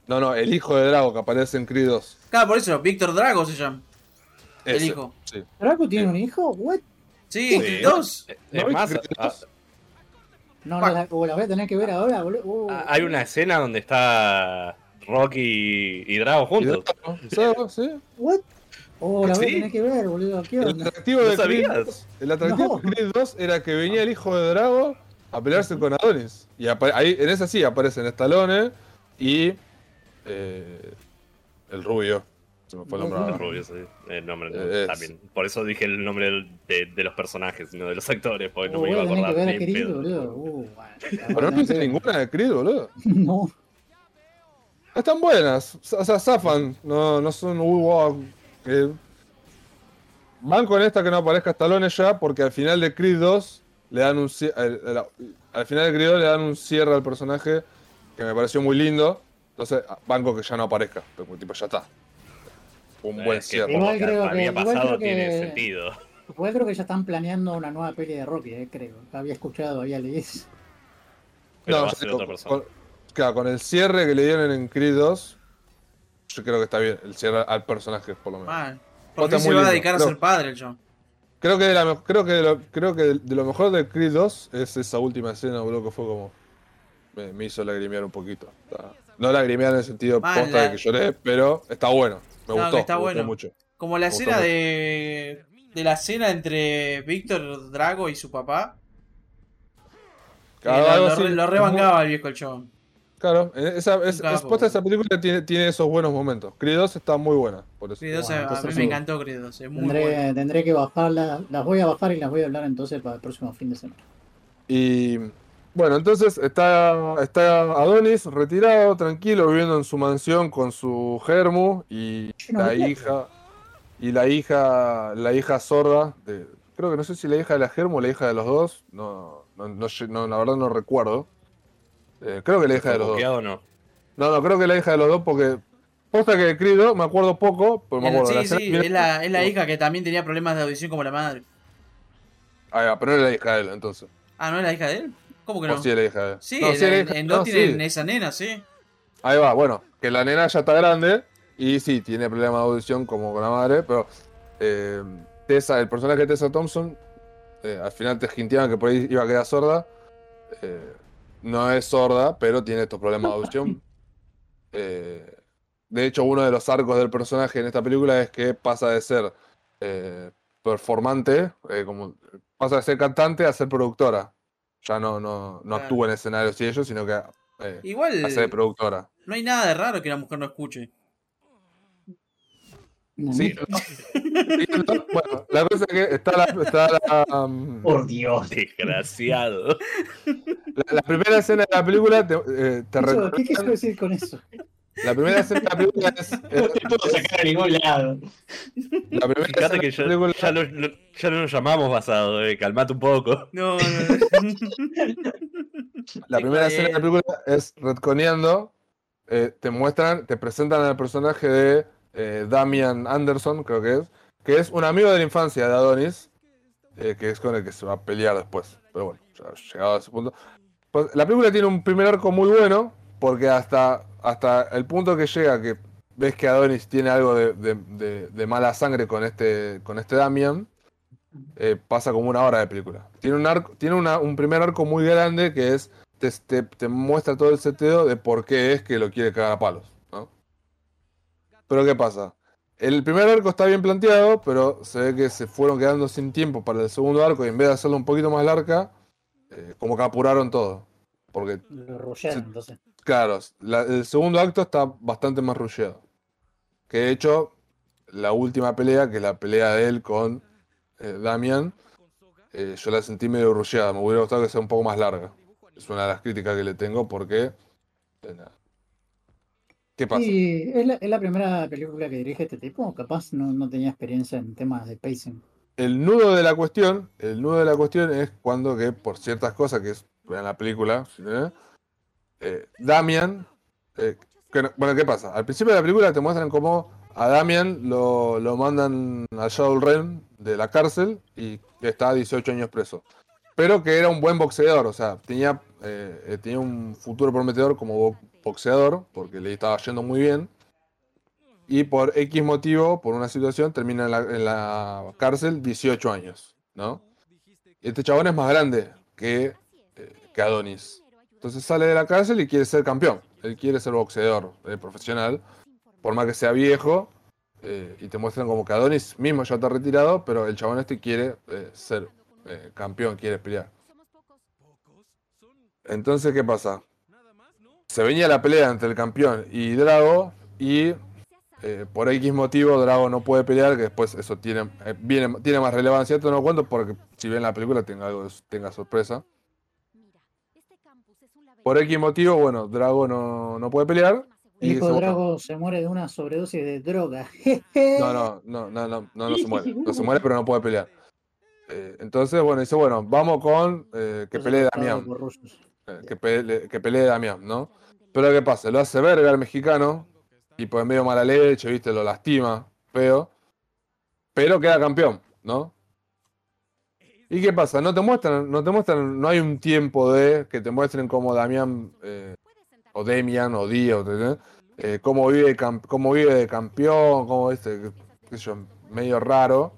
No, no, el hijo de Drago que aparece en Creed 2. Claro, por eso, Víctor Drago se llama. El hijo. Sí. ¿Draco tiene un hijo? What? Sí, Sí. dos. Es ¿No más, Creed a- 2? No, no, la, voy a tener que ver ahora, boludo. Uh, hay una escena donde está Rocky y Drago Y juntos. Drago, ¿sabes? ¿Sí? ¿What? Oh, la voy Sí. a tener que ver, boludo. ¿Qué El atractivo, ¿No de Creed, sabías? el atractivo No. de Creed 2 era que venía el hijo de Drago a pelearse con Adonis. Y ahí, en esa sí aparecen Stallone y eh, el rubio. Se me fue el nombre. <laughs> Rubio, sí. El nombre no, Es- también. Por eso dije el nombre de, de los personajes, no de los actores, porque no Uh, me voy iba a a tener que acordar. ver a pedo. boludo. Uh, voy <laughs> Pero no ver. ninguna de Creed, boludo. <laughs> No. Están buenas, o sea, zafan, no, no son uy, wow, que- Van con esta que no aparezca Stallone ya, porque al final de Creed 2 le dan un al, al- al final de Creed 2 le dan un cierre al personaje que me pareció muy lindo. Entonces, banco que ya no aparezca. Pero, tipo, ya está. Un Eh, buen que cierre. Igual creo que- había igual pasado creo que- tiene sentido. Igual creo que ya están planeando una nueva peli de Rocky, eh, creo. Había escuchado, había leído. No, va a yo ser digo, otra persona. con, claro, con el cierre que le dieron en Creed 2, yo creo que está bien. El cierre al personaje, por lo menos. Mal. Por fin se va a lindo, dedicar a ser padre el John. Creo que de, la creo que de lo, creo que de lo mejor de Creed 2 es esa última escena, boludo, que fue como. Me, me hizo lagrimear un poquito. Está- no lagrimear en el sentido posta la- de que lloré, pero está bueno. Me No, gustó, está me gustó mucho. Como la escena de. de la cena entre Víctor Drago y su papá. Claro, lo, lo rebancaba el viejo el John. Claro, eh, esa, es, posta esa película tiene, tiene esos buenos momentos. Creed 2 está muy buena. Por eso. Creed 2 Bueno, a- a mí me encantó Creed 2, es muy Tendré, bueno. tendré que bajarlas. Las voy a bajar y las voy a hablar entonces para el próximo fin de semana. Y bueno, entonces está, está Adonis retirado, tranquilo, viviendo en su mansión con su germu y la hija y la hija la hija sorda de, creo que no sé si la hija de la germu o la hija de los dos, no, no, no sé, no, la verdad no recuerdo. Eh, creo que la hija de los dos. ¿Buqueado o no? No, no, creo que la hija de los dos porque posta que Crido, me acuerdo poco, pero me acuerdo. la sí, escena sí, es la, es la hija que también tenía problemas de audición como la madre. Ah, ya, pero no era la hija de él, entonces. Ah, ¿no es la hija de él? ¿Cómo que no? sí, era la hija de él. Sí, No, en, sí era en- hija- en no, dos tienen sí. esa nena, sí. Ahí va, bueno, que la nena ya está grande y sí, tiene problemas de audición como con la madre, pero eh, Tessa, el personaje de Tessa Thompson, eh, al final te hinteaban que por ahí iba a quedar sorda. Eh, no es sorda, pero tiene estos problemas de audición. <laughs> Eh, de hecho, uno de los arcos del personaje en esta película es que pasa de ser eh, performante, eh, como pasa de ser cantante a ser productora. Ya no, no, no Claro. actúa en escenarios y ellos, sino que Igual hace de productora. no hay nada de raro que la mujer no escuche. Sí, no. Sí, no, bueno, la cosa es que está la, está la, um, Por Dios. Desgraciado. la- la primera escena de la película te, eh, te Eso, re- ¿Qué quiso decir con eso? la primera escena de la película es, <laughs> No te puedo sacar a ningún lado. la primera Fíjate escena que de ya, la película ya, no, no- ya no nos llamamos basado, eh. calmate un poco. No, no, no. la primera escena de la película es retconeando eh, te muestran te presentan al personaje de eh, Damian Anderson creo que es que es un amigo de la infancia de Adonis eh, que es con el que se va a pelear después pero bueno ya llegado a ese punto Pues, la película tiene un primer arco muy bueno porque hasta hasta el punto que llega que ves que Adonis tiene algo de, mala sangre con este con este Damian eh, pasa como una hora de película. Tiene un arco, tiene un primer arco muy grande que es te, te- muestra todo el seteo de por qué es que lo quiere cagar a palos. Pero ¿qué pasa? El primer arco está bien planteado, pero se ve que se fueron quedando sin tiempo para el segundo arco y en vez de hacerlo un poquito más larga, eh, como que apuraron todo. Porque, rollaron, entonces. claro, la- el segundo acto está bastante más rusheado. Que de hecho, la última pelea, que es la pelea de él con eh, Damian, eh, yo la sentí medio rusheada. Me hubiera gustado que sea un poco más larga. Es una de las críticas que le tengo porque. eh. ¿Qué pasa? ¿Y es la, es la primera película que dirige este tipo? ¿O Capaz no, no tenía experiencia en temas de pacing. El nudo de la cuestión, el nudo de la cuestión es cuando que por ciertas cosas que es en la película, ¿sí, eh? Eh, Damian, eh, que bueno, ¿qué pasa? Al principio de la película te muestran cómo a Damian lo, lo mandan a Shadowrun de la cárcel y está 18 años preso. Pero que era un buen boxeador, o sea, tenía, tenía un futuro prometedor como boxeador, porque le estaba yendo muy bien. Y por X motivo, por una situación, termina en la, cárcel 18 años, ¿no? Este chabón es más grande que, eh, que Adonis. Entonces sale de la cárcel y quiere ser campeón. Él quiere ser boxeador eh, profesional, por más que sea viejo. eh, y te muestran como que Adonis mismo ya está retirado, pero el chabón este quiere ser campeón, quiere pelear. Entonces, ¿qué pasa? Se venía la pelea entre el campeón y Drago y eh, por X motivo Drago no puede pelear, que después eso tiene, eh, viene, tiene más relevancia. Esto no lo cuento porque si bien la película tenga algo tenga sorpresa. Por X motivo, bueno, Drago no, no puede pelear. El Y hijo Drago se muere de una sobredosis de droga. No, no, no, no, no, no, no se muere. No se muere, pero no puede pelear. Eh, entonces, bueno, dice, bueno, vamos con que pelee Damián. Que, que pelee Damián, ¿no? Pero ¿qué pasa? Lo hace verga al mexicano, y pues medio mala leche, viste, lo lastima, feo. Pero queda campeón, ¿no? ¿Y qué pasa? No te muestran, no te muestran, no hay un tiempo de que te muestren como Damián eh, o Demian o Dio, eh, cómo, vive, cómo vive de campeón, cómo este, medio raro.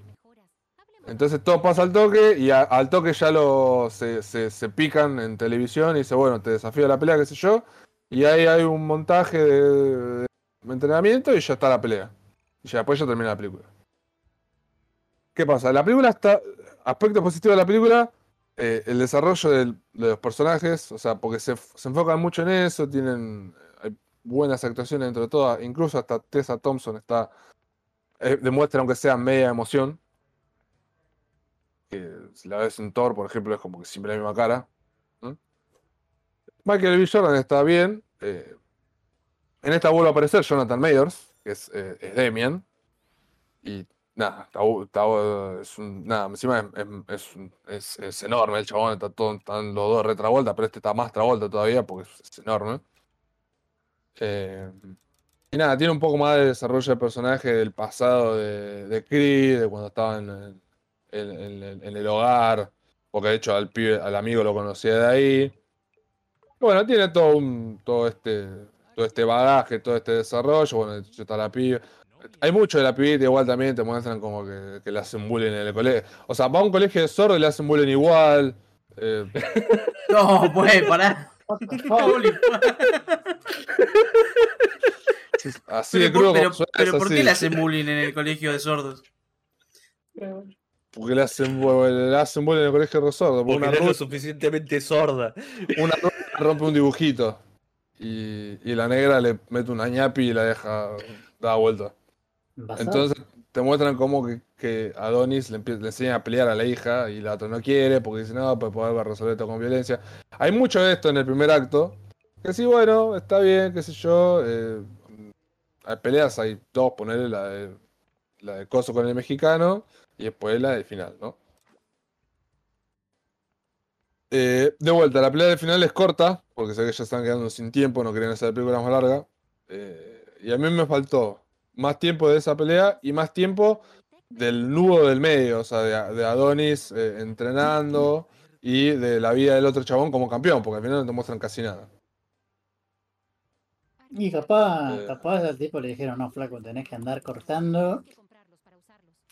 Entonces todo pasa al toque y al toque ya lo se, se, pican en televisión y dice, bueno, te desafío a la pelea, qué sé yo. Y ahí hay un montaje de, entrenamiento y ya está la pelea. Y ya después ya termina la película. ¿Qué pasa? La película está. Aspecto positivo de la película, eh, el desarrollo de los personajes, o sea, porque se, se, enfocan mucho en eso, tienen hay buenas actuaciones dentro de todas, incluso hasta Tessa Thompson está. Eh, demuestra aunque sea media emoción. Si la ves en Thor, por ejemplo, es como que siempre la misma cara. Michael B. Jordan está bien. Eh, en esta vuelve a aparecer Jonathan Mayors, que es, eh, Demian. Y nada, está, es un, nada, encima es, es, enorme el chabón, está todo, están los dos retravolta, pero este está más travolta todavía porque es, enorme. Eh, y nada, tiene un poco más de desarrollo de personaje del pasado de, de Creed, de cuando estaba en, en, el hogar, porque de hecho al, al amigo lo conocía de ahí. Bueno, tiene todo un, todo este, todo este bagaje, todo este desarrollo. Bueno, está la pibe. Hay mucho de la pibita, igual también te muestran como que, que le hacen bullying en el colegio. O sea, va a un colegio de sordo y le hacen bullying igual. Eh. <laughs> No, pues, pará. Así de crudo. Pero, pero, ¿por qué le hacen bullying en el colegio de sordos? Porque le hacen, le hacen bullying en el colegio de sordos. Porque una no es suficientemente sorda. <laughs> Una rompe un dibujito. Y, y, la negra le mete una ñapi y la deja da vuelta. Entonces te muestran como que, que Adonis le, le, enseña a pelear a la hija y la otra no quiere porque dice, no, pues poder resolver esto con violencia. Hay mucho de esto en el primer acto. Que sí, bueno, está bien, qué sé yo. Eh, hay peleas, hay dos, ponerle la de, la de Coso con el mexicano y después la del final, ¿no? Eh, de vuelta, la pelea del final es corta, porque sé que ya están quedando sin tiempo, no querían hacer películas más largas. Eh, y a mí me faltó más tiempo de esa pelea y más tiempo del nudo del medio, o sea, de, Adonis eh, entrenando y de la vida del otro chabón como campeón, porque al final no te muestran casi nada. Y capaz, capaz al tipo le dijeron, no, flaco, tenés que andar cortando.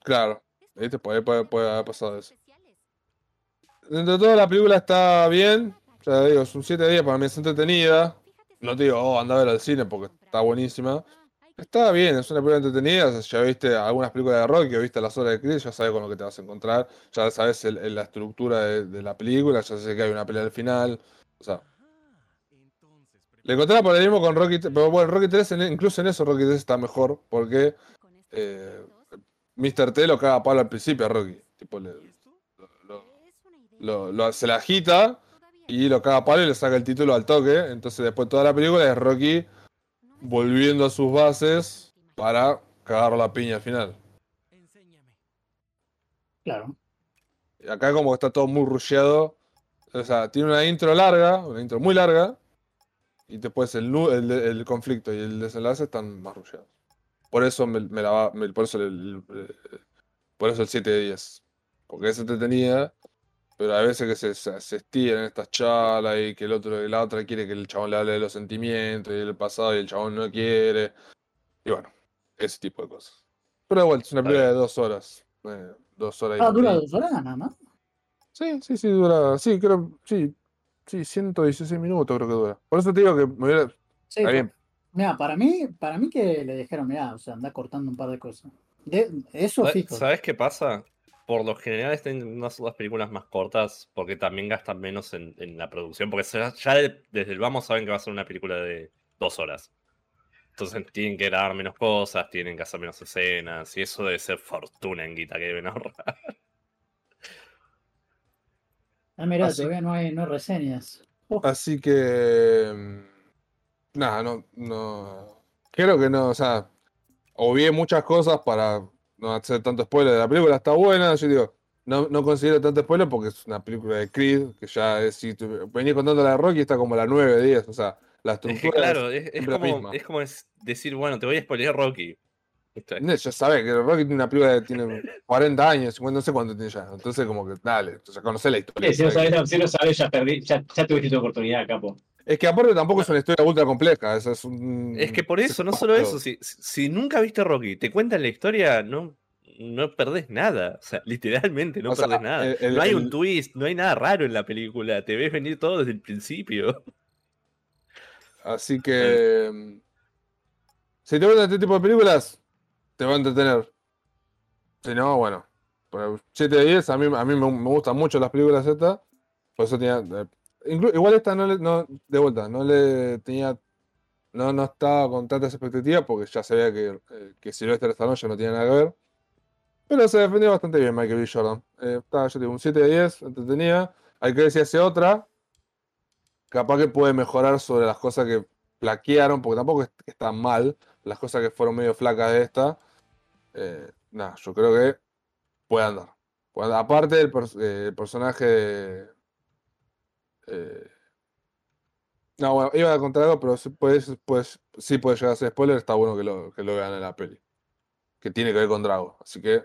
Claro, ¿viste? Puede, puede, haber pasado eso. Dentro de todo la película está bien. Ya digo, son 7 días, para mí es entretenida. No te digo, oh, anda a ver al cine porque está buenísima. Está bien, es una película entretenida. ya viste algunas películas de rock, o viste las horas de Chris, ya sabes con lo que te vas a encontrar. Ya sabes la estructura de, la película, ya sé que hay una pelea al final. O sea. Le encontré por el mismo con Rocky Pero bueno, Rocky 3, incluso en eso Rocky 3 está mejor. Porque eh, Mr. T lo caga a Pablo al principio a Rocky. Tipo, le, lo, se la agita y lo caga a palo y le saca el título al toque. Entonces después toda la película es Rocky volviendo a sus bases para cagar la piña al final. Claro. Acá como está todo muy rusheado. O sea, tiene una intro larga, una intro muy larga. Y después el, el, conflicto y el desenlace están más rusheados. Por eso me, la va, por eso el, por eso el 7 de 10. Porque es entretenida pero a veces que se, se, estiran estas charlas y que el otro la otra quiere que el chabón le hable de los sentimientos y del pasado y el chabón no quiere. Y bueno, ese tipo de cosas. Pero vuelta, es una película de dos horas. Eh, dos horas y Ah, dura dos horas nada más. Sí, sí, sí, dura. Sí, creo. Sí, sí, 116 minutos creo que dura. Por eso te digo que me hubiera. Sí, Está bien. Mira, para mí, para mí que le dijeron, mira, o sea, anda cortando un par de cosas. De, eso fijo. ¿Sabes qué pasa? por lo general estén unas las películas más cortas porque también gastan menos en, la producción, porque ya, desde el vamos saben que va a ser una película de dos horas. Entonces tienen que grabar menos cosas, tienen que hacer menos escenas, y eso debe ser fortuna en guita que deben ahorrar. Ah, mira, todavía no hay, no reseñas. Oh. Así que. Nada, no, no. Creo que no, o sea. Obvié muchas cosas para no hacer tanto spoiler de la película, está buena, yo digo, no, no considero tanto spoiler porque es una película de Creed, que ya es, si venía contando la de Rocky, está como la 9, 10, o sea, La Es que estructura claro, es, como, misma. es como decir, bueno, te voy a spoilear Rocky. Ya sabes que Rocky tiene una película que tiene 40 años, 50, no sé cuánto tiene ya. Entonces, como que, dale, o sea, conocés la historia. Si no sabés sabes, si no sabes, ya perdí, ya, ya tuviste tu oportunidad, capo. Es que aparte tampoco es una historia ultra compleja. Es, un... Es que por eso, no solo eso, si, si- nunca viste Rocky, te cuentan la historia, no, no perdés nada. O sea, literalmente no O sea, perdés nada. el- el- no hay un el- twist, no hay nada raro en la película. Te ves venir todo desde el principio. Así que. mm, Si te gustan este tipo de películas, te va a entretener. Si no, bueno. Por 7 de 10, a mí, a mí me, me gustan mucho las películas estas. Por eso tenía. Igual esta no le. No, de vuelta, no le tenía. No, no estaba con tantas expectativas porque ya sabía que, eh, que Sylvester Stallone ya no tiene nada que ver. Pero se defendió bastante bien Michael B. Jordan. Eh, estaba, yo digo, un 7 de 10, entretenida. Hay que ver hace otra. Capaz que puede mejorar sobre las cosas que plaquearon, porque tampoco es están mal. Las cosas que fueron medio flacas de esta. Eh, nada, yo creo que puede andar. Puede. Aparte eh, el personaje. Eh, no, bueno, iba a contar algo, pero sí puede, pues, sí puede llegar a ser spoiler. Está bueno que lo, que lo vean en la peli. Que tiene que ver con Drago. Así que.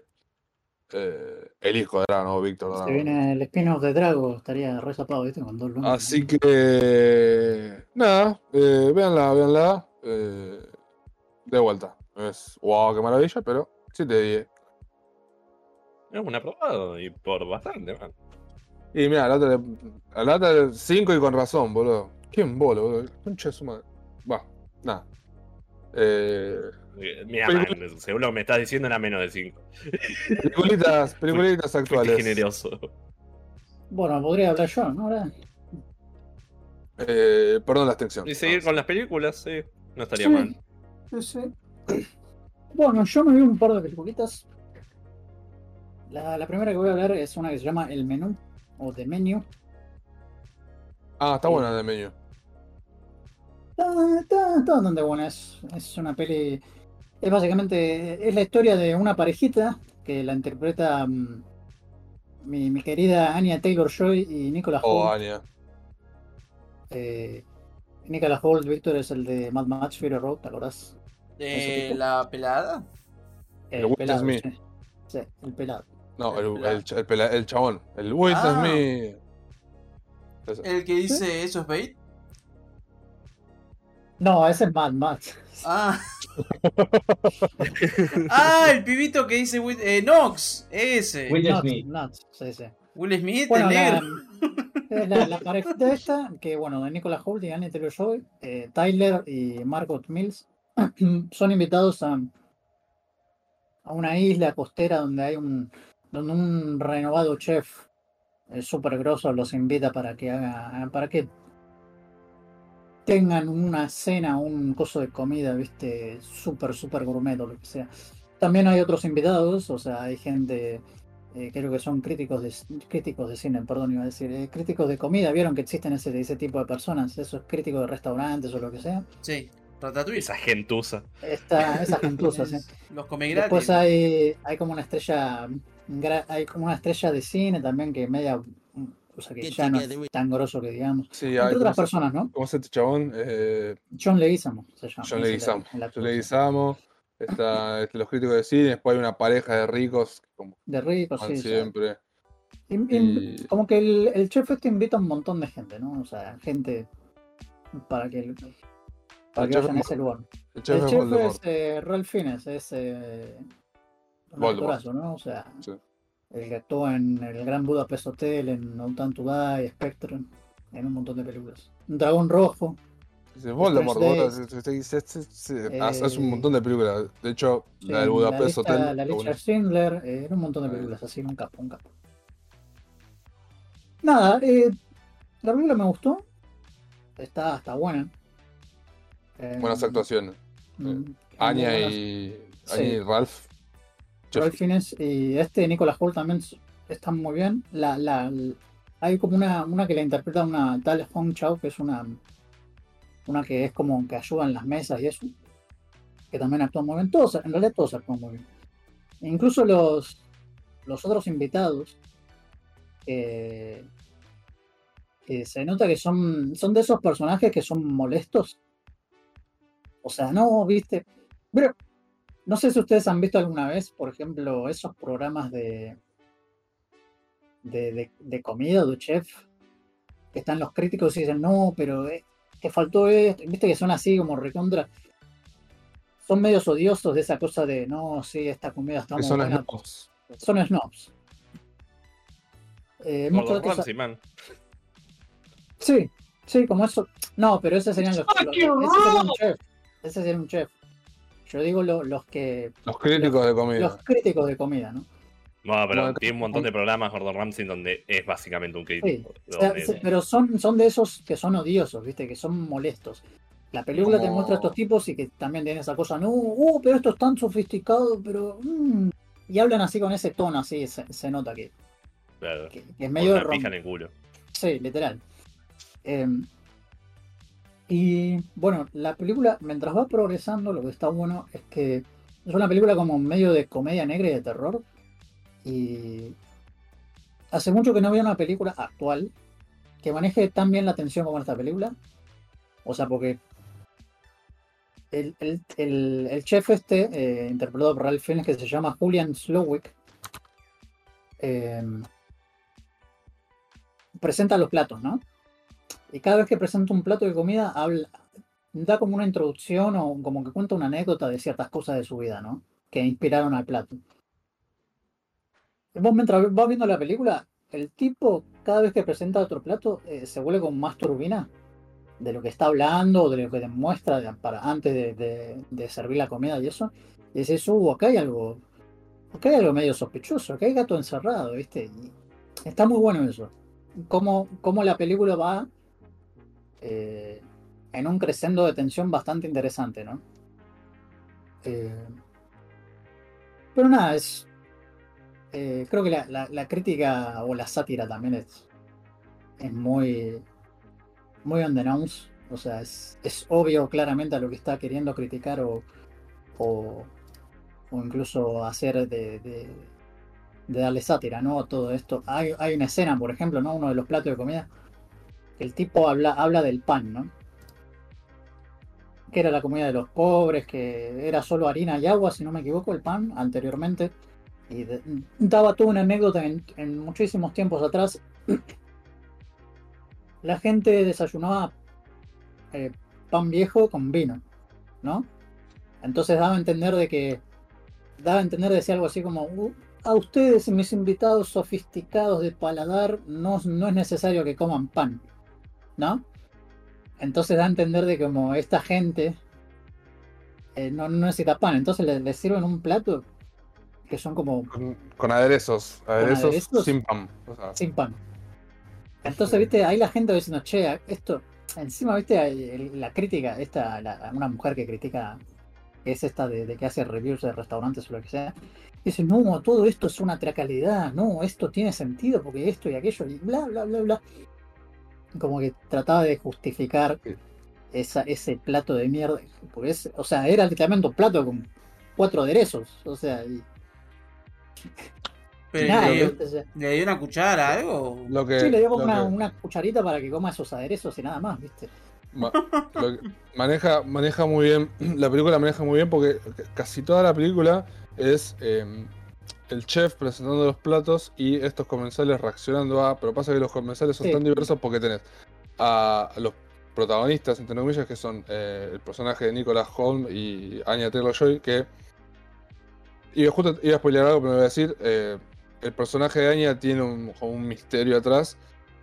eh, el hijo de Drago, ¿no? Víctor Drago. Se viene el spin-off de Drago, estaría re zapado, ¿viste? Con dos. Así que. Nada, eh, véanla, véanla. eh, de vuelta. Es wow, qué maravilla, pero 7 de 10. Es un aprobado y por bastante, man. Y mira, la otra, a la otra 5 y con razón, boludo. ¿Quién bolo, boludo? Concha de su madre. Va, nada. Eh, Mira, man, según lo que me estás diciendo era menos de 5. peliculitas, peliculitas actuales. generoso. Bueno, podría hablar yo, ¿no? Ahora. Eh, perdón la extensión. Y seguir Ah, con las películas, sí. No estaría Sí, mal. sí, sí. <clears throat> Bueno, yo me vi un par de peliculitas. La, la primera que voy a hablar es una que se llama El Menú, o The Menu. Ah, está buena de menú. Está, está- está bastante buena, es, es una peli... Es básicamente, es la historia de una parejita que la interpreta mm, mi, mi querida Anya Taylor-Joy y Nicolas Oh, Hoult. Anya. Eh, Nicolas Hoult, Víctor, es el de Mad Max Fury Road, ¿te acordás? Eh, tipo? la pelada. El Will pelado, sí. Sí, el pelado. No, El el, el, el chabón. El Will Ah. Smith. Ese. El que dice eso es bait. No, ese es Mad Max. <laughs> Ah. <laughs> ah, el pibito que dice Will- eh, Nox. Ese. Will Smith. Nuts, sí, sí. Will Smith, Bueno, el la, negro. <laughs> la, la parejita esta, que bueno, de Nicolas Hoult y Anya Taylor-Joy, eh, Tyler y Margot Mills, <clears throat> son invitados a, a una isla costera donde hay un, donde un renovado chef eh, súper grosso los invita para que haga, para que tengan una cena, un coso de comida, viste, súper, súper gourmet o lo que sea. También hay otros invitados, o sea, hay gente eh, creo que son críticos de críticos de cine, perdón, iba a decir, eh, críticos de comida, vieron que existen ese, ese tipo de personas, esos críticos de restaurantes o lo que sea. Sí, Ratatouille. Esa gentuza. Esta, esa gentuza, <laughs> sí. Los come gratis. Después hay, hay como una estrella, hay como una estrella de cine también que media, o sea que ya no es tan grosso que digamos. Sí, Entre ¿cómo, otras personas, ¿no? cómo se este chabón? Eh, John Leguizamo se llama. John Leguizamo. el- el actor, John. Leguizamo. Está los críticos de cine. Después hay una pareja de ricos, como De rico, van sí. siempre. Y- Como que el, el chef este invita a un montón de gente, ¿no? O sea, gente para que, para El que vayan a es ese lugar. El chef el es chef es eh, Ralph Fiennes, es eh, un Voldemort. actorazo, ¿no? O sea, Sí. el que actúa en el Gran Budapest Hotel, en No Time to Die, Spectre, en un montón de películas. Un dragón rojo, Voldemort. Sí, sí, Hace un Eh, montón de películas. De hecho, sí, la del la Budapest lista, Hotel. la buena. Schindler, eh, era un montón de películas así, un capo, un capo. Nada, eh, la película me gustó, está, está buena. Eh, Buenas actuaciones. mm, Anya muy buenas. y, Sí. Anya y Ralph. Ralph Fiennes y este Nicolas Hoult también están muy bien. La, la, hay como una, una que la interpreta una tal Hong Chao, que es una, una que es como que ayuda en las mesas y eso, que también actúa muy bien. Todos, en realidad todos actúan muy bien. Incluso los, los otros invitados, eh, eh, se nota que son, son de esos personajes que son molestos. O sea, no, viste. Pero no sé si ustedes han visto alguna vez, por ejemplo, esos programas de, de, de, comida, de chef, que están los críticos y dicen, no, pero eh, te faltó esto. Viste que son así como recontra. Son medios odiosos de esa cosa de, no, sí, esta comida está muy son buena. snobs. Son snobs. Eh, man. Sí, sí, como eso. No, pero ese serían los. los- Fucking ese sería un chef. Ese sería un chef. Yo digo lo- los que. Los críticos de comida. Los críticos de comida, ¿no? No, pero Bueno, tiene un montón de programas Gordon Ramsay donde es básicamente un Sí. crítico. O sea, donde- sí, pero son, son de esos que son odiosos, ¿viste? Que son molestos. La película te muestra a estos tipos y que también tienen esa cosa, no, uh, pero esto es tan sofisticado, pero. mm". Y hablan así con ese tono, así, se, se nota que, claro, que- que es medio una pija en el culo. Sí, literal. Eh, y bueno, la película, mientras va progresando, lo que está bueno es que es una película como medio de comedia negra y de terror. Y hace mucho que no había una película actual que maneje tan bien la tensión como esta película. O sea, porque el, el- el- el chef este, eh, interpretado por Ralph Fiennes, que se llama Julian Slowick, eh, presenta los platos, ¿no? Y cada vez que presenta un plato de comida, habla, da como una introducción o como que cuenta una anécdota de ciertas cosas de su vida, ¿no? Que inspiraron al plato. Vos mientras vas viendo la película, el tipo, cada vez que presenta otro plato, eh, se vuelve como más turbina de lo que está hablando, de lo que demuestra de- para, antes de, servir la comida y eso. Y dices, uh, acá hay algo, acá hay algo medio sospechoso, acá hay gato encerrado, ¿viste? Está muy bueno eso. Cómo, cómo la película va eh, en un crescendo de tensión bastante interesante, ¿no? Eh, pero nada, es. eh, creo que la, crítica o la sátira también es, es muy. muy on the nose. O sea, es, es obvio claramente a lo que está queriendo criticar o. o, o incluso hacer de, de, de darle sátira, ¿no? A todo esto. Hay, hay una escena, por ejemplo, ¿no? Uno de los platos de comida. El tipo habla, habla del pan, ¿no? Que era la comida de los pobres, que era solo harina y agua, si no me equivoco, el pan anteriormente. Y daba toda una anécdota en, en muchísimos tiempos atrás. <clears throat> La gente desayunaba eh, pan viejo con vino, ¿no? Entonces daba a entender de que. Daba a entender, decía algo así como. "Uh, a ustedes, mis invitados sofisticados de paladar, no, no es necesario que coman pan, ¿no? Entonces da a entender de como esta gente eh, no, no necesita pan, entonces les le sirven un plato que son como Con, con aderezos. Aderezos, aderezos? sin pan. O sea, sin pan. Entonces, viste, ahí la gente va diciendo, che, esto, encima, viste, la crítica, esta, la- una mujer que critica, que es esta de, de que hace reviews de restaurantes o lo que sea, dice, no, todo esto es una tracalidad, no, esto tiene sentido porque esto y aquello, y bla, bla, bla, bla. Como que trataba de justificar esa, ese plato de mierda, porque es, o sea, era literalmente un plato con cuatro aderezos, o sea, y Pero nada, le, dio una cuchara, algo. lo que, Sí, le dio una, que- una cucharita para que coma esos aderezos y nada más, ¿viste? Ma- lo que- maneja, maneja muy bien, <clears throat> la película maneja muy bien porque casi toda la película es eh, el chef presentando los platos y estos comensales reaccionando a, pero pasa que los comensales son Sí. tan diversos porque tenés a los protagonistas, entre comillas, que son eh, el personaje de Nicolas Holm y Anya Taylor-Joy, que... Y justo iba a spoiler algo, pero me voy a decir, eh, el personaje de Anya tiene un, como un misterio atrás,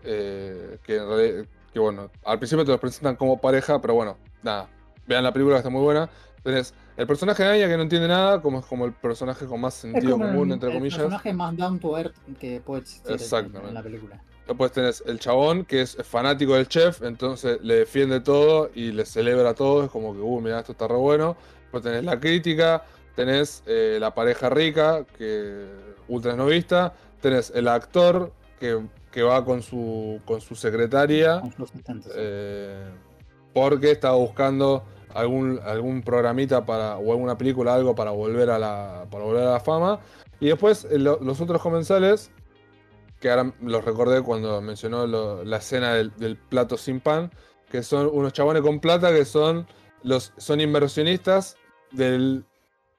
eh, que en realidad que bueno, al principio te los presentan como pareja, pero bueno, nada, vean la película que está muy buena. Tenés el personaje de Anya que no entiende nada, como es como el personaje con más sentido común, el, entre el comillas. personaje más down to earth que puede existir en- Exactamente. en la película. Después tenés el chabón que es fanático del chef, entonces le defiende todo y le celebra todo, es como que, uh, mira, esto está re bueno. Después tenés la crítica, tenés eh, la pareja rica, que ultra esnovista, tenés el actor que, que va con su, con su secretaria. Con sus. Eh, porque estaba buscando algún, algún programita para, o alguna película, algo para volver a la, para volver a la fama. Y después eh, lo- los otros comensales que ahora los recordé cuando mencionó la escena del, del plato sin pan, que son unos chabones con plata que son los son inversionistas del,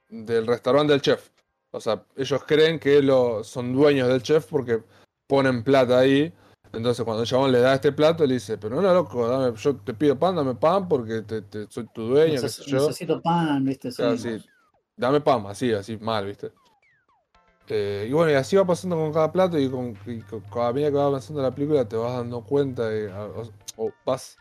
del restaurante del chef. O sea, ellos creen que lo, son dueños del chef porque ponen plata ahí. Entonces cuando el chabón le da este plato, le dice, pero no, loco, dame, yo te pido pan, dame pan porque te, te- soy tu dueño, Neces- yo. necesito pan, ¿viste? Sí, Claro, sí. Dame pan, así, así, mal, ¿viste? Eh, y bueno, y así va pasando con cada plato y con, y con- con- a medida que va avanzando la película te vas dando cuenta de- o, o vas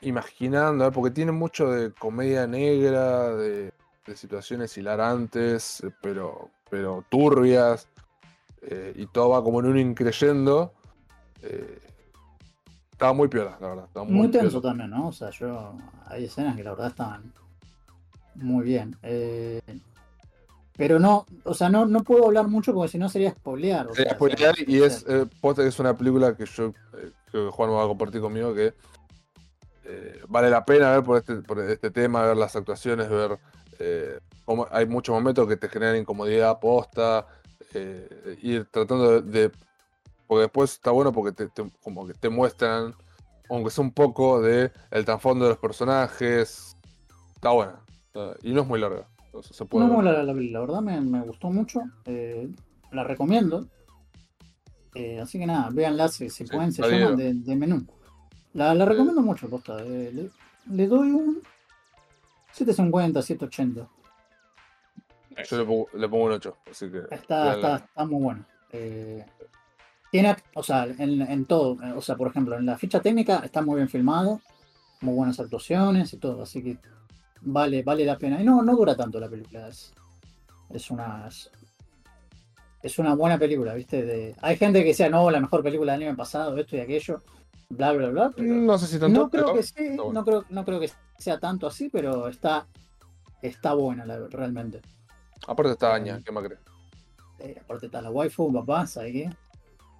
imaginando, ¿eh? porque tiene mucho de comedia negra, de, de situaciones hilarantes, pero, pero turbias, eh, y todo va como en un increyendo. Eh, estaba muy piola, la verdad. Muy, Muy tenso piola. también, ¿no? O sea, yo. Hay escenas que la verdad estaban muy bien. Eh, pero no, o sea, no, no puedo hablar mucho porque si no sería spoilear. o sea, spoilear, sea, y es, eh, posta que es una película que yo eh, creo que Juan va a compartir conmigo que eh, vale la pena ver por este, por este tema, ver las actuaciones, ver cómo hay muchos momentos que te generan incomodidad posta, ir tratando de, de- porque después está bueno porque te, te- como que te muestran, aunque sea un poco de el trasfondo de los personajes, está buena y no es muy larga, se puede No, ver. la, la- la verdad me, me gustó mucho. eh, la recomiendo. Eh, así que nada, véanla si, si Sí, pueden, se está llama bien. de, de menú. La, la recomiendo mucho, posta. eh, le, le doy un 750, 780. Yo le pongo, le pongo un 8, así que Está, está, está muy bueno. Eh, tiene, o sea, en, en todo, eh, o sea, por ejemplo, en la ficha técnica está muy bien filmado, muy buenas actuaciones y todo, así que vale, vale la pena. Y no, no dura tanto la película, es, es una es, una buena película, ¿viste? De, hay gente que decía, no, la mejor película del año pasado, esto y aquello, bla, bla, bla. pero No sé si tanto, no creo pero que sí, bueno. no creo, no creo que sea tanto así, pero está, está buena la- realmente. aparte está Aña, ¿qué más crees? Eh, aparte está la waifu, papá, ¿sabes qué?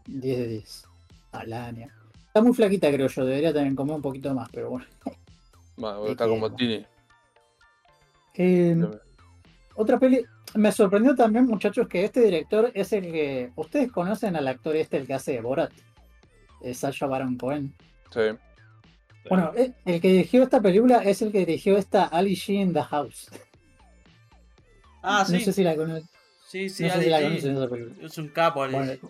10 de 10. Alania. Está muy flaquita, creo yo. Debería también comer un poquito más, pero bueno. Bueno, <laughs> Es está como Tini. Eh, otra peli. Me sorprendió también, muchachos, que este director es el que. Ustedes conocen al actor este, el que hace de Borat. Eh, Sacha Baron Cohen. Sí. Bueno, eh, el que dirigió esta película es el que dirigió esta Ali G in the House. Ah, <laughs> sí. No sé si la conocen. Sí, sí, no sé Ali si la conocen esa película. Es un capo, Ali Bueno, G.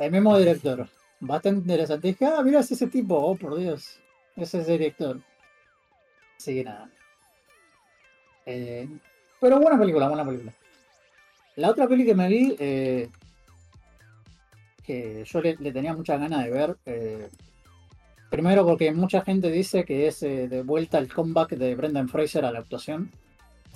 el mismo director. Bastante interesante. Dije, ah, mira, es ese tipo. Oh, por Dios. Ese es el director. Así que nada. Eh, pero buena película, buena película. La otra peli que me vi, eh, que yo le, le tenía muchas ganas de ver. eh, primero porque mucha gente dice que es eh, de vuelta el comeback de Brendan Fraser a la actuación.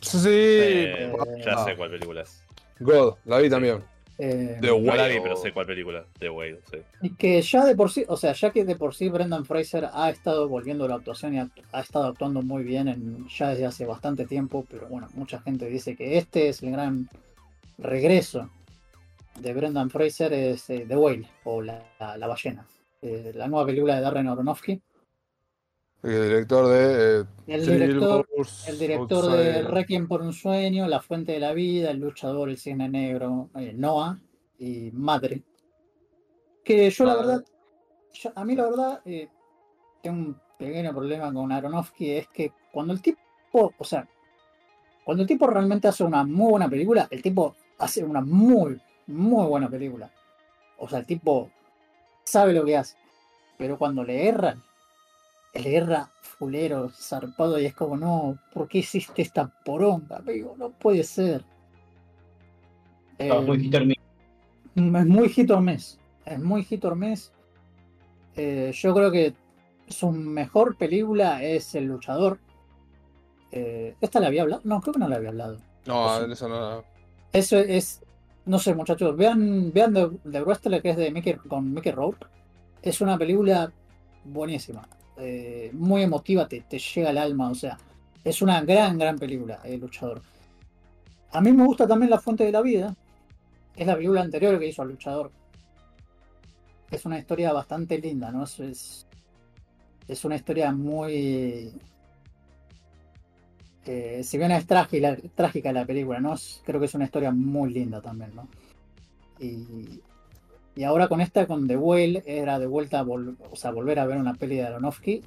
Sí, Eh, ya sé cuál película es. God, la vi también. Eh, The No la vi, Whale. pero sé cuál película. The Whale, sí. Y que ya de por sí, o sea, ya que de por sí Brendan Fraser ha estado volviendo a la actuación y ha, ha estado actuando muy bien en, ya desde hace bastante tiempo, pero bueno, mucha gente dice que este es el gran regreso de Brendan Fraser, es eh, The Whale, o La, la- la ballena, eh, la nueva película de Darren Aronofsky. El director de. eh, El director, el director de. Requiem por un sueño, La fuente de la vida, El luchador, El cisne negro, eh, Noah y Madre. Que yo la verdad, yo- a mí la verdad, eh, tengo un pequeño problema con Aronofsky, es que cuando el tipo, o sea, cuando el tipo realmente hace una muy buena película, el tipo hace una muy, muy buena película. O sea, el tipo sabe lo que hace. Pero cuando le erran, le erra fulero, zarpado, y es como, no, ¿por qué hiciste esta poronga, amigo? No puede ser. Muy Eh, hit or miss. es muy hit or miss. Es muy hit or miss. Eh, yo creo que su mejor película es El Luchador. Eh, ¿Esta la había hablado? No, creo que no la había hablado. No, en eso no. Eso es. No sé, muchachos. Vean, vean The, The Wrestler, que es de Mickey, con Mickey Rourke. Es una película buenísima. Eh, muy emotiva, te, te llega al alma. O sea, es una gran, gran película, El Luchador. A mí me gusta también La Fuente de la Vida. Es la película anterior que hizo al Luchador. Es una historia bastante linda, ¿no? Es, es, es una historia muy. eh, si bien es trágica, trágica la película, ¿no? Creo que es una historia muy linda también, ¿no? Y, Y ahora con esta, con The Whale, era de vuelta, vol- o sea, volver a ver una peli de Aronofsky.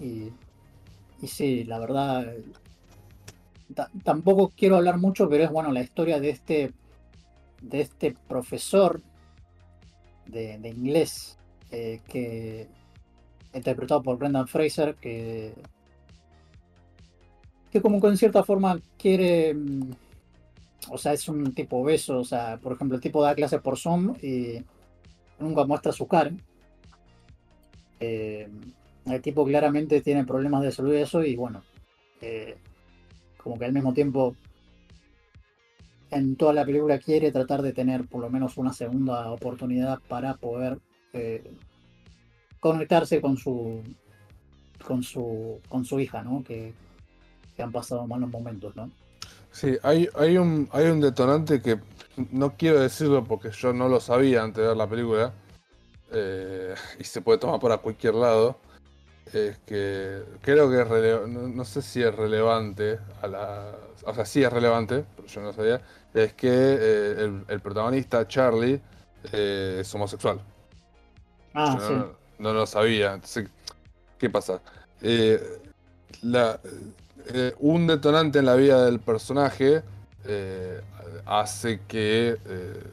Y, sí, la verdad, ta- tampoco quiero hablar mucho, pero es bueno la historia de este, de este profesor de, inglés eh, que interpretado por Brendan Fraser, que, que como que en cierta forma quiere, mm, o sea, es un tipo obeso, o sea, por ejemplo, el tipo da clases por Zoom y nunca muestra su cara. Eh, el tipo claramente tiene problemas de salud y eso, y bueno, eh, como que al mismo tiempo en toda la película quiere tratar de tener por lo menos una segunda oportunidad para poder eh, conectarse con su con su con su hija, ¿no? Que, que han pasado malos momentos, ¿no? Sí, hay, hay, un, hay un detonante que no quiero decirlo porque yo no lo sabía antes de ver la película. eh, y se puede tomar para cualquier lado. Es que creo que es no, no sé si es relevante a la. O sea, sí es relevante, pero yo no lo sabía. Es que eh, el, el protagonista, Charlie, eh, es homosexual. Ah, Yo sí. no, no lo sabía. Entonces, ¿qué pasa? La- eh, un detonante en la vida del personaje eh, hace que eh,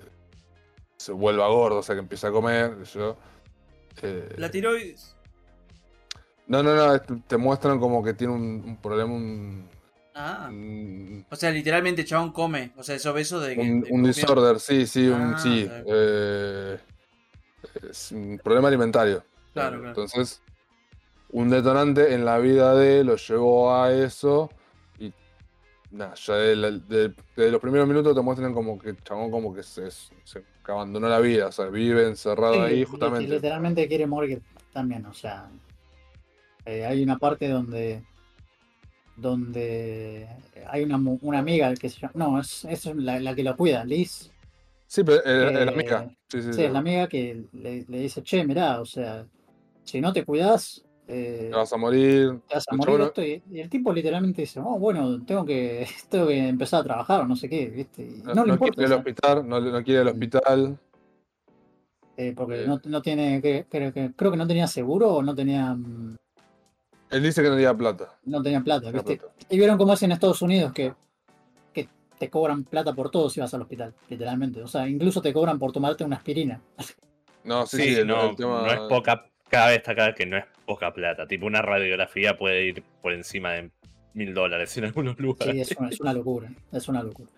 se vuelva gordo, o sea, que empiece a comer. yo. La tiroides. no, no, no, te muestran como que tiene un, un problema, un, Ah. O sea, literalmente el chabón come. O sea, es obeso de que. un- de disorder, sí, sí, un, Ah, sí. eh, es un problema alimentario. Claro, claro. Entonces, un detonante en la vida de él lo llevó a eso. Y nada, ya de, la- de- de los primeros minutos te muestran como que el chabón como que se, abandonó la vida, o sea, vive encerrado Sí, ahí justamente. Literalmente quiere morir también, o sea. eh, hay una parte donde. donde hay una, una amiga que se llama. No, es, es la, la que lo cuida, Liz. Sí, pero es Eh, la amiga. Sí, sí, Sí, la amiga que le, le dice, che, mirá, o sea, si no te cuidas, eh, Te vas a morir. te vas a morir chabón- esto. Y, y el tipo literalmente dice, oh, bueno, tengo que, <laughs> tengo que empezar a trabajar o no sé qué, ¿viste? Y No, no, le no importa, quiere el hospital, no, no quiere el hospital. eh, porque eh. no, no tiene, que- creo, que, creo que no tenía seguro o no tenía, mm, Él dice que no tenía plata. no tenía plata, ¿viste? plata. Y vieron cómo es en Estados Unidos que, que te cobran plata por todo si vas al hospital, literalmente. O sea, incluso te cobran por tomarte una aspirina. No, sí, Sí, sí, el- no, el tema- no es poca. Cada vez está acá que no es poca plata. Tipo, una radiografía puede ir por encima de mil dólares en algunos Sí, lugares. es una, es una locura, es una locura.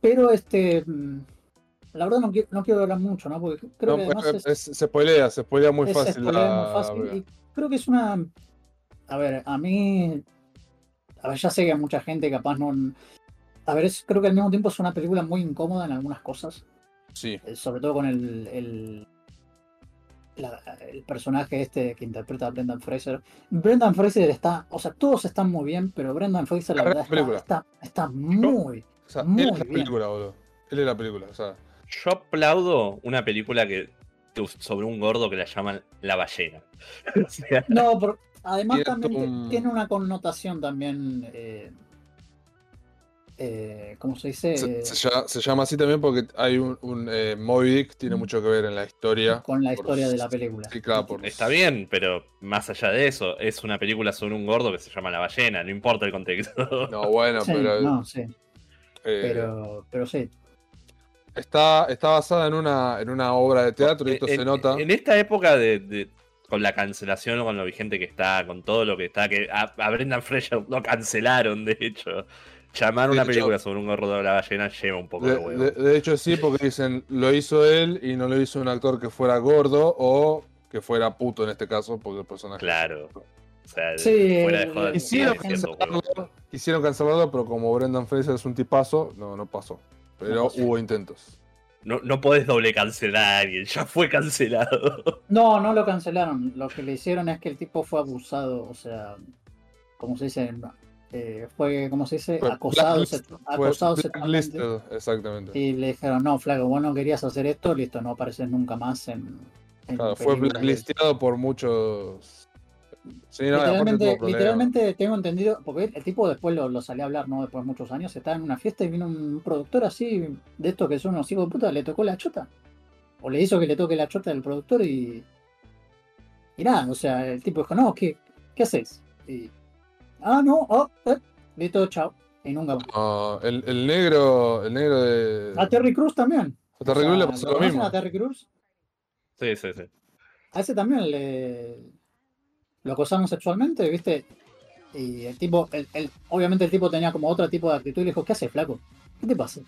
Pero este, mm, la verdad no quiero, no quiero hablar mucho, ¿no? Porque creo No, que además es- es, es- se spoilea, se spoilea muy es fácil. spoiler la- muy fácil y creo que es una, a ver, a mí, a ver, ya sé que a mucha gente capaz no, a ver, es, creo que al mismo tiempo es una película muy incómoda en algunas cosas, Sí, eh, sobre todo con el, el, la- el personaje este que interpreta a Brendan Fraser. Brendan Fraser está, o sea, todos están muy bien, pero Brendan Fraser la La verdad está, película. está, está muy, o sea, Muy él es la bien. película, boludo. Él es la película, o sea. Yo aplaudo una película que sobre un gordo que la llaman La Ballena. <laughs> No, por- además también un- tiene una connotación también, eh, eh, ¿cómo se dice? Se, se llama, se llama así también porque hay un, un eh, Moby Dick, tiene Mm. mucho que ver en la historia. con la por- historia de la película. Sí, claro, por- Está bien, pero más allá de eso, es una película sobre un gordo que se llama La Ballena, no importa el contexto. <laughs> No, bueno, Sí, pero, no, sí, eh, pero, pero sí. está, está basada en una, en una obra de teatro y esto en, se nota. En esta época de, de- con la cancelación, con lo vigente que está, con todo lo que está, que a, a Brendan Fraser lo cancelaron, de hecho. Llamar De una hecho- película sobre un gordo de la ballena lleva un poco de, De, huevo. de- de hecho, sí, porque dicen lo hizo él y no lo hizo un actor que fuera gordo o que fuera puto en este caso, porque el personaje. Claro. O sea, Sí, fuera de joder, Quisieron cancelarlo, quisieron cancelarlo, pero como Brendan Fraser es un tipazo, no, no pasó. Pero No hubo intentos. No, no podés doble cancelar a alguien, ya fue cancelado. <laughs> No, no lo cancelaron. Lo que le hicieron es que el tipo fue abusado, o sea, como se dice, Eh, fue, ¿cómo se dice? Fue Acosado, fue acosado blacklisted, exactamente. Y le dijeron, no, flaco, vos no querías hacer esto, listo, no apareces nunca más en. en Claro, fue blacklisteado por muchos. Sí, no, aparte literalmente, literalmente tengo entendido, porque el tipo después lo, lo a hablar, ¿no? Después de muchos años, estaba en una fiesta y vino un productor así, de estos que son unos hijos de puta, le tocó la chota. o le hizo que le toque la chota del productor y. Y nada, o sea, el tipo dijo, no, ¿qué, qué haces? Y, ah, no, oh, eh, listo, chao. Y nunca más. Ah, el, el negro, el negro de. A Terry Cruz también. A Terry O sea, Crews le pasó lo ¿conocen mismo. a Terry Cruz? Sí, sí, sí. A ese también le. Lo acosaron sexualmente, ¿viste? Y el tipo, el, el- obviamente el tipo tenía como otro tipo de actitud y le dijo, ¿qué haces, flaco? ¿Qué te pasa?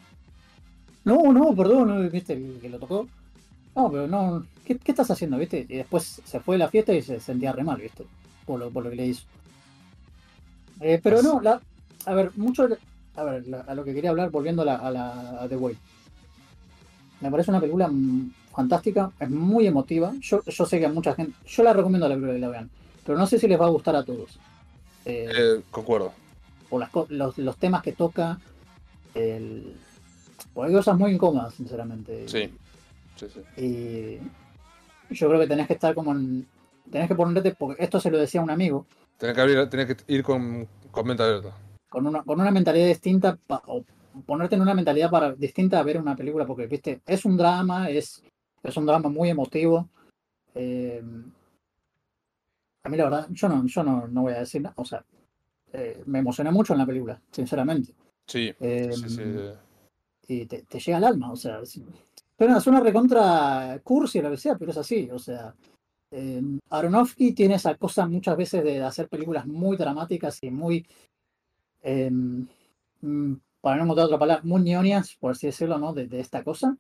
No, no, perdón, ¿viste? El que lo tocó. No, pero no, ¿qué, qué estás haciendo, viste? Y después se fue de la fiesta y se sentía re mal, ¿viste? Por lo, por lo que le hizo. Eh, pero no, la, a ver, mucho, a ver, la- a lo que quería hablar, volviendo a, la, a, la, a The Way. Me parece una película mm, fantástica, es muy emotiva. Yo, yo sé que a mucha gente, yo la recomiendo a la película que la vean, pero no sé si les va a gustar a todos. Eh, Eh, concuerdo. por las los, los temas que toca, el, hay cosas muy incómodas, sinceramente. Sí. Sí, sí. Y yo creo que tenés que estar como en, tenés que ponerte, porque esto se lo decía a un amigo, Tenés que, abrir, que ir con, con mente abierta. con una, con una mentalidad distinta, pa- o ponerte en una mentalidad para, distinta a ver una película, porque, viste, es un drama, es, es un drama muy emotivo. eh, a mí la verdad, yo no, yo no, no voy a decir nada, o sea, eh, me emocioné mucho en la película, sinceramente. Sí. Eh, sí, sí. y te, te llega al alma, o sea, pero es una recontra cursi o lo que sea, pero es así, o sea, eh, Aronofsky tiene esa cosa muchas veces de hacer películas muy dramáticas y muy, eh, mm, para no encontrar otra palabra, muy ñoñas, por así decirlo, ¿no? De, esta cosa,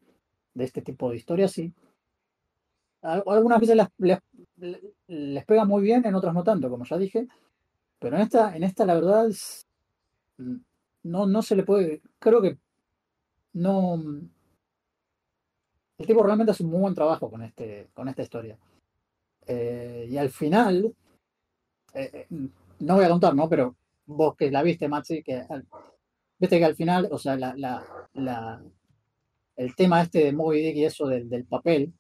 de este tipo de historias, sí. Al- Algunas veces les, les, pega muy bien, en otras no tanto, como ya dije, pero en esta, en esta la verdad mm, no, no se le puede, creo que no. El tipo realmente hace un muy buen trabajo con este, con esta historia. Eh, y al final, eh, eh, no voy a contar, ¿no? Pero vos que la viste, Maxi, que al- viste que al final, o sea, la, la, la- el tema este de Moby Dick y eso del, del papel,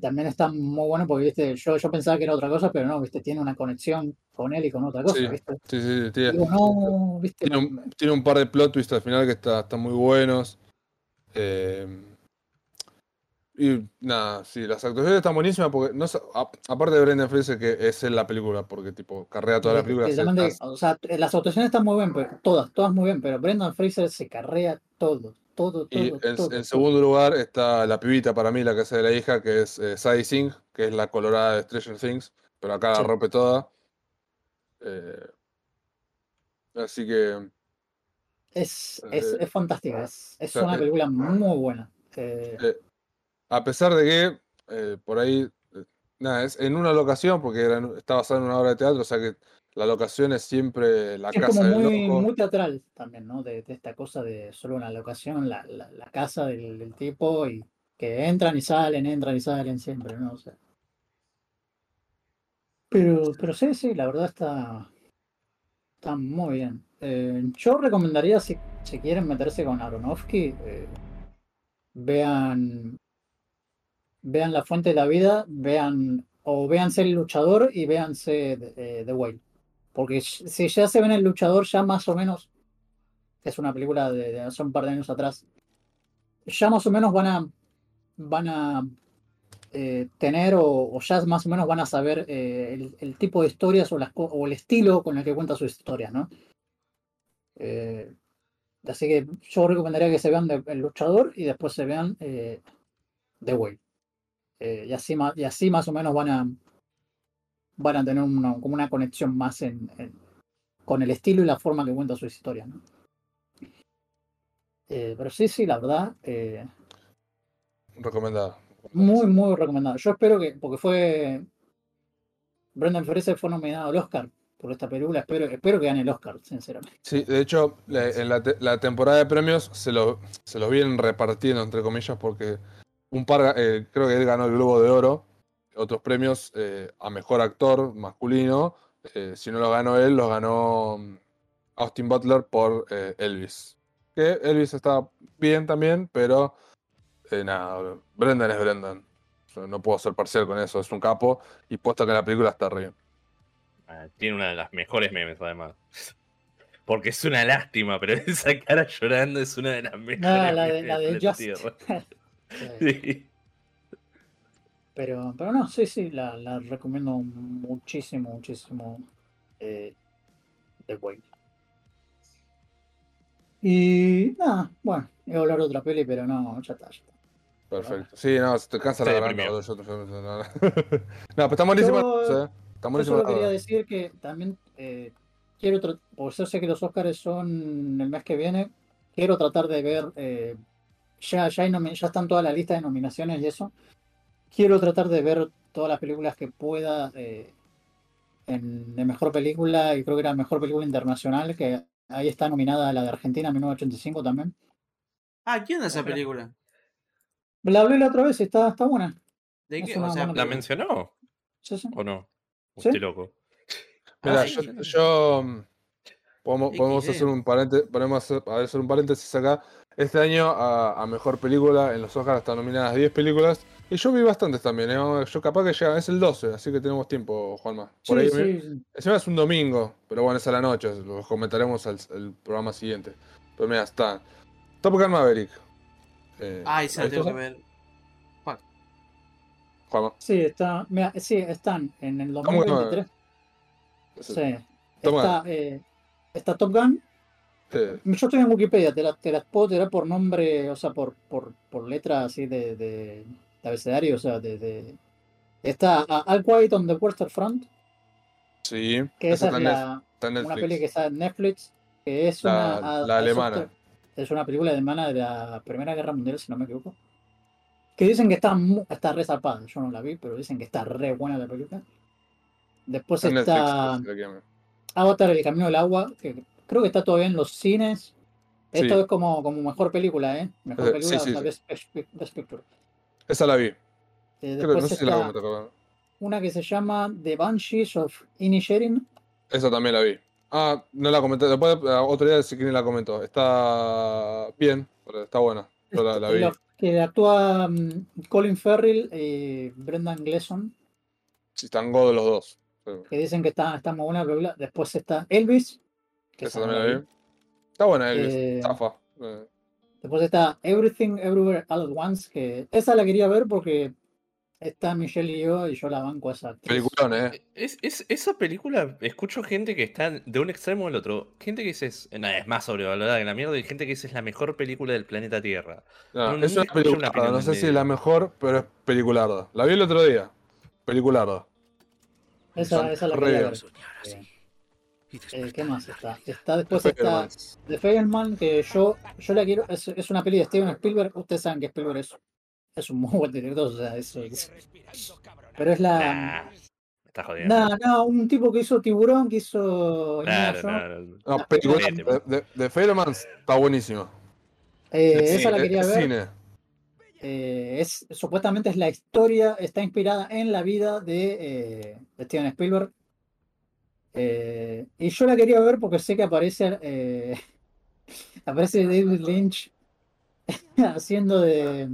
también está muy bueno porque, viste, yo, yo pensaba que era otra cosa, pero no, viste, tiene una conexión con él y con otra cosa, Sí. viste. Sí, sí, sí, tiene, Digo, no, viste, tiene un, tiene un par de plot twists al final que está- están muy buenos. Eh, y nada, sí, las actuaciones están buenísimas porque, no, a- aparte de Brendan Fraser, que es en la película, porque tipo, carrea toda la película. se- de- hace- o sea, las actuaciones están muy bien, pero todas, todas muy bien, pero Brendan Fraser se carrea todo, todo, todo. Y en, todo, en todo. segundo lugar está la pibita para mí, la que hace de la hija, que es eh, Sadie Singh, que es la colorada de Stranger Things, pero acá Sí. la rompe toda. Eh, así que Es, es, eh, es fantástica, es, es sea, una eh, película muy buena. Eh, a pesar de que eh, por ahí, eh, nada, es en una locación, porque era está basada en una obra de teatro, o sea que la locación es siempre la es casa como del muy, loco. muy teatral también, ¿no? De, de esta cosa de solo una locación, la, la, la casa del, del tipo y que entran y salen, entran y salen siempre, ¿no? O sea. Pero, pero sí, sí, la verdad está, está muy bien. Eh, yo recomendaría, si, si quieren meterse con Aronofsky, eh, vean, vean La Fuente de la Vida, vean, o véanse El Luchador y véanse eh, The Whale. Porque si ya se ven El Luchador, ya más o menos, es una película de, hace un par de años atrás, ya más o menos van a, van a eh, tener o, ya más o menos van a saber eh, el, tipo de historias o, el estilo con el que cuenta sus historias, ¿no? Así que yo recomendaría que se vean El Luchador y después se vean The Whale. Eh, y, así, y así más o menos van a van a tener una, como una conexión más en, en- con el estilo y la forma que cuenta sus historias, ¿no? Eh, pero sí, sí, la verdad, eh, Recomendada. muy, muy recomendado. Yo espero que, porque fue. Brendan Fraser fue nominado al Oscar por esta película. Espero, espero que gane el Oscar, sinceramente. Sí, de hecho, la- en la, te- la temporada de premios se, lo, se los vienen repartiendo, entre comillas, porque un par, eh, creo que él ganó el Globo de Oro, otros premios eh, a Mejor Actor Masculino, eh, si no lo ganó él, lo ganó mm, Austin Butler por eh, Elvis. Que Elvis está bien también, pero eh, nada, Brendan es Brendan. Yo no puedo ser parcial con eso, es un capo y puesto que en la película está re bien. Ah, Tiene una de las mejores memes, además. Porque es una lástima, pero <laughs> esa cara llorando es una de las mejores Ah, la de, memes la de. <laughs> Sí. Pero, pero no, sí, sí, la, la recomiendo muchísimo, muchísimo. Eh, The Whale. Y nada, bueno, iba a hablar de otra peli, pero no, ya está, ya está. Perfecto. Sí, no, se te cansa la yo- <laughs> no, no. No, pero está buenísima. Yo- eh. Yo solo quería decir que también eh, quiero, porque yo sé que los Oscars son el mes que viene, quiero tratar de ver, eh, ya, ya, hay ya están toda la lista de nominaciones y eso, quiero tratar de ver todas las películas que pueda eh, en, de mejor película, y creo que era mejor película internacional, que ahí está nominada la de Argentina, 1985 también. Ah, ¿quién es esa película? La hablé la otra vez, está, está buena. ¿De qué? O sea, ¿La mencionó Sí, sí. o no? Sí. Estoy loco. Mira, Ah, yo, sí. yo, mm, podemos, podemos hacer un paréntesis, podemos hacer un paréntesis acá. Este año a, a mejor película en los Oscars están nominadas 10 películas y yo vi bastantes también. ¿eh? Yo capaz que llega, es el 12, así que tenemos tiempo, Juanma. Por Sí, ahí, sí. Encima es un domingo, pero bueno, es a la noche, lo comentaremos al el programa siguiente. Pero mira, está Top Gun Maverick. Eh, Ay, se la ¿la tengo que ver. Fuck. Juanma? Sí, está, mira, sí, están en el ¿Cómo que no? 2023. Ese- Sí. Está, eh, está Top Gun. Eh, Yo estoy en Wikipedia, te, la- te las puedo tirar por nombre, o sea, por, por, por letra así de, de, de abecedario, o sea, de, de- Está All Quiet on the Western Front, sí, que esa es la, Netflix- una Netflix. peli que está en Netflix, que es La- una... la alemana. Es una película alemana de la Primera Guerra Mundial, si no me equivoco. Que dicen que está, está re zarpada, yo no la vi, pero dicen que está re buena la película. Después Está Netflix, está... ver. Avatar, El Camino del Agua, que creo que está todavía en los cines. Esto Sí. es como, como mejor película, ¿eh? Mejor Eh, película, sí, o sea. Best, Best- Picture. Esa la vi. Eh, Creo, después no sé si la comenté, pero- una que se llama The Banshees of Inisherin. Esa también la vi. Ah, no la comenté. Después, eh, otro día, si quieren, la comento. Está bien, pero está buena. Yo la, la vi. Que actúa mm, Colin Farrell y Brendan Gleeson, Sí, están godos los dos. Que dicen que está, está muy buena película. Después está Elvis. Esa también la vi. Está buena, Elvis. Eh, Zafa. Eh, Después está Everything Everywhere All at Once, que esa la quería ver porque está Michelle y yo y yo la banco a esa actriz. Peliculón, eh. Es, es- esa película, escucho gente que está de un extremo al otro. Gente que dice es, no, es más sobrevalorada que la mierda y gente que dice es la mejor película del planeta Tierra. No, No, es una escuché una No sé si es la mejor, pero es pelicularda. La vi el otro día. Pelicularda. Esa, esa la quería. Eh, ¿Qué más está? Está después está Fablemans. The que yo, yo la quiero, es, es una peli de Steven Spielberg, ustedes saben que Spielberg es, es un muy buen director, o sea, eso es- Pero es la... Nah, me estás jodiendo. Nada, nada, un tipo que hizo Tiburón, que hizo Claro, Jones. no, de Fablemans está buenísima. Eh, Es esa la quería es ver. cine. Eh, es, supuestamente es la historia, está inspirada en la vida de, eh, de Steven Spielberg. Eh, y yo la quería ver porque sé que aparece, eh, <laughs> aparece David Lynch <laughs> haciendo de,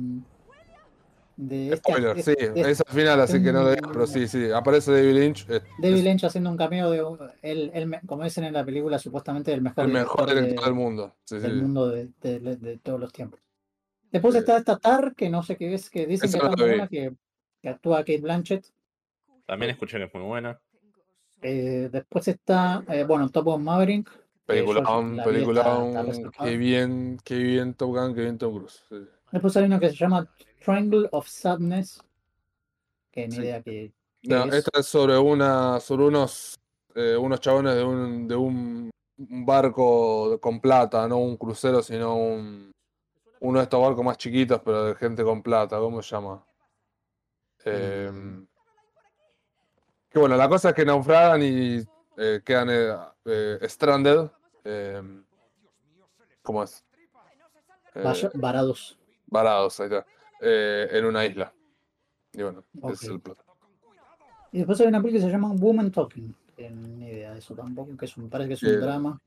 de este- Spoiler, sí, de- es al final, así que no lo digo, pero sí, sí, aparece David Lynch, es, David es Lynch haciendo un cameo de él me- como dicen en la película, supuestamente el mejor el mejor director de- director del mundo. Sí, del sí. mundo de, de- de- de todos los tiempos. Después Sí. está esta Tar, que no sé qué es, que dicen no buena, que, que actúa Kate Blanchett. También escuché que es muy buena. Eh, después está, eh, bueno, Top Gun Maverick. que yo Peliculón, la vi, está- peliculón, está resaltada. qué bien, qué bien Top Gun, qué bien Tom Cruise. sí. Después hay uno que se llama Triangle of Sadness. Que ni Sí. idea que. No, es. esta es sobre una, sobre unos, eh, unos chabones de un, de un, barco con plata, no un crucero, sino un, uno de estos barcos más chiquitos, pero de gente con plata, ¿cómo se llama? Em, que bueno, la cosa es que naufragan y eh, quedan eh, eh, stranded. em, ¿Cómo es? Eh, varados. varados, ahí está. en una isla. Y bueno, ese es el plot. Y después hay una película que se llama Woman Talking. Que ni idea de eso tampoco, que es un, parece que es un drama.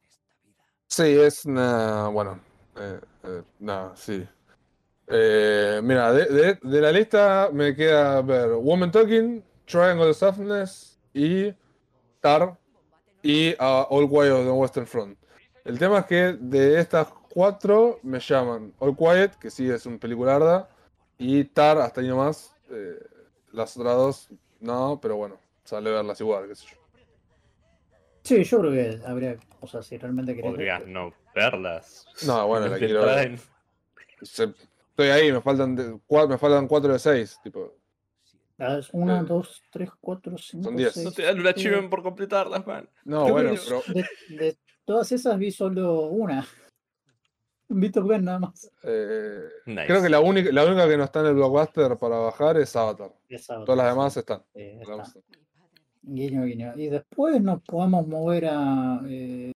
Sí, es una. Bueno, eh, eh, nada, sí. Eh, mira, de, de- de la lista me queda ver Woman Talking, Triangle of Softness y Tar y ah, All Quiet on the Western Front. El tema es que de estas cuatro me llaman All Quiet, que sí es un pelicularda, Y Tar, hasta ahí nomás. eh, las otras dos, no, pero bueno, sale verlas igual, qué sé yo. Sí, yo creo que habría, o sea, si realmente querés. Podrías no verlas. No, bueno, la quiero ver. Se- estoy ahí, me faltan, de, cua- me faltan 4 de 6. Tipo, Una, Eh, dos, tres, cuatro, cinco. diez. seis, No te dan un siete. achievement por completarlas, man. no, bueno, pero. de, de todas esas vi solo una. <laughs> Vi Top Gun nada más. eh, Nice. creo que la única, la única que no está en el blockbuster para bajar es Avatar. Todas las demás sí. están. Sí, Las está. Guiño, guiño. Y después nos podemos mover a. eh,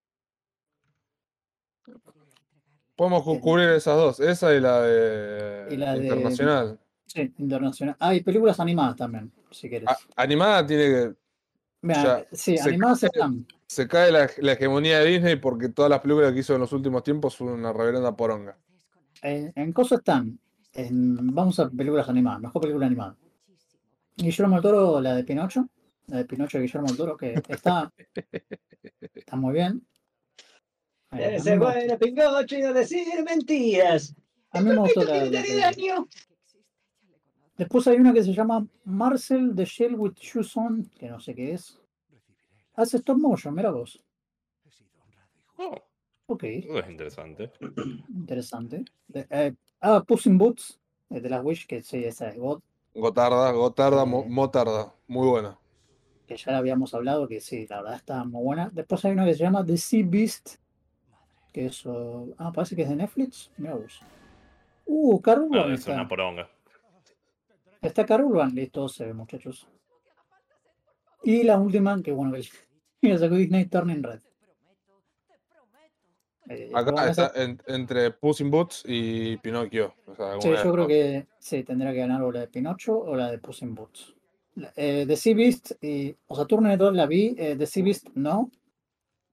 Podemos cu- cubrir esas dos, esa y la de, Y la de- internacional. Sí, internacional. Ah, y películas animadas también, si quieres. A- animada tiene que. Mira, ya, sí, se animadas cae- están. Se cae la, la hegemonía de Disney porque todas las películas que hizo en los últimos tiempos son una reverenda poronga. En, en cosas están. En, vamos a películas animadas, mejor película animada. Guillermo del Toro, la de Pinocho. La de Pinocho de Guillermo del Toro, que está. <laughs> está muy bien. Eh, Debe ser me, bueno, Pingocho, y no decir mentiras. a mí me gustó la, la daño. Después hay una que se llama Marcel the Shell with Shoes On, que no sé qué es. Hace stop motion, mira vos. Oh, Ok, es interesante. <clears throat> interesante. De- eh, ah, Puss in Boots, eh, de las Wish, que sí, esa es God, Gotarda, Gotarda, Eh. Motarda. Muy buena. que ya la habíamos hablado, que sí, la verdad está muy buena. Después hay una que se llama The Sea Beast, que eso. Ah, parece que es de Netflix. Mira vos. Uh, Car No, Urban es está. una poronga. Está Car Urban, listo, se ve, muchachos. Y la última, que bueno, que la sacó Disney Turning Red. Eh, Acá está en- entre Puss in Boots y Pinocchio. O sea, Sí, yo creo que sí, tendrá que ganar o la de Pinocho o la de Puss in Boots. Eh, The Sea Beast, y, o sea, Turner Red la vi, eh, The Sea Beast no.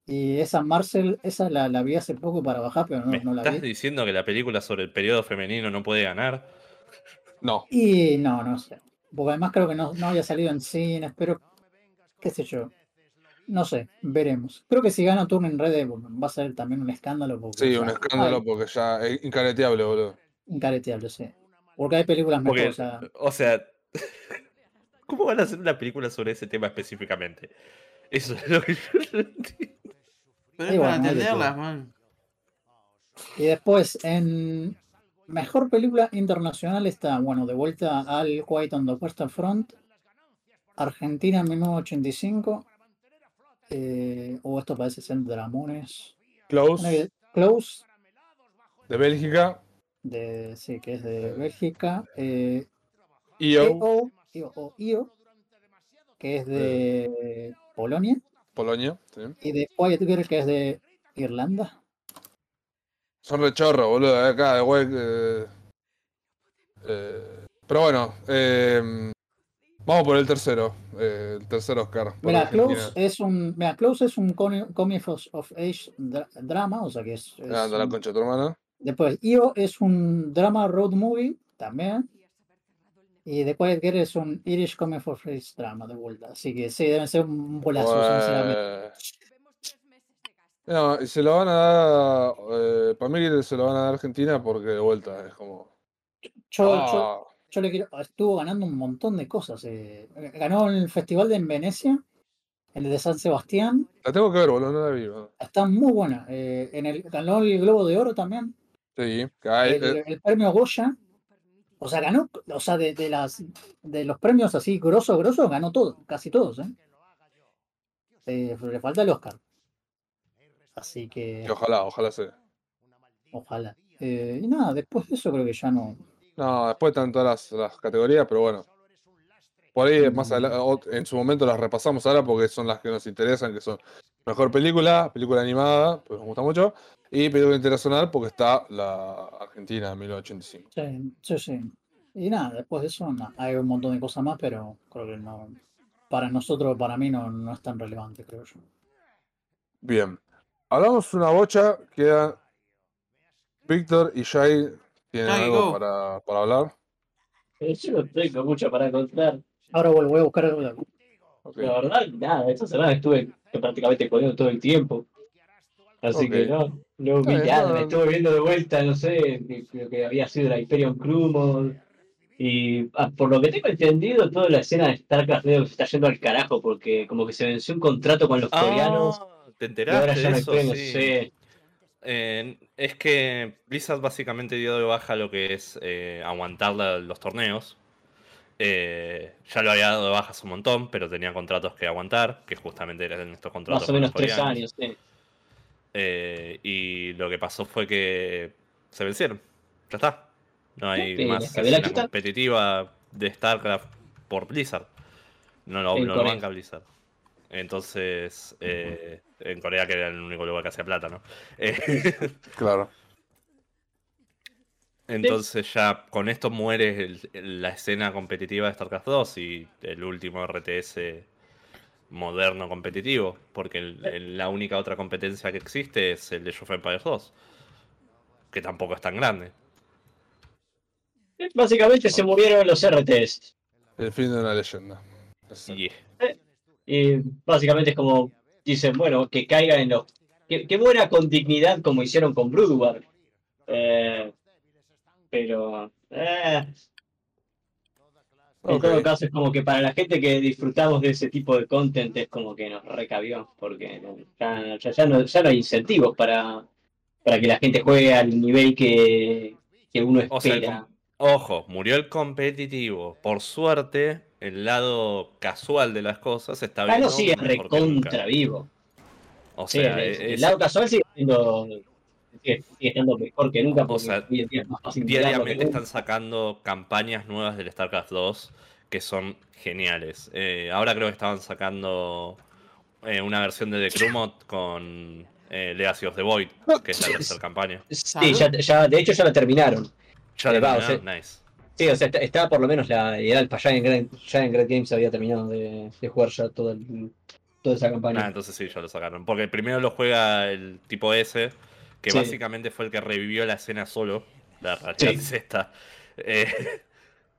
Y esa Marcel, esa la, la vi hace poco para bajar, pero no, ¿Me no la estás vi. diciendo que la película sobre el periodo femenino no puede ganar? No. Y no, no sé. Porque además creo que no, no había salido en cines, pero qué sé yo. No sé, veremos. Creo que si gana Turner Red eh, va a ser también un escándalo. Porque Sí, ya- un escándalo ay, porque ya es incareteable, boludo. incareteable, sí. Porque hay películas Porque, mejores. o sea, o sea, <laughs> ¿cómo van a hacer una película sobre ese tema específicamente? Eso es lo que yo no entiendo. Pero Y es para entenderlas, man. Y después, en mejor película internacional está, bueno, de vuelta al Quiet on the Western Front, Argentina en 1985, eh, o esto parece ser Dramones, Close, Close, de Bélgica. de, sí, que es de Bélgica, eh, EO, EO, EO, o IO, que es de Polonia, Polonia. sí. y de Quiet Girl, que es de Irlanda. Son rechorros, boludo. Acá, de güey. eh, eh, pero bueno, eh, vamos por el tercero. eh, el tercer Oscar. Mira. Close es un, mira, Close es un comi- comic of, age dra- drama, o sea que es, es Ah, anda la concha de tu hermana. después IO es un drama road movie también y The Quiet Girl es un Irish comic of age drama de vuelta, así que sí deben ser un bolazo, sinceramente. No, y se lo van a dar. eh, para mí se lo van a dar a Argentina porque de vuelta es como. Yo, yo, ah, yo le quiero, estuvo ganando un montón de cosas. eh, Ganó el festival de en Venecia, el de San Sebastián, la tengo que ver, boludo, no la vi. boludo. está muy buena. eh, en el, ganó el Globo de Oro también. Sí, el, eh, el premio Goya. O sea, ganó, o sea, de, de las de los premios así grosos, grosos, ganó todo, casi todos, le falta el Oscar. Así que, que ojalá, ojalá sea. ojalá. Eh, y nada, después de eso creo que ya no. No, después están todas las, las categorías, pero bueno. Por ahí más Mm. adelante, en su momento las repasamos ahora porque son las que nos interesan, que son mejor película, película animada, pues nos gusta mucho, y película internacional porque está la Argentina 1985. Sí, sí, sí. Y nada, después de eso no, hay un montón de cosas más, pero creo que no. Para nosotros, para mí, no, no es tan relevante, creo yo. Bien. Hablamos una bocha, queda Víctor y Jay tienen algo go. para, para hablar. Eh, Yo no tengo mucho para contar. Ahora vuelvo voy a buscar algo. La verdad, nada, esta semana estuve prácticamente jodiendo todo el tiempo. Así que no, no vi nada, no, me no. estuve viendo de vuelta, no sé, creo que había sido la Hyperion Crew, Y ah, por lo que tengo entendido, toda la escena de StarCraft se está yendo al carajo porque como que se venció un contrato con los coreanos Ah, ¿Te ahora enteraste ya de eso? Sí. Sí. Eh, es que Blizzard básicamente dio de baja lo que es eh, aguantar la- los torneos. Eh, ya lo había dado de baja hace un montón, pero tenía contratos que aguantar, que justamente eran estos contratos. Más o menos tres años. sí. Eh, y lo que pasó fue que se vencieron. Ya está. No hay Sí, más escena competitiva de StarCraft por Blizzard. No lo, no lo banca Blizzard. Entonces, eh, en Corea, que era el único lugar que hacía plata, ¿no? <laughs> Eh, Claro. entonces ya con esto muere el- el- la escena competitiva de StarCraft 2 y el último RTS moderno competitivo, porque el- el- la única otra competencia que existe es el de of Empires 2, que tampoco es tan grande. Básicamente se murieron los RTS. El fin de una leyenda. Exacto. Y básicamente es como dicen, bueno, que caiga en los. Que, que muera con dignidad como hicieron con Broodwar. Eh, pero. eh, en todo caso, es como que para la gente que disfrutamos de ese tipo de content es como que nos recabió, porque ya, ya, ya no, ya no hay incentivos para, para que la gente juegue al nivel que, que uno O sea, el espera. ojo, murió el competitivo. Por suerte, el lado casual de las cosas está Ah, viendo no sigue recontra vivo. O sea, el, es- el lado casual sigue siendo sigue, sigue estando mejor que nunca porque sea, hoy en día diariamente están sacando campañas nuevas del StarCraft 2 que son geniales. Eh, ahora creo que estaban sacando eh, una versión de The Crew Mod con eh, Legacy of the Void, que es la tercera campaña. Sí, ya, ya- de hecho ya la terminaron. Ya Eh, va, o terminaron, nice. Sí, o sea, está, está por lo menos la el Alpha Giant Great, Giant Great Games había terminado de, de jugar ya todo el- toda esa campaña. Ah, entonces sí, ya lo sacaron. Porque primero lo juega el tipo S, que Sí. básicamente fue el que revivió la escena solo. La realidad Sí. es esta. Eh,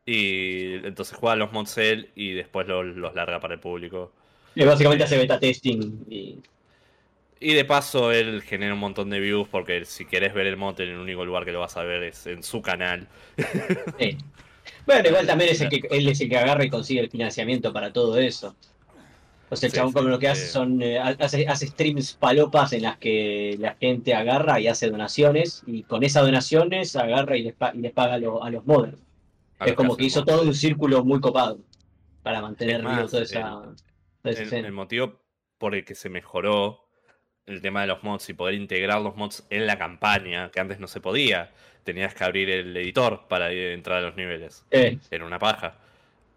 y entonces juega los mods él y después lo- los larga para el público. Y básicamente hace beta testing y Y de paso él genera un montón de views porque si querés ver el mod en el único lugar que lo vas a ver es en su canal. sí. Bueno, igual también es el que él es el que agarra y consigue el financiamiento para todo eso. O sea, el Sí, chabón sí, como lo que hace son eh, hace, hace streams palopas en las que la gente agarra y hace donaciones y con esas donaciones agarra y les, pa- y les paga a, lo- a los modders. Es como que hizo mods. todo un círculo muy copado para mantener vivo toda esa, el- esa el motivo por el que se mejoró el tema de los mods y poder integrar los mods en la campaña, que antes no se podía. Tenías que abrir el editor para ir- entrar a los niveles. Eh, Era una paja.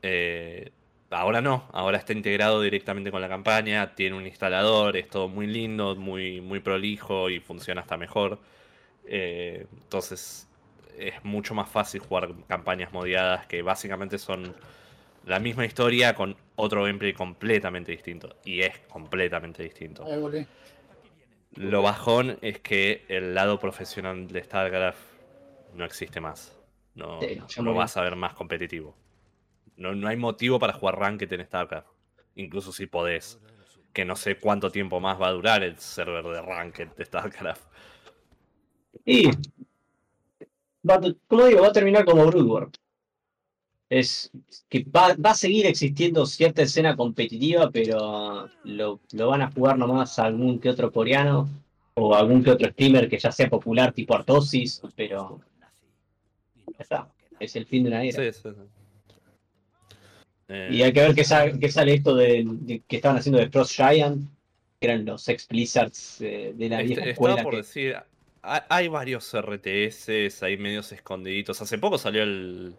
Eh, ahora no, ahora está integrado directamente con la campaña, tiene un instalador, es todo muy lindo, muy, muy prolijo y funciona hasta mejor. Eh, entonces es mucho más fácil jugar campañas modiadas que básicamente son la misma historia con otro gameplay completamente distinto. Y es completamente distinto. Ahí volví. Lo bajón es que el lado profesional de StarCraft no existe más. No, Sí, no vas a ver más competitivo. No, no hay motivo para jugar Ranked en StarCraft. Incluso si podés. Que no sé cuánto tiempo más va a durar el server de Ranked de StarCraft. y va, como digo, va a terminar como Broodwar. Es que va, va a seguir existiendo cierta escena competitiva, pero lo, lo van a jugar nomás algún que otro coreano o algún que otro streamer que ya sea popular tipo Artosis, pero ya está, es el fin de una era. Sí, sí, sí. Eh, Y hay que ver qué, sa- qué sale esto de, de- que estaban haciendo de Frost Giant, que eran los ex Blizzards eh, de la Este- vieja escuela. por que- decir, ha- hay varios RTS ahí medios escondiditos. Hace poco salió el,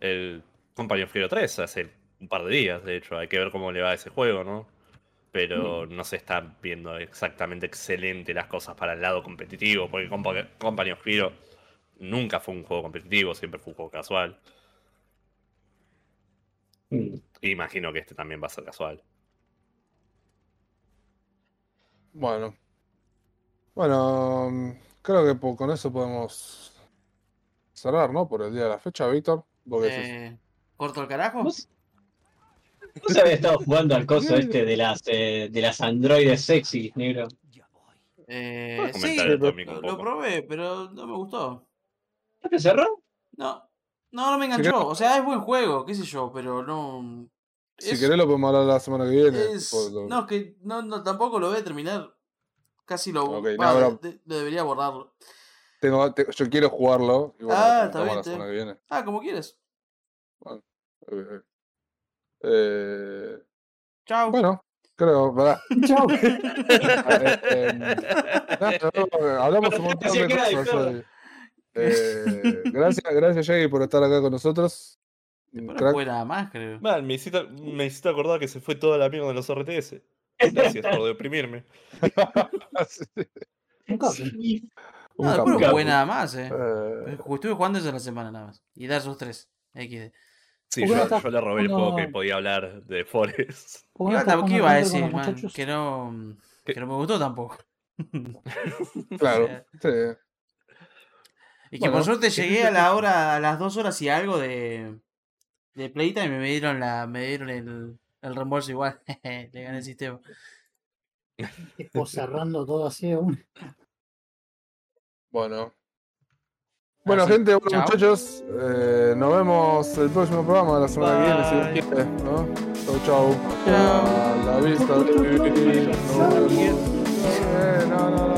el Company of Hero 3, hace un par de días, de hecho. Hay que ver cómo le va a ese juego, ¿no? Pero Mm. no se están viendo exactamente excelente las cosas para el lado competitivo, porque Compa- Company of Hero nunca fue un juego competitivo, siempre fue un juego casual. Mm. Imagino que este también va a ser casual. Bueno. Bueno, mm, creo que con eso podemos cerrar, ¿no? Por el día de la fecha, Víctor. Eh, ¿Corto el carajo? ¿Vos, vos habías estado jugando al coso este de las eh, de las androides sexy, negro. Eh, sí, comentar esto, lo, lo probé, pero no me gustó. ¿No te cerró? No. No, no me enganchó. O sea, es buen juego, qué sé yo, pero no. Si es- querés lo podemos hablar la semana que viene. es- tipo, lo- No, es que no, no, tampoco lo voy a terminar. Casi lo. Ok, va, no, pero- de- lo debería borrarlo. Tengo, te- yo quiero jugarlo. Y bueno, Ah, está bien, la está semana que viene. Ah, como quieras. Ok, ok. Eh, Chao. bueno, creo, pará. Chau. Eh, <laughs> eh, nada, no, hablamos un montón de cosas. Eh, gracias, gracias, Jay, por estar acá con nosotros. No fue nada más, creo. Man, me hiciste, me hiciste acordar que se fue toda la mierda de los RTS. Gracias por deprimirme. <laughs> <laughs> Un No, después no jugué nada más, eh. Eh, Estuve jugando eso la semana nada más. Y Dark Souls 3. XD. Sí, ¿Por qué yo, no estás yo le robé el poco que podía hablar de Forest. ¿Por qué iba a decir, man, que no. ¿Qué? Que no me gustó tampoco. <laughs> <laughs> claro, O sí. Y que Bueno, por suerte llegué a la hora, a las dos horas y algo de, de Playtime y me dieron la, me dieron el, el reembolso igual. <laughs> Le gané el sistema. Tipo cerrando todo así una. Bueno. Bueno, Así, gente, bueno, chao. muchachos, eh, nos vemos el próximo programa de la semana Bye. que viene, si quiere. ¿no? Chau, chau. A la vista. Eh, no, no.